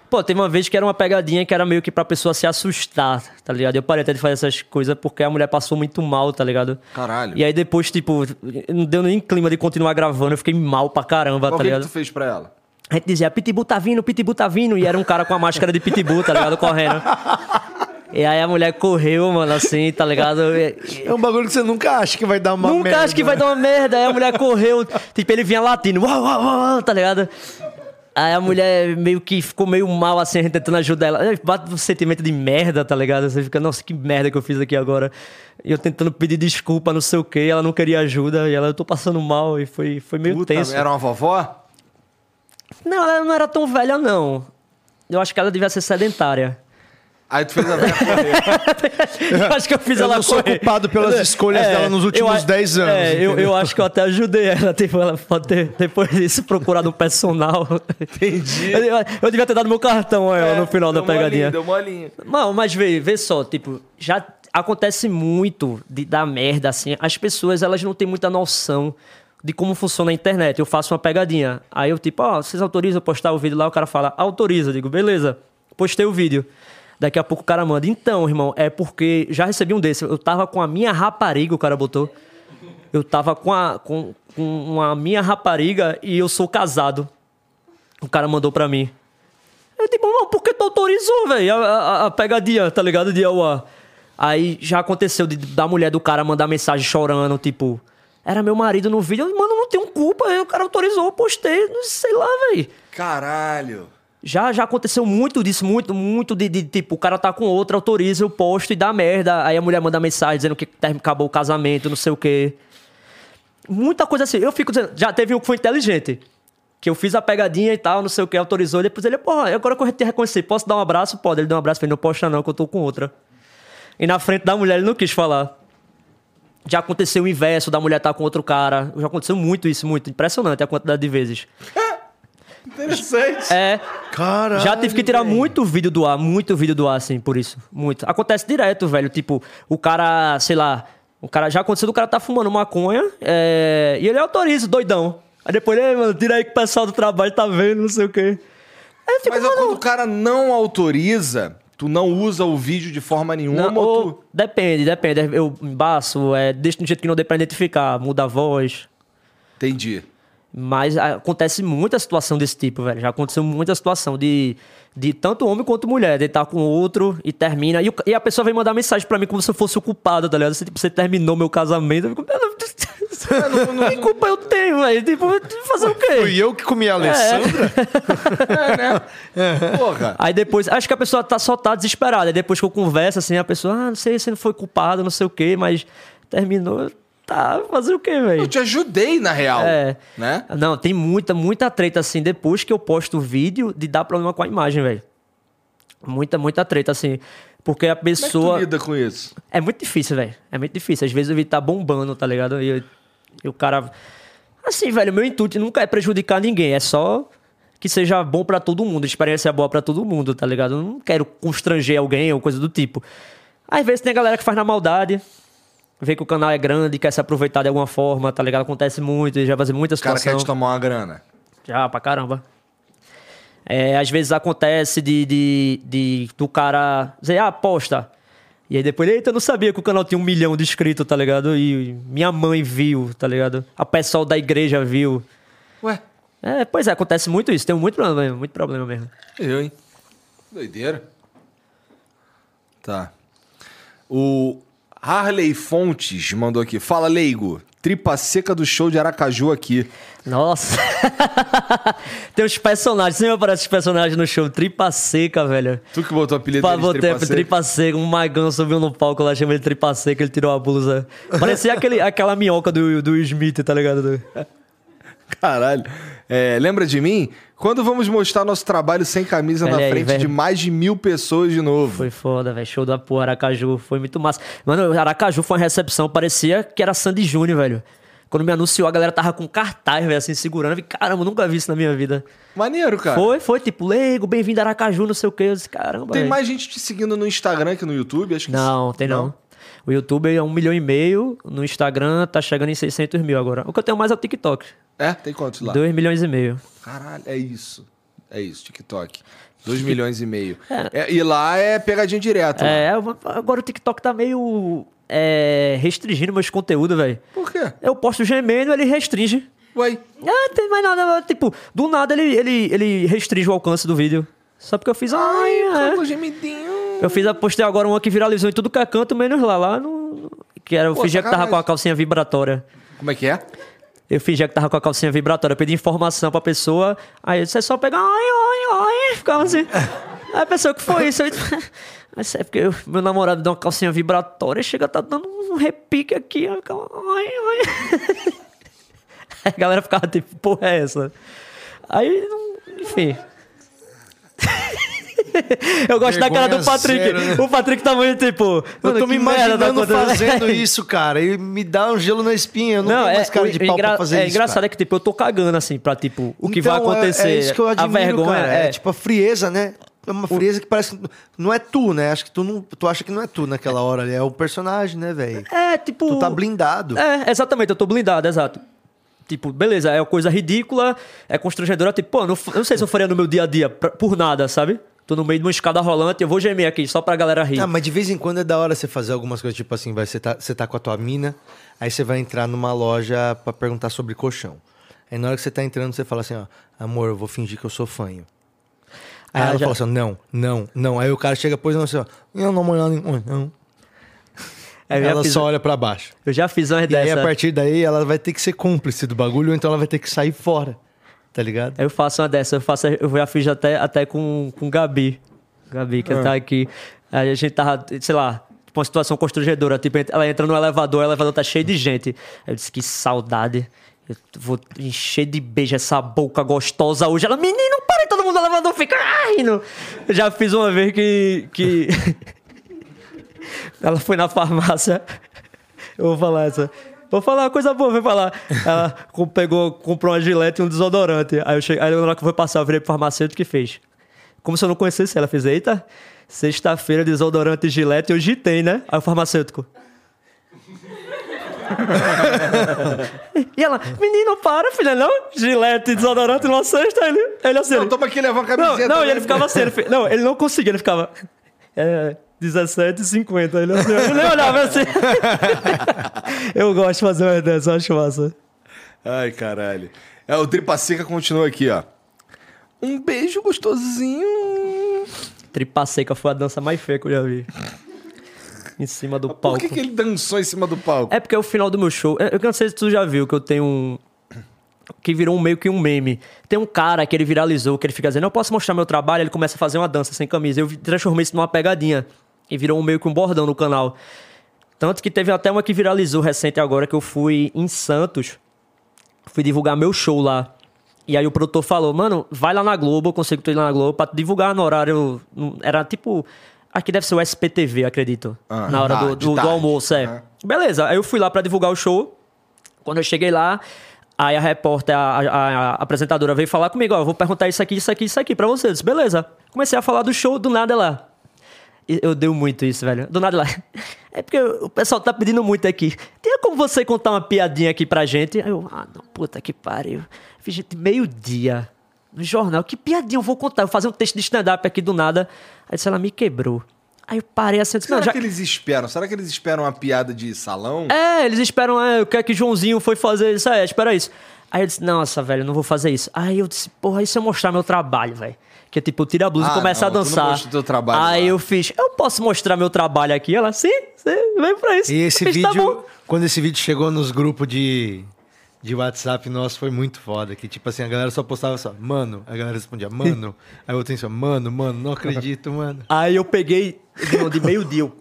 Pô, teve uma vez que era uma pegadinha que era meio que pra pessoa se assustar, tá ligado? Eu parei até de fazer essas coisas porque a mulher passou muito mal, tá ligado? Caralho. E aí depois, tipo, não deu nem clima de continuar gravando, eu fiquei mal pra caramba, Qual tá que, que ligado? tu fez pra ela? A gente dizia, Pitbull tá vindo, Pitbull tá vindo. E era um cara com a máscara de Pitbull, tá ligado? Correndo. E aí a mulher correu, mano, assim, tá ligado? É um bagulho que você nunca acha que vai dar uma Nunca merda. acho que vai dar uma merda. Aí a mulher correu, tipo, ele vinha latindo, uau, uau, uau, tá ligado? Aí a mulher meio que ficou meio mal, assim, a gente tentando ajudar ela. Bate um sentimento de merda, tá ligado? Você fica, nossa, que merda que eu fiz aqui agora. E eu tentando pedir desculpa, não sei o quê. Ela não queria ajuda. E ela, eu tô passando mal. E foi, foi meio Puta, tenso. era uma vovó? Não, ela não era tão velha, não. Eu acho que ela devia ser sedentária. Aí tu fez a velha correr. Eu acho que eu fiz Eu ela não sou correr. culpado pelas escolhas dela nos eu últimos a- 10 anos, É, eu, eu acho que eu até ajudei ela. Tipo, ela pode ter, depois disso, procurado um personal. Entendi. Eu, eu devia ter dado meu cartão a ela no final da Deu molinho, pegadinha. Deu molinho. Não, mas vê, vê só, tipo, já acontece muito de dar merda, assim. As pessoas, elas não têm muita noção de como funciona a internet. Eu faço uma pegadinha. Aí eu, tipo, ó, vocês autorizam postar o vídeo lá? O cara fala, autoriza. Eu digo, beleza. Postei o vídeo. Daqui a pouco o cara manda, então, irmão, é porque já recebi um desse. Eu tava com a minha rapariga, o cara botou. Eu tava com a, com, com a minha rapariga e eu sou casado. O cara mandou pra mim. Eu tipo, mano, por que tu autorizou, velho? A, a- a pegadinha, tá ligado? De. Aí já aconteceu de, da mulher do cara mandar mensagem chorando, tipo, era meu marido no vídeo. Eu, mano, não tenho culpa. O cara autorizou, eu postei, não sei lá, velho. Caralho. Já, já aconteceu muito disso, muito, muito de, de, tipo, o cara tá com outra, autoriza, eu posto e dá merda. Aí a mulher manda mensagem dizendo que acabou o casamento, não sei o quê. Muita coisa assim. Eu fico dizendo, já teve um que foi inteligente. Que eu fiz a pegadinha e tal, não sei o que, autorizou. Depois ele, porra, agora que eu te reconheci, posso dar um abraço? Pode. Ele deu um abraço, falei, não posta não, que eu tô com outra. E na frente da mulher ele não quis falar. Já aconteceu o inverso, da mulher tá com outro cara. Já aconteceu muito isso, muito. Impressionante a quantidade de vezes. Interessante. É, Caralho, já tive que tirar velho. muito vídeo do ar, muito vídeo do ar, assim, por isso. Muito. Acontece direto, velho. Tipo, o cara, sei lá, o cara já aconteceu do cara tá fumando maconha é, e ele autoriza, doidão. Aí depois ele, "Ei, mano, tira aí que o pessoal do trabalho tá vendo, não sei o quê. Mas ó, mano, quando o cara não autoriza, tu não usa o vídeo de forma nenhuma não, ou tu... depende, depende. Eu embaço, é, deixo de um jeito que não dê pra identificar, muda a voz. Entendi. Mas acontece muita situação desse tipo, velho. Já aconteceu muita situação de, de tanto homem quanto mulher. De estar com outro e termina. E, e a pessoa vem mandar mensagem pra mim como se eu fosse o culpado, tá ligado? Você, tipo, você terminou meu casamento. Eu fico, "Meu Deus, que culpa eu tenho, velho? Tipo, fazer o quê? Fui eu que comi a Alessandra? Porra. Aí depois, acho que a pessoa tá, só tá desesperada. Aí depois que eu converso, assim, a pessoa, ah, não sei, você não foi culpado, não sei o quê, mas terminou. Tá, fazer o quê, Eu velho? te ajudei, na real. É. Né? Não, tem muita, muita treta assim depois que eu posto o vídeo de dar problema com a imagem, velho. Muita, muita treta assim. Porque a Como é que tu pessoa. lida com isso? É muito difícil, velho. É muito difícil. Às vezes o vídeo tá bombando, tá ligado? E, e o cara. Assim, velho, meu intuito nunca é prejudicar ninguém. É só que seja bom pra todo mundo. Experiência boa pra todo mundo, tá ligado? Eu não quero constranger alguém ou coisa do tipo. Às vezes tem a galera que faz na maldade. Vê que o canal é grande, quer se aproveitar de alguma forma, tá ligado? Acontece muito, já fazer muita O cara quer te tomar uma grana. Já, pra caramba. É, às vezes acontece de, de, de do cara dizer, ah, aposta. E aí depois, eita, eu não sabia que o canal tinha um milhão de inscritos, tá ligado? E minha mãe viu, tá ligado? A pessoal da igreja viu. Ué, É, pois é, acontece muito isso. Tem muito problema, muito problema mesmo. eu, hein? Doideira. Tá. O Harley Fontes mandou aqui. Fala, Leigo. Tripa seca do show de Aracaju aqui. Nossa. Tem os personagens. Sempre aparece os personagens no show. Tripa seca, velho. Tu que botou o apelido dele de botei tripa seca? tripa seca. Um magão subiu no palco lá, chamou ele de tripa seca, ele tirou a blusa. Parecia aquele, aquela minhoca do, do Smith, tá ligado? Caralho. É, lembra de mim? Quando vamos mostrar nosso trabalho sem camisa na aí, frente velho. de mais de mil pessoas de novo? Foi foda, velho. Show da porra, Aracaju. Foi muito massa. Mano, Aracaju foi uma recepção, parecia que era Sandy Júnior, velho. Quando me anunciou, a galera tava com cartaz, velho, assim, segurando. Eu vi, caramba, nunca vi isso na minha vida. Maneiro, cara. Foi, foi, tipo, leigo, bem-vindo a Aracaju, não sei o quê. Eu disse, caramba, Tem velho. mais gente te seguindo no Instagram que no YouTube? Acho que Não, tem não. O YouTube é um milhão e meio, no Instagram tá chegando em 600 mil agora. O que eu tenho mais é o TikTok. É? Tem quantos lá? 2 milhões e meio. Caralho, é isso. É isso, TikTok. 2 milhões e meio. É, e lá é pegadinha direto. É, agora o TikTok tá meio é, restringindo meus conteúdos, velho. Por quê? Eu posto gemendo, ele restringe. Ué, É, tem mais nada. Tipo, do nada ele, ele, ele restringe o alcance do vídeo. Só porque eu fiz. Ai, é. Ai, gemidinho. Eu fiz, postei agora uma que viralizou em tudo que é canto, menos lá. Lá no. Que era, eu Pô, fingia que tava sacanagem. com a calcinha vibratória. Como é que é? Eu fingia que tava com a calcinha vibratória. Eu pedi informação pra pessoa. Aí disse, é só pegar. Ai, ai, ai. Ficava assim. Aí a pessoa, que foi isso? Eu disse, Mas é porque eu- meu namorado deu uma calcinha vibratória. Chega, tá dando um repique aqui. Ai, ai. Aí a galera ficava tipo, porra, é essa? Aí, enfim. Eu gosto da cara do Vergonha Patrick. zero, né? O Patrick tá muito tipo. Eu tô "Mano, me tá imaginando acontecendo?" fazendo isso, cara. E me dá um gelo na espinha. Eu não, tenho mais cara de pau engra- pra fazer é isso. engraçado cara. é que, tipo, eu tô cagando, assim, pra, tipo, o que Então, vai acontecer. É, é isso que eu admiro, a vergonha cara. é, É tipo a frieza, né? É uma frieza que parece não é tu, né? Acho que tu não, tu acha que não é tu naquela hora ali, é o personagem, né, velho? é, tipo... Tu tá blindado. É, exatamente, eu tô blindado, exato. Tipo, beleza, é uma coisa ridícula, é constrangedora, tipo, pô, não, eu não sei se eu faria no meu dia a dia pra- por nada, sabe? Tô no meio de uma escada rolante, eu vou gemer aqui só pra galera rir. Ah, mas de vez em quando é da hora você fazer algumas coisas, tipo assim, vai, você, tá, você tá com a tua mina, aí você vai entrar numa loja pra perguntar sobre colchão. Aí na hora que você tá entrando, você fala assim, ó, amor, eu vou fingir que eu sou fanho. Aí Ah, ela já- fala assim, não, não, não. Aí o cara chega depois e fala assim, ó, eu não não. Aí eu já ela fiz- só olha pra baixo. Eu já fiz uma E aí, a partir daí, ela vai ter que ser cúmplice do bagulho, ou então ela vai ter que sair fora. Tá ligado? Eu faço uma dessa, eu faço, eu já fiz até, até com, com Gabi. Gabi, Ah. que tá aqui. Aí a gente tava, sei lá, tipo uma situação constrangedora. Tipo, ela entra no elevador, o elevador tá cheio de gente. Eu disse, que saudade. Eu vou encher de beijo essa boca gostosa hoje. Ela, menino, para aí, todo mundo no elevador fica ah, rindo. Eu já fiz uma vez que. que... ela foi na farmácia. Eu vou falar essa. Vou falar uma coisa boa, vou falar. Ela pegou, comprou uma gilete e um desodorante. Aí eu cheguei, aí na hora que eu fui passar, eu virei pro farmacêutico que fez. Como se eu não conhecesse ela, fez, eita, sexta-feira, desodorante e gilete, hoje tem, né? Aí o farmacêutico. e ela, menino, para, filha, não? Gilete desodorante numa sexta, ele, ele assim. Não, ele- toma aqui, leva a não, camiseta. não, e né? ele ficava assim, ele não, ele não conseguia, ele ficava. É, 17,50. Ele, assim, ele nem olhava assim. eu gosto de fazer uma dessa, eu acho massa. Ai, caralho. É, o Tripa Seca continua aqui, ó. Um beijo gostosinho. Tripa seca foi a dança mais feia que eu já vi. Em cima do Por palco. que, que ele dançou em cima do palco? É porque é o final do meu show. Eu eu não sei se tu já viu que eu tenho um. Que virou um meio que um meme. Tem um cara que ele viralizou, que ele fica dizendo, eu posso mostrar meu trabalho, ele começa a fazer uma dança sem camisa. Eu transformei isso numa pegadinha. E virou meio que um bordão no canal. Tanto que teve até uma que viralizou recente agora, que eu fui em Santos. Fui divulgar meu show lá. E aí o produtor falou, mano, vai lá na Globo, eu consigo tu ir lá na Globo, pra divulgar no horário. Era tipo. Aqui deve ser o SPTV, acredito. Ah, na hora tá, do, do- do almoço, é. Aham. Beleza, aí eu fui lá pra divulgar o show. Quando eu cheguei lá, aí a repórter, a, a- a apresentadora veio falar comigo, ó, vou perguntar isso aqui, isso aqui, isso aqui pra você. Eu disse, beleza. Comecei a falar do show, do nada lá. Eu dei muito isso, velho. Do nada lá. É porque o pessoal tá pedindo muito aqui. Tem como você contar uma piadinha aqui pra gente? Aí eu, ah, não, puta que pariu. Fiz gente meio-dia no jornal. Que piadinha eu vou contar? Eu vou fazer um texto de stand-up aqui do nada. Aí disse, ela me quebrou. Aí eu parei assim, disse, Será não, já... que eles esperam? Será que eles esperam uma piada de salão? É, eles esperam, é, o que é que Joãozinho foi fazer? Isso é, espera isso. Aí eu disse, nossa, velho, não vou fazer isso. Aí eu disse, porra, e se eu mostrar meu trabalho, velho? Que é tipo, tira a blusa Ah, e começa não, a tu não dançar. mostra o teu trabalho Aí lá. eu fiz, eu posso mostrar meu trabalho aqui? Ela, sim, sim, vem pra isso. E esse fiz, "Tá vídeo, bom." quando esse vídeo chegou nos grupos de, de WhatsApp nosso, foi muito foda. Que tipo assim, a galera só postava só, mano. A galera respondia, mano. Aí eu tenho só, mano, mano, não acredito, mano. Aí eu peguei, de- de meio-dia, eu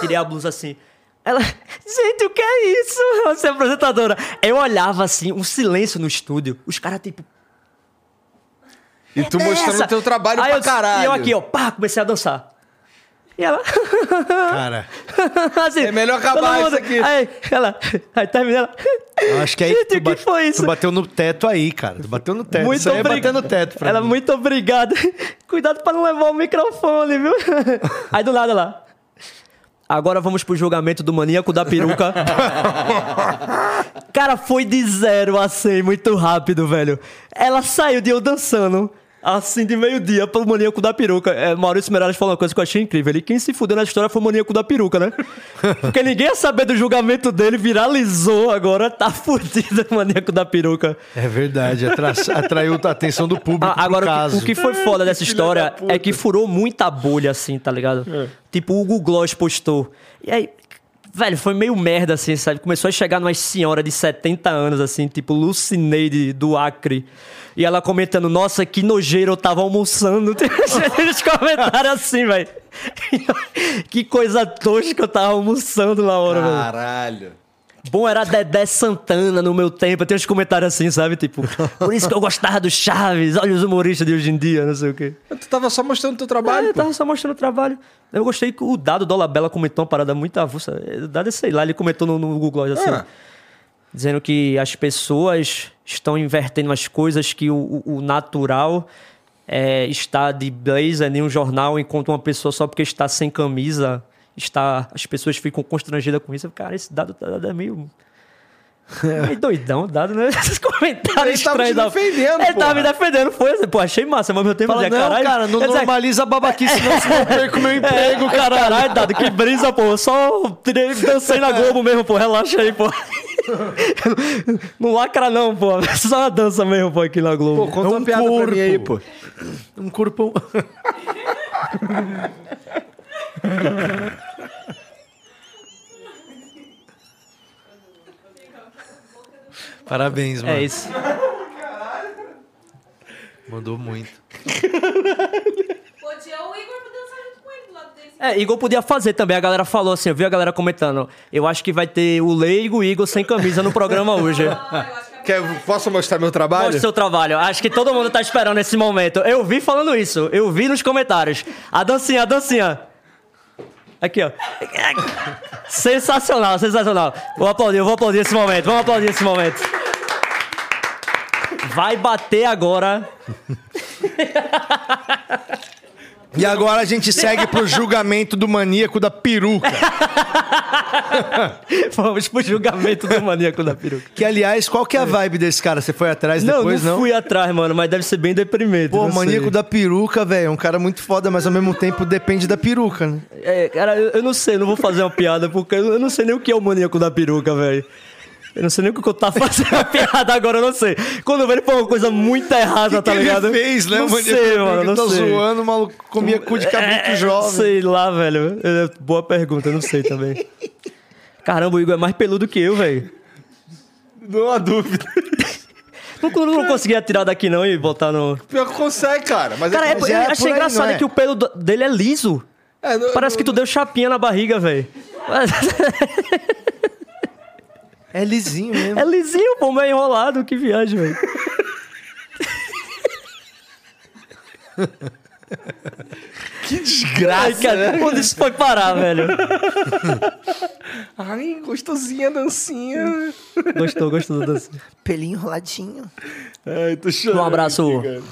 tirei a blusa assim. Ela, gente, o que é isso? Você é apresentadora. Eu olhava assim, um silêncio no estúdio. Os caras, tipo, E tu mostrando essa? o teu trabalho Aí pra eu, caralho. E eu aqui, ó, pá, comecei a dançar. E ela. Cara, assim, É melhor acabar mundo- isso aqui. Aí, ela. Aí termina ela. eu acho que aí Gente, tu, o que ba- foi isso? tu bateu no teto aí, cara. Tu bateu no teto. Muito Isso aí é no teto pra Ela, mim. muito obrigada. Cuidado pra não levar o microfone, viu? Aí do nada lá. Agora vamos pro julgamento do maníaco da peruca. Cara, foi de zero a 100 muito rápido, velho. Ela saiu de eu dançando. Assim, de meio-dia, pro maníaco da peruca. É, Maurício Meirelles falou uma coisa que eu achei incrível. Ele, quem se fudeu na história foi o maníaco da peruca, né? Porque ninguém ia saber do julgamento dele, viralizou agora, tá fudido o maníaco da peruca. É verdade, atra- atraiu a atenção do público Ah, agora, o caso. que, o que foi foda dessa história é que furou muita bolha, assim, tá ligado? Tipo, o Google Gloss postou. E aí, velho, foi meio merda, assim, sabe? Começou a chegar umas senhoras de 70 anos, assim, tipo Lucineide do Acre. E ela comentando, nossa, que nojeiro, eu tava almoçando. Tem uns comentários assim, velho. que coisa tosca, eu tava almoçando na hora, velho. Caralho. Bom era Dedé Santana no meu tempo. Tem uns comentários assim, sabe? Tipo, por isso que eu gostava do Chaves. Olha os humoristas de hoje em dia, não sei o quê. Tu tava só mostrando teu trabalho, É, eu tava só mostrando o trabalho. Eu gostei que o Dado Dolabella comentou uma parada muito avulsa. O Dado, é, sei lá, ele comentou no, no Google assim. Ah. Dizendo que as pessoas estão invertendo as coisas, que o, o- natural é, está de blazer em um jornal, enquanto uma pessoa só porque está sem camisa, está, as pessoas ficam constrangidas com isso. Cara, esse dado, dado é meio. meio doidão, dado, né? Esses comentários Ele tava te estranhos. da- defendendo, Ele tava me defendendo, foi assim, pô, achei massa, mas meu tempo Fala, não, caralho. cara, não normaliza a babaquice, não, senão eu perco meu emprego, é, cara. caralho, Dado, que brisa, pô. Só tirei, dancei na Globo mesmo, pô. Relaxa aí, pô. Não lacra não, pô. Só uma dança mesmo, pô, aqui na Globo. Pô, conta É uma um piada pra mim aí, corpo. pô. Um corpo... Parabéns, mano. é isso. Mandou muito. Podia o Igor dançar junto com ele do lado desse. É, Igor podia fazer também. A galera falou assim, eu vi a galera comentando. Eu acho que vai ter o Leigo e o Igor sem camisa no programa hoje. Ah, eu acho que é Quer, posso mostrar meu trabalho? Mostra o seu trabalho. Acho que todo mundo tá esperando esse momento. Eu vi falando isso. Eu vi nos comentários. A dancinha, a dancinha. Aqui, ó. Sensacional, sensacional. Vou aplaudir, vou aplaudir esse momento. Vamos aplaudir esse momento. Vai bater agora. E agora a gente segue pro julgamento do maníaco da peruca. Vamos pro julgamento do maníaco da peruca. Que, aliás, qual que é a vibe desse cara? Você foi atrás Não, depois, não não? fui atrás, mano, mas deve ser bem deprimente. Pô, o maníaco sei. da peruca, velho, é um cara muito foda, mas ao mesmo tempo depende da peruca, né? É, cara, eu, eu não sei, não vou fazer uma piada, porque eu não sei nem o que é o maníaco da peruca, velho. Eu não sei nem o que eu tava fazendo a piada agora, eu não sei. Quando eu vejo foi uma coisa muito errada, tá que ligado? ele fez, né? Não o maníaco sei, mano, não tá sei. zoando, o maluco comia cu de cabrito É, jovem. Sei lá, velho. É, boa pergunta, eu não sei também. Caramba, o Igor é mais peludo que eu, velho. Não há dúvida. Não, não, não conseguia tirar daqui não e botar no... Pior que consegue, cara. Mas Cara, é, é, que- mas é achei aí, engraçado não é? que o pelo dele é liso. é, não- Parece que tu deu chapinha na barriga, velho. É lisinho mesmo. É lisinho, pô, meio enrolado. Que viagem, velho. Que desgraça, Ai, cara, né? onde isso foi parar, velho? Ai, gostosinha a dancinha. Gostou, gostou da dança. Pelinho enroladinho. Ai, tô chorando. Um abraço. aqui.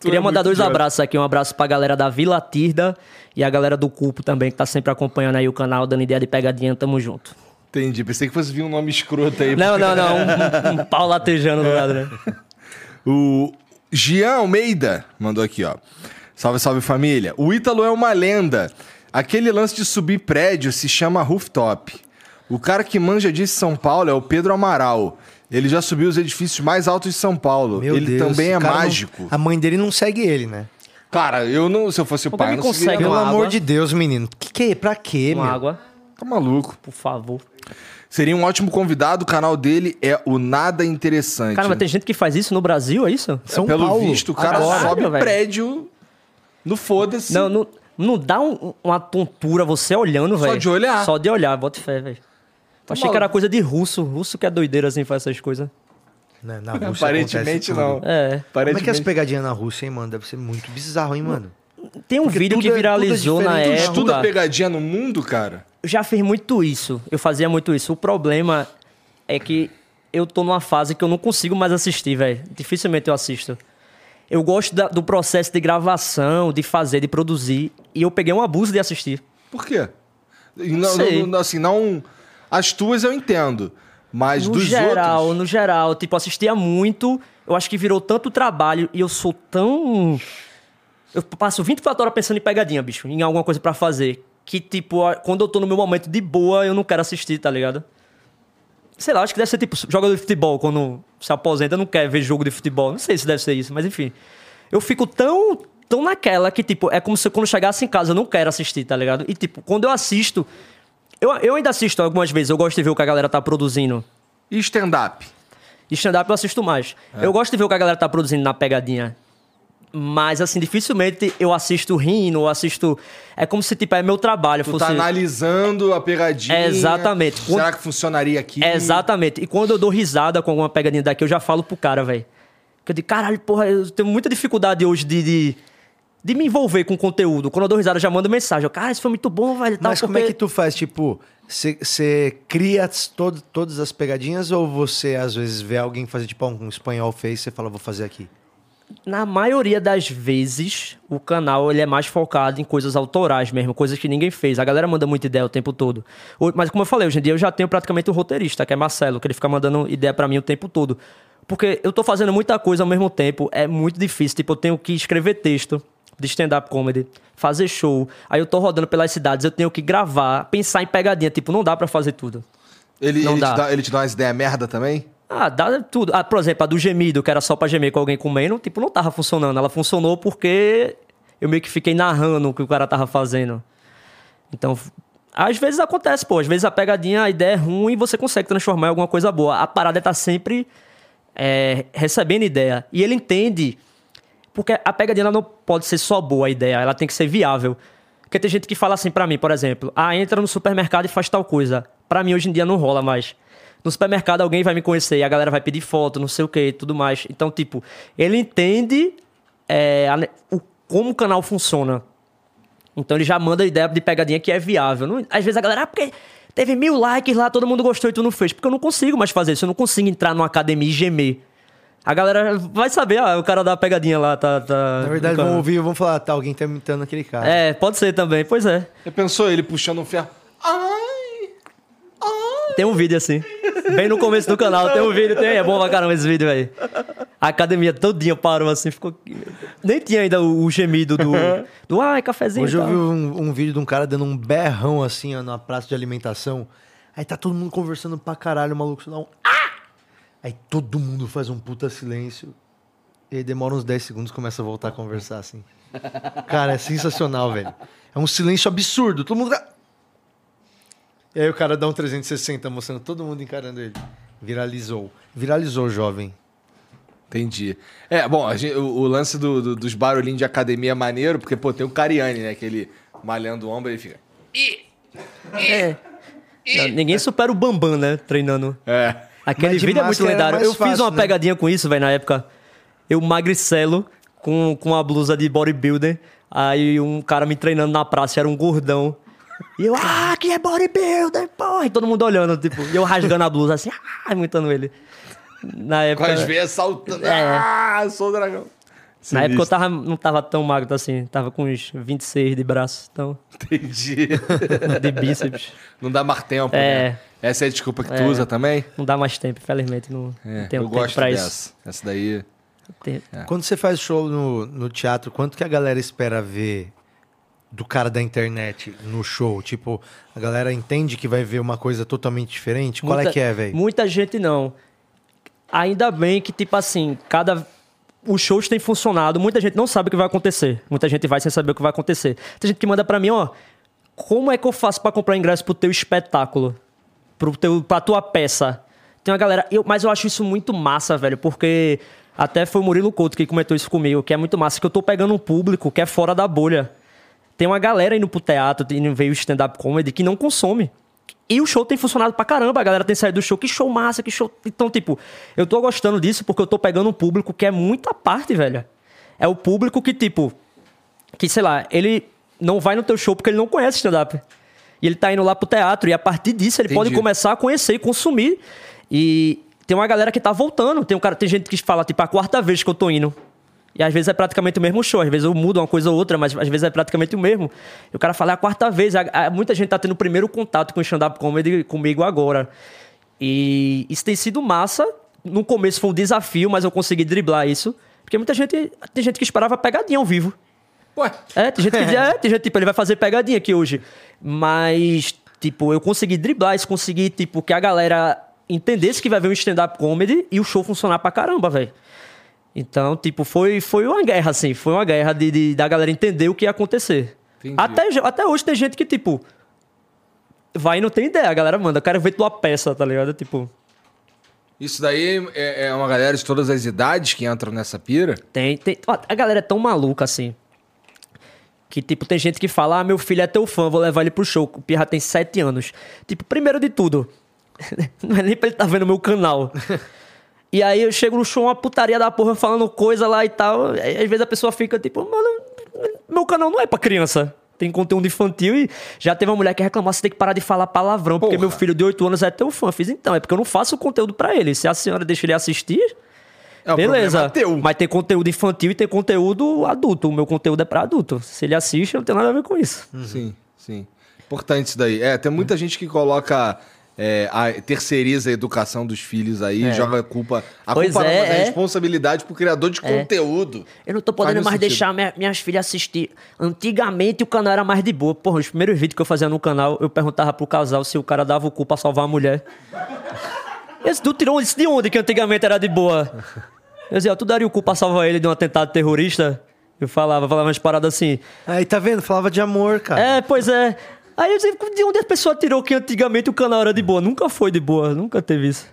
Queria é mandar dois abraços aqui. Um abraço pra galera da Vila Tirda e a galera do Cupo também, que tá sempre acompanhando aí o canal, dando ideia de pegadinha. Tamo junto. Entendi. Pensei que fosse vir um nome escroto aí. Não, não, não. Um, um- pau latejando do lado, né? O Gian Almeida mandou aqui, ó. Salve, salve família. O Ítalo é uma lenda. Aquele lance de subir prédio se chama rooftop. O cara que manja disso em São Paulo é o Pedro Amaral. Ele já subiu os edifícios mais altos de São Paulo. Meu ele Deus, também é o cara não- mágico. a mãe dele não segue ele, né? Cara, eu não, se eu fosse o Como pai, é não consegue. Pelo uma amor água? de Deus, menino. Que que, pra quê, Com meu? água, Tá maluco. por favor. Seria um ótimo convidado. O canal dele é o Nada Interessante. Cara, mas tem gente que faz isso no Brasil, é isso? São Pelo Paulo. visto, o cara Agora. sobe velho. prédio no foda-se. Não, não, não dá um- uma tontura você olhando, Só velho. de olhar. Só de olhar, bota fé, velho. Tá Achei que era coisa de russo. Russo que é doideira assim, faz essas coisas. Né, Na Rússia Aparentemente acontece não. É. Como é que é as Aparentemente- pegadinhas na Rússia, hein, mano? Deve ser muito bizarro, hein, mano? Tem um Porque vídeo tudo que é- tudo é viralizou na diferente, Tu época. estuda pegadinha no mundo, cara? Eu já fiz muito isso. Eu fazia muito isso. O problema é que eu tô numa fase que eu não consigo mais assistir, velho. Dificilmente eu assisto. Eu gosto da- do processo de gravação, de fazer, de produzir. E eu peguei um abuso de assistir. Por quê? Não, Sei. não- não- assim, não. As tuas eu entendo. Mas no dos geral, outros. no geral, tipo, assistia muito. Eu acho que virou tanto trabalho e eu sou tão. Eu passo 24 horas pensando em pegadinha, bicho, em alguma coisa pra fazer. Que, tipo, quando eu tô no meu momento de boa, eu não quero assistir, tá ligado? Sei lá, acho que deve ser tipo jogador de futebol, quando se aposenta, não quer ver jogo de futebol. Não sei se deve ser isso, mas enfim. Eu fico tão, tão naquela que, tipo, é como se quando chegasse em casa eu não quero assistir, tá ligado? E, tipo, quando eu assisto. Eu, eu ainda assisto algumas vezes, eu gosto de ver o que a galera tá produzindo. E stand-up? Stand-up eu assisto mais. É. Eu gosto de ver o que a galera tá produzindo na pegadinha. Mas, assim, dificilmente eu assisto rindo, ou assisto. É como se, tipo, é meu trabalho. Tu fosse... tá analisando a pegadinha. É, exatamente. Será que funcionaria aqui? É, exatamente. E quando eu dou risada com alguma pegadinha daqui, eu já falo pro cara, velho. Que eu digo, caralho, porra, eu tenho muita dificuldade hoje de, de, de me envolver com conteúdo. Quando eu dou risada, eu já mando mensagem. Eu, cara, isso foi muito bom, velho. tal, Mas como é porque- que tu faz? Tipo, você cria todo, todas as pegadinhas ou você às vezes vê alguém fazer, tipo, um espanhol fez e você fala, vou fazer aqui? Na maioria das vezes, o canal ele é mais focado em coisas autorais mesmo, coisas que ninguém fez. A galera manda muita ideia o tempo todo. O- Mas como eu falei, hoje em dia eu já tenho praticamente um roteirista, que é Marcelo, que ele fica mandando ideia pra mim o tempo todo. Porque eu tô fazendo muita coisa ao mesmo tempo, é muito difícil. Tipo, eu tenho que escrever texto de stand-up comedy, fazer show. Aí eu tô rodando pelas cidades, eu tenho que gravar, pensar em pegadinha. Tipo, não dá pra fazer tudo. Ele, Não ele, dá. Te dá, ele te dá umas ideias merda também? Ah, dá tudo. Ah, por exemplo, a do gemido, que era só pra gemer com alguém comendo, tipo, não tava funcionando. Ela funcionou porque eu meio que fiquei narrando o que o cara tava fazendo. Então, às vezes acontece, pô. Às vezes a pegadinha, a ideia é ruim e você consegue transformar em alguma coisa boa. A parada é tá sempre é, recebendo ideia. E ele entende. Porque a pegadinha não pode ser só boa a ideia, ela tem que ser viável. Porque tem gente que fala assim pra mim, por exemplo, ah, entra no supermercado e faz tal coisa. Pra mim hoje em dia não rola mais. No supermercado alguém vai me conhecer e a galera vai pedir foto, não sei o que e tudo mais. Então, tipo, ele entende é, a o- como o canal funciona. Então ele já manda a ideia de pegadinha que é viável. Não- às vezes a galera, ah, porque teve mil likes lá, todo mundo gostou e tu não fez. Porque eu não consigo mais fazer isso. Eu não consigo entrar numa academia e gemer. A galera vai saber, ah, o cara da pegadinha lá tá. tá Na verdade, vão ouvir e vão falar, tá, alguém tá imitando aquele cara. É, pode ser também, pois é. Você pensou ele puxando um ferro? Ai! Tem um vídeo assim. Bem no começo do canal, tem um vídeo, tem. É bom pra caramba esse vídeo, velho. A academia todinha parou assim, ficou. Nem tinha ainda o, o gemido do. Do ai, cafezinho. Hoje eu vi um, um vídeo de um cara dando um berrão assim, ó, numa praça de alimentação. Aí tá todo mundo conversando pra caralho, o maluco só dá um. Ah! Aí todo mundo faz um puta silêncio. E aí demora uns 10 segundos e começa a voltar a conversar assim. Cara, é sensacional, velho. É um silêncio absurdo. Todo mundo. E aí o cara dá um 360 mostrando todo mundo encarando ele. Viralizou. Viralizou, jovem. Entendi. É, bom, a gente- o, o lance do- do- dos barulhinhos de academia é maneiro, porque, pô, tem o Cariani, né? Que ele malhando o ombro e ele fica. É. Não, ninguém supera o Bambam, né? Treinando. É. Aquele Mas de vídeo é muito era lendário. Eu fiz fácil, uma né? pegadinha com isso, velho, na época. Eu magricelo com, com uma blusa de bodybuilder. Aí um cara me treinando na praça, era um gordão. E eu, ah, que é bodybuilder, porra! E todo mundo olhando, tipo, e eu rasgando a blusa assim, ah, imitando ele. Na Com época. as veias saltando. É. Ah, sou o dragão. Na época eu tava, não tava tão magro assim, tava com uns 26 de braço, então, Entendi. de bíceps. Não dá mais tempo, É. né? Essa é a desculpa que tu É. usa também? Não dá mais tempo, infelizmente, não, É, não tenho eu tempo gosto pra dessa. isso. Essa daí. Tem- Quando você faz show no, no teatro, quanto que a galera espera ver do cara da internet no show? Tipo, a galera entende que vai ver uma coisa totalmente diferente? Qual é Muita- que é, velho? Muita gente não. Ainda bem que, tipo assim, cada. Os shows têm funcionado, muita gente não sabe o que vai acontecer. Muita gente vai sem saber o que vai acontecer. Tem gente que manda pra mim, ó. Como é que eu faço pra comprar ingresso pro teu espetáculo? Pro teu, pra tua peça? Tem uma galera. eu- mas eu acho isso muito massa, velho, porque até foi o Murilo Couto que comentou isso comigo, que é muito massa, que eu tô pegando um público que é fora da bolha. Tem uma galera indo pro teatro, indo ver o stand-up comedy que não consome. E o show tem funcionado pra caramba. A galera tem saído do show. Que show massa, que show. Então, tipo, eu tô gostando disso porque eu tô pegando um público que é muita parte, velho. É o público que, tipo, que, sei lá, ele não vai no teu show porque ele não conhece stand-up. E ele tá indo lá pro teatro. E a partir disso, ele Entendi. pode começar a conhecer e consumir. E tem uma galera que tá voltando. Tem, um cara, tem gente que fala, tipo, a quarta vez que eu tô indo. E às vezes é praticamente o mesmo show. Às vezes eu mudo uma coisa ou outra, mas às vezes é praticamente o mesmo. E o cara fala, é a quarta vez. Muita gente tá tendo o primeiro contato com o stand-up comedy comigo agora. E isso tem sido massa. No começo foi um desafio, mas eu consegui driblar isso. Porque muita gente. Tem gente que esperava pegadinha ao vivo. Ué, É, tem gente que é, tem gente, tipo, ele vai fazer pegadinha aqui hoje. Mas, tipo, eu consegui driblar isso, consegui, tipo, que a galera entendesse que vai ver um stand-up comedy e o show funcionar pra caramba, velho. Então, tipo, foi, foi uma guerra, assim. Foi uma guerra de, de- da galera entender o que ia acontecer. Entendi. Até, até hoje tem gente que, tipo, vai e não tem ideia. A galera manda, eu quero ver tua peça, tá ligado? Tipo, isso daí é, é uma galera de todas as idades que entram nessa pira? Tem, tem. ó, A galera é tão maluca assim. Que, tipo, tem gente que fala: Ah, meu filho é teu fã, vou levar ele pro show. O Pirra tem sete anos. Tipo, primeiro de tudo, não é nem pra ele estar vendo meu canal. E aí eu chego no show, uma putaria da porra falando coisa lá e tal. Aí, às vezes a pessoa fica tipo, mano, meu canal não é pra criança. Tem conteúdo infantil e já teve uma mulher que reclamou: você tem que parar de falar palavrão, porque Porra. meu filho de 8 anos é teu fã. Eu fiz então, é porque eu não faço conteúdo pra ele. Se a senhora deixa ele assistir, É, o Beleza. é teu. Mas tem conteúdo infantil e tem conteúdo adulto. O meu conteúdo é pra adulto. Se ele assiste, não tem nada a ver com isso. Sim, sim. Importante isso daí. É, tem muita gente que coloca. É, a, terceiriza a educação dos filhos aí, É. joga a culpa. A Pois culpa não, é, mas a é. responsabilidade pro criador de conteúdo. Eu não tô podendo mais sentido. deixar minha- minhas filhas assistir. Antigamente o canal era mais de boa. Porra, os primeiros vídeos que eu fazia no canal, eu perguntava pro casal se o cara dava o cu pra salvar a mulher. Esse, tu tirou isso de onde que antigamente era de boa? Eu dizia, ó, tu daria o cu pra salvar ele de um atentado terrorista? Eu falava, falava umas paradas assim. Aí, tá vendo? Falava de amor, cara. É, pois é. Aí eu dizia, de onde a pessoa tirou que antigamente o canal era de boa? Nunca foi de boa, nunca teve isso.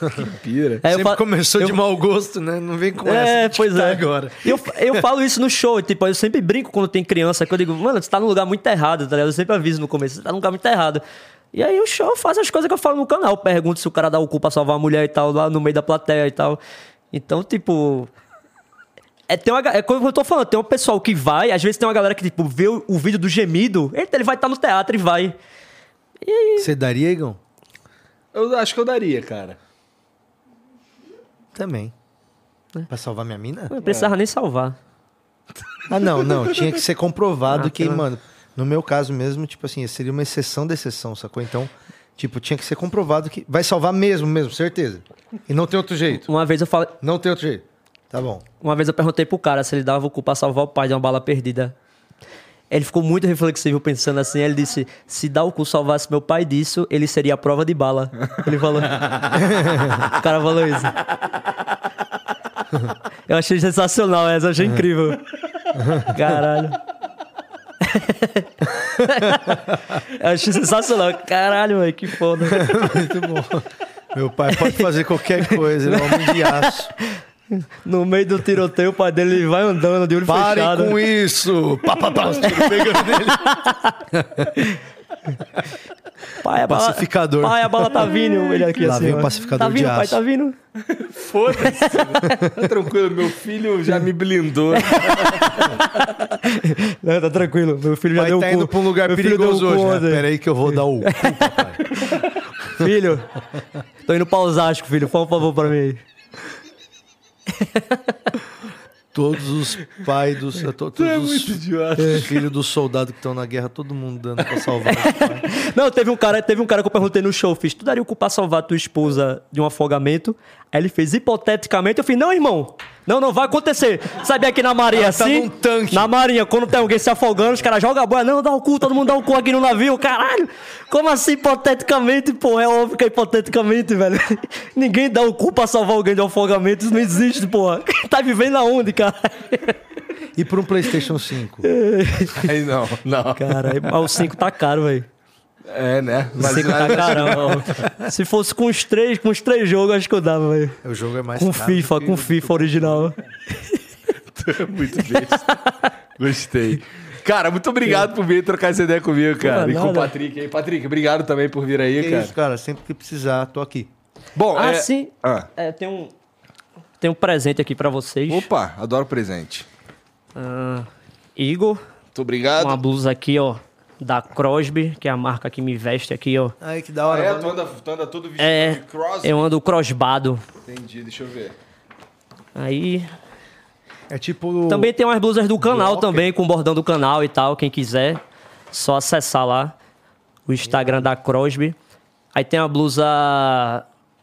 Pira. Aí eu Sempre começou eu- de mau gosto, né? Não vem com É, essa pois que tá é. agora. Eu, eu falo isso no show, tipo, eu sempre brinco quando tem criança, que eu digo, mano, você tá num lugar muito errado, tá ligado? Eu sempre aviso no começo, você tá num lugar muito errado. E aí o show faz as coisas que eu falo no canal, pergunto se o cara dá o cu pra salvar a mulher e tal, lá no meio da plateia e tal. Então, tipo. É, tem uma, é como eu tô falando, tem um pessoal que vai, às vezes tem uma galera que, tipo, vê o, o vídeo do gemido, ele, ele vai estar no teatro e vai. Você daria, Igão? Eu acho que eu daria, cara. Também. Pra salvar minha mina? Não precisava nem salvar. Ah, não, não. Tinha que ser comprovado Ah, que, pela- mano, no meu caso mesmo, tipo assim, seria uma exceção da exceção, sacou? Então, tipo, tinha que ser comprovado que vai salvar mesmo, mesmo, certeza. E não tem outro jeito. Uma vez eu falei. Não tem outro jeito. Tá bom. Uma vez eu perguntei pro cara se ele dava o cu pra salvar o pai de uma bala perdida. Ele ficou muito reflexivo pensando assim. Ele disse: se dar o cu salvasse meu pai disso, ele seria a prova de bala. Ele falou. o cara falou isso. Eu achei sensacional essa, eu achei incrível. Caralho. eu achei sensacional. Caralho, velho, que foda. Muito bom. Meu pai pode fazer qualquer coisa, ele é um homem de aço. No meio do tiroteio, o pai dele vai andando de olho Parem fechado. com isso! Pá, pá, pá, os tiros pegando nele. Pai, a bala, Pacificador. Pai, a bala tá vindo. Ele aqui Lá assim. vem o pacificador Tá vindo, de pai, aço. tá vindo. Foda-se. tá tranquilo, meu filho já me blindou. Não, tá tranquilo. Meu filho já Vai deu tá o cu. indo pra um lugar Meu filho perigoso hoje. né? Pera aí que eu vou dar o cu, papai. Filho, tô indo pra Osasco, filho. Fala um favor pra mim aí. Todos os pais dos... to- Todos é os os filhos dos soldados que estão na guerra, todo mundo dando pra salvar. Não, teve um cara, teve um cara que eu perguntei no show, fiz, tu daria o cu pra salvar tua esposa de um afogamento? Aí ele fez, hipoteticamente, eu fiz, não, irmão, Não, não, vai acontecer. Sabe aqui na Marinha Ela tá assim? Na Marinha, quando tem alguém se afogando, os caras jogam a boia. Não, dá o cu, todo mundo dá o cu aqui no navio. Caralho! Como assim, hipoteticamente? Pô, é óbvio que é hipoteticamente, velho. Ninguém dá o cu pra salvar alguém de afogamento. Isso não existe, porra. Tá vivendo aonde, cara? E por um PlayStation 5? Aí não, não. Caralho, o 5 tá caro, velho. É, né? O 5 tá caramba. Se fosse com os três, com os três jogos, acho que eu dava, velho. O jogo é mais Com caro FIFA, com FIFA original. Muito besta. Gostei. Cara, muito obrigado por vir trocar essa ideia comigo, cara. E com o. Patrick aí. Patrick, obrigado também por vir aí, Que cara. isso, cara. Sempre que precisar, tô aqui. Bom, Ah, é... sim. Ah. É, tem um, tem um presente aqui pra vocês. Opa, adoro presente. Ah, Igor, Muito obrigado. uma blusa aqui, ó, da Crosby, que é a marca que me veste aqui, ó. Ai, que da Ah, hora. é, mano. tu anda, tu anda todo vestido É, de cross? eu ando crossbado. Entendi, deixa eu ver. Aí, É tipo... também tem umas blusas do canal também, com bordão do canal e tal, quem quiser. Só acessar lá o Instagram da Crosby. Aí tem a blusa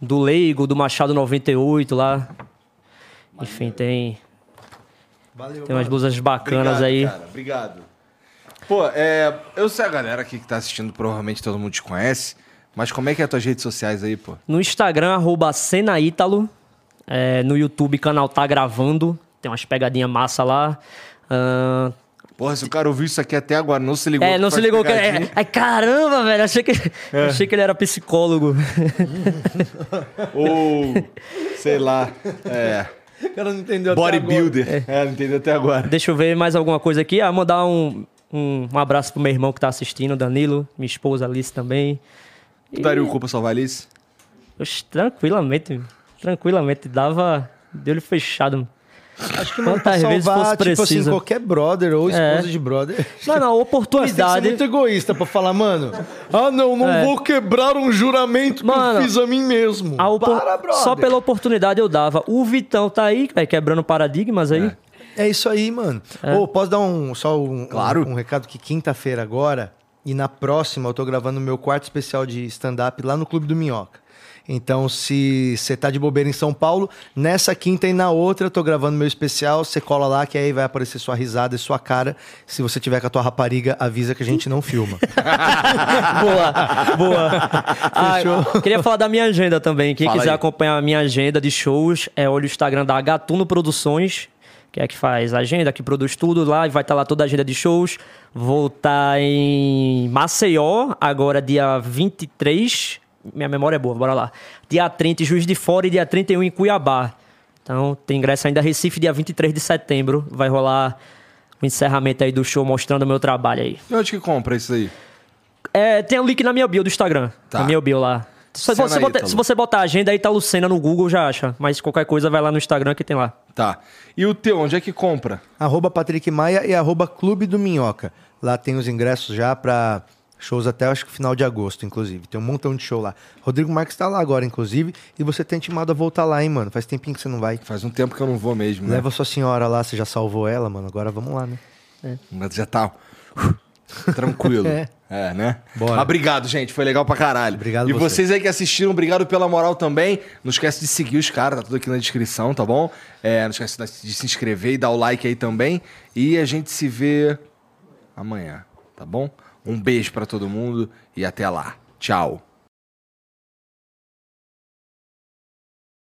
do Leigo, do Machado 98 lá. Enfim, tem, Valeu, tem umas mano. blusas bacanas Obrigado, aí. Cara, obrigado. Pô, é, eu sei a galera aqui que tá assistindo, provavelmente todo mundo te conhece. Mas como é que é as tuas redes sociais aí, pô? No Instagram, arroba Cenaítalo. É, no YouTube, canal Tá Gravando. Tem umas pegadinhas massa lá. Ahn, Porra, se o cara ouviu isso aqui até agora, não se ligou. é, que não se ligou que. É, ai, caramba, velho. Achei que, achei que ele era psicólogo. Ou, sei lá, é, O cara não entendeu até agora. bodybuilder. É, não entendeu até agora. Deixa eu ver mais alguma coisa aqui. Ah, mandar um, um, um abraço pro meu irmão que tá assistindo, Danilo. Minha esposa Alice também. Tu daria o cu pra salvar a Alice? Oxe, tranquilamente. Tranquilamente. Dava de olho fechado. Acho que mano, pra Quantas vezes salvar, fosse tipo assim, preciso. qualquer brother ou esposa É. de brother. Não, não, Mas tem que oportunidade. muito egoísta pra falar, mano. Ah, não, não É. vou quebrar um juramento que Mano, eu fiz a mim mesmo. A opor- Para, brother. Só pela oportunidade eu dava. O Vitão tá aí, véio, quebrando paradigmas aí. É isso aí, mano. Ô, posso dar um só um, Claro. um, um recado que quinta-feira agora e na próxima eu tô gravando meu quarto especial de stand-up lá no Clube do Minhoca. Então, se você tá de bobeira em São Paulo, nessa quinta e na outra eu tô gravando meu especial, você cola lá que aí vai aparecer sua risada e sua cara. Se você tiver com a tua rapariga, avisa que a gente não filma. boa, boa. Ah, queria falar da minha agenda também. Quem Fala quiser aí. acompanhar a minha agenda de shows, é olha o Instagram da Gatuno Produções, que é que faz a agenda, que produz tudo lá, e vai estar lá toda a agenda de shows. Vou estar em Maceió, agora dia 23. Minha memória é boa, bora lá. Dia 30 em Juiz de Fora e dia 31 em Cuiabá. Então, tem ingresso ainda Recife, dia 23 de setembro. Vai rolar o encerramento aí do show mostrando o meu trabalho aí. E onde que compra isso aí? É, tem o link na minha bio do Instagram. Tá. Na minha bio lá. Se você, botar, se você botar a agenda aí, tá Lucena no Google, já acha. Mas qualquer coisa, vai lá no Instagram que tem lá. Tá. E o teu, onde é que compra? arroba Patrick Maia e arroba Clube do Minhoca. Lá tem os ingressos já pra shows até acho que final de agosto, inclusive. Tem um montão de show lá. Rodrigo Marques tá lá agora, inclusive, e você tem intimado a voltar lá, hein, mano? Faz tempinho que você não vai. Faz um tempo que eu não vou mesmo, né? Leva sua senhora lá, você já salvou ela, mano. Agora vamos lá, né? Mas já tá tranquilo. É. é. né? Bora. Mas obrigado, gente. Foi legal pra caralho. Obrigado E você. vocês aí que assistiram, obrigado pela moral também. Não esquece de seguir os caras, tá tudo aqui na descrição, tá bom? É, não esquece de se inscrever e dar o like aí também. E a gente se vê amanhã, tá bom? Um beijo pra todo mundo e até lá. Tchau.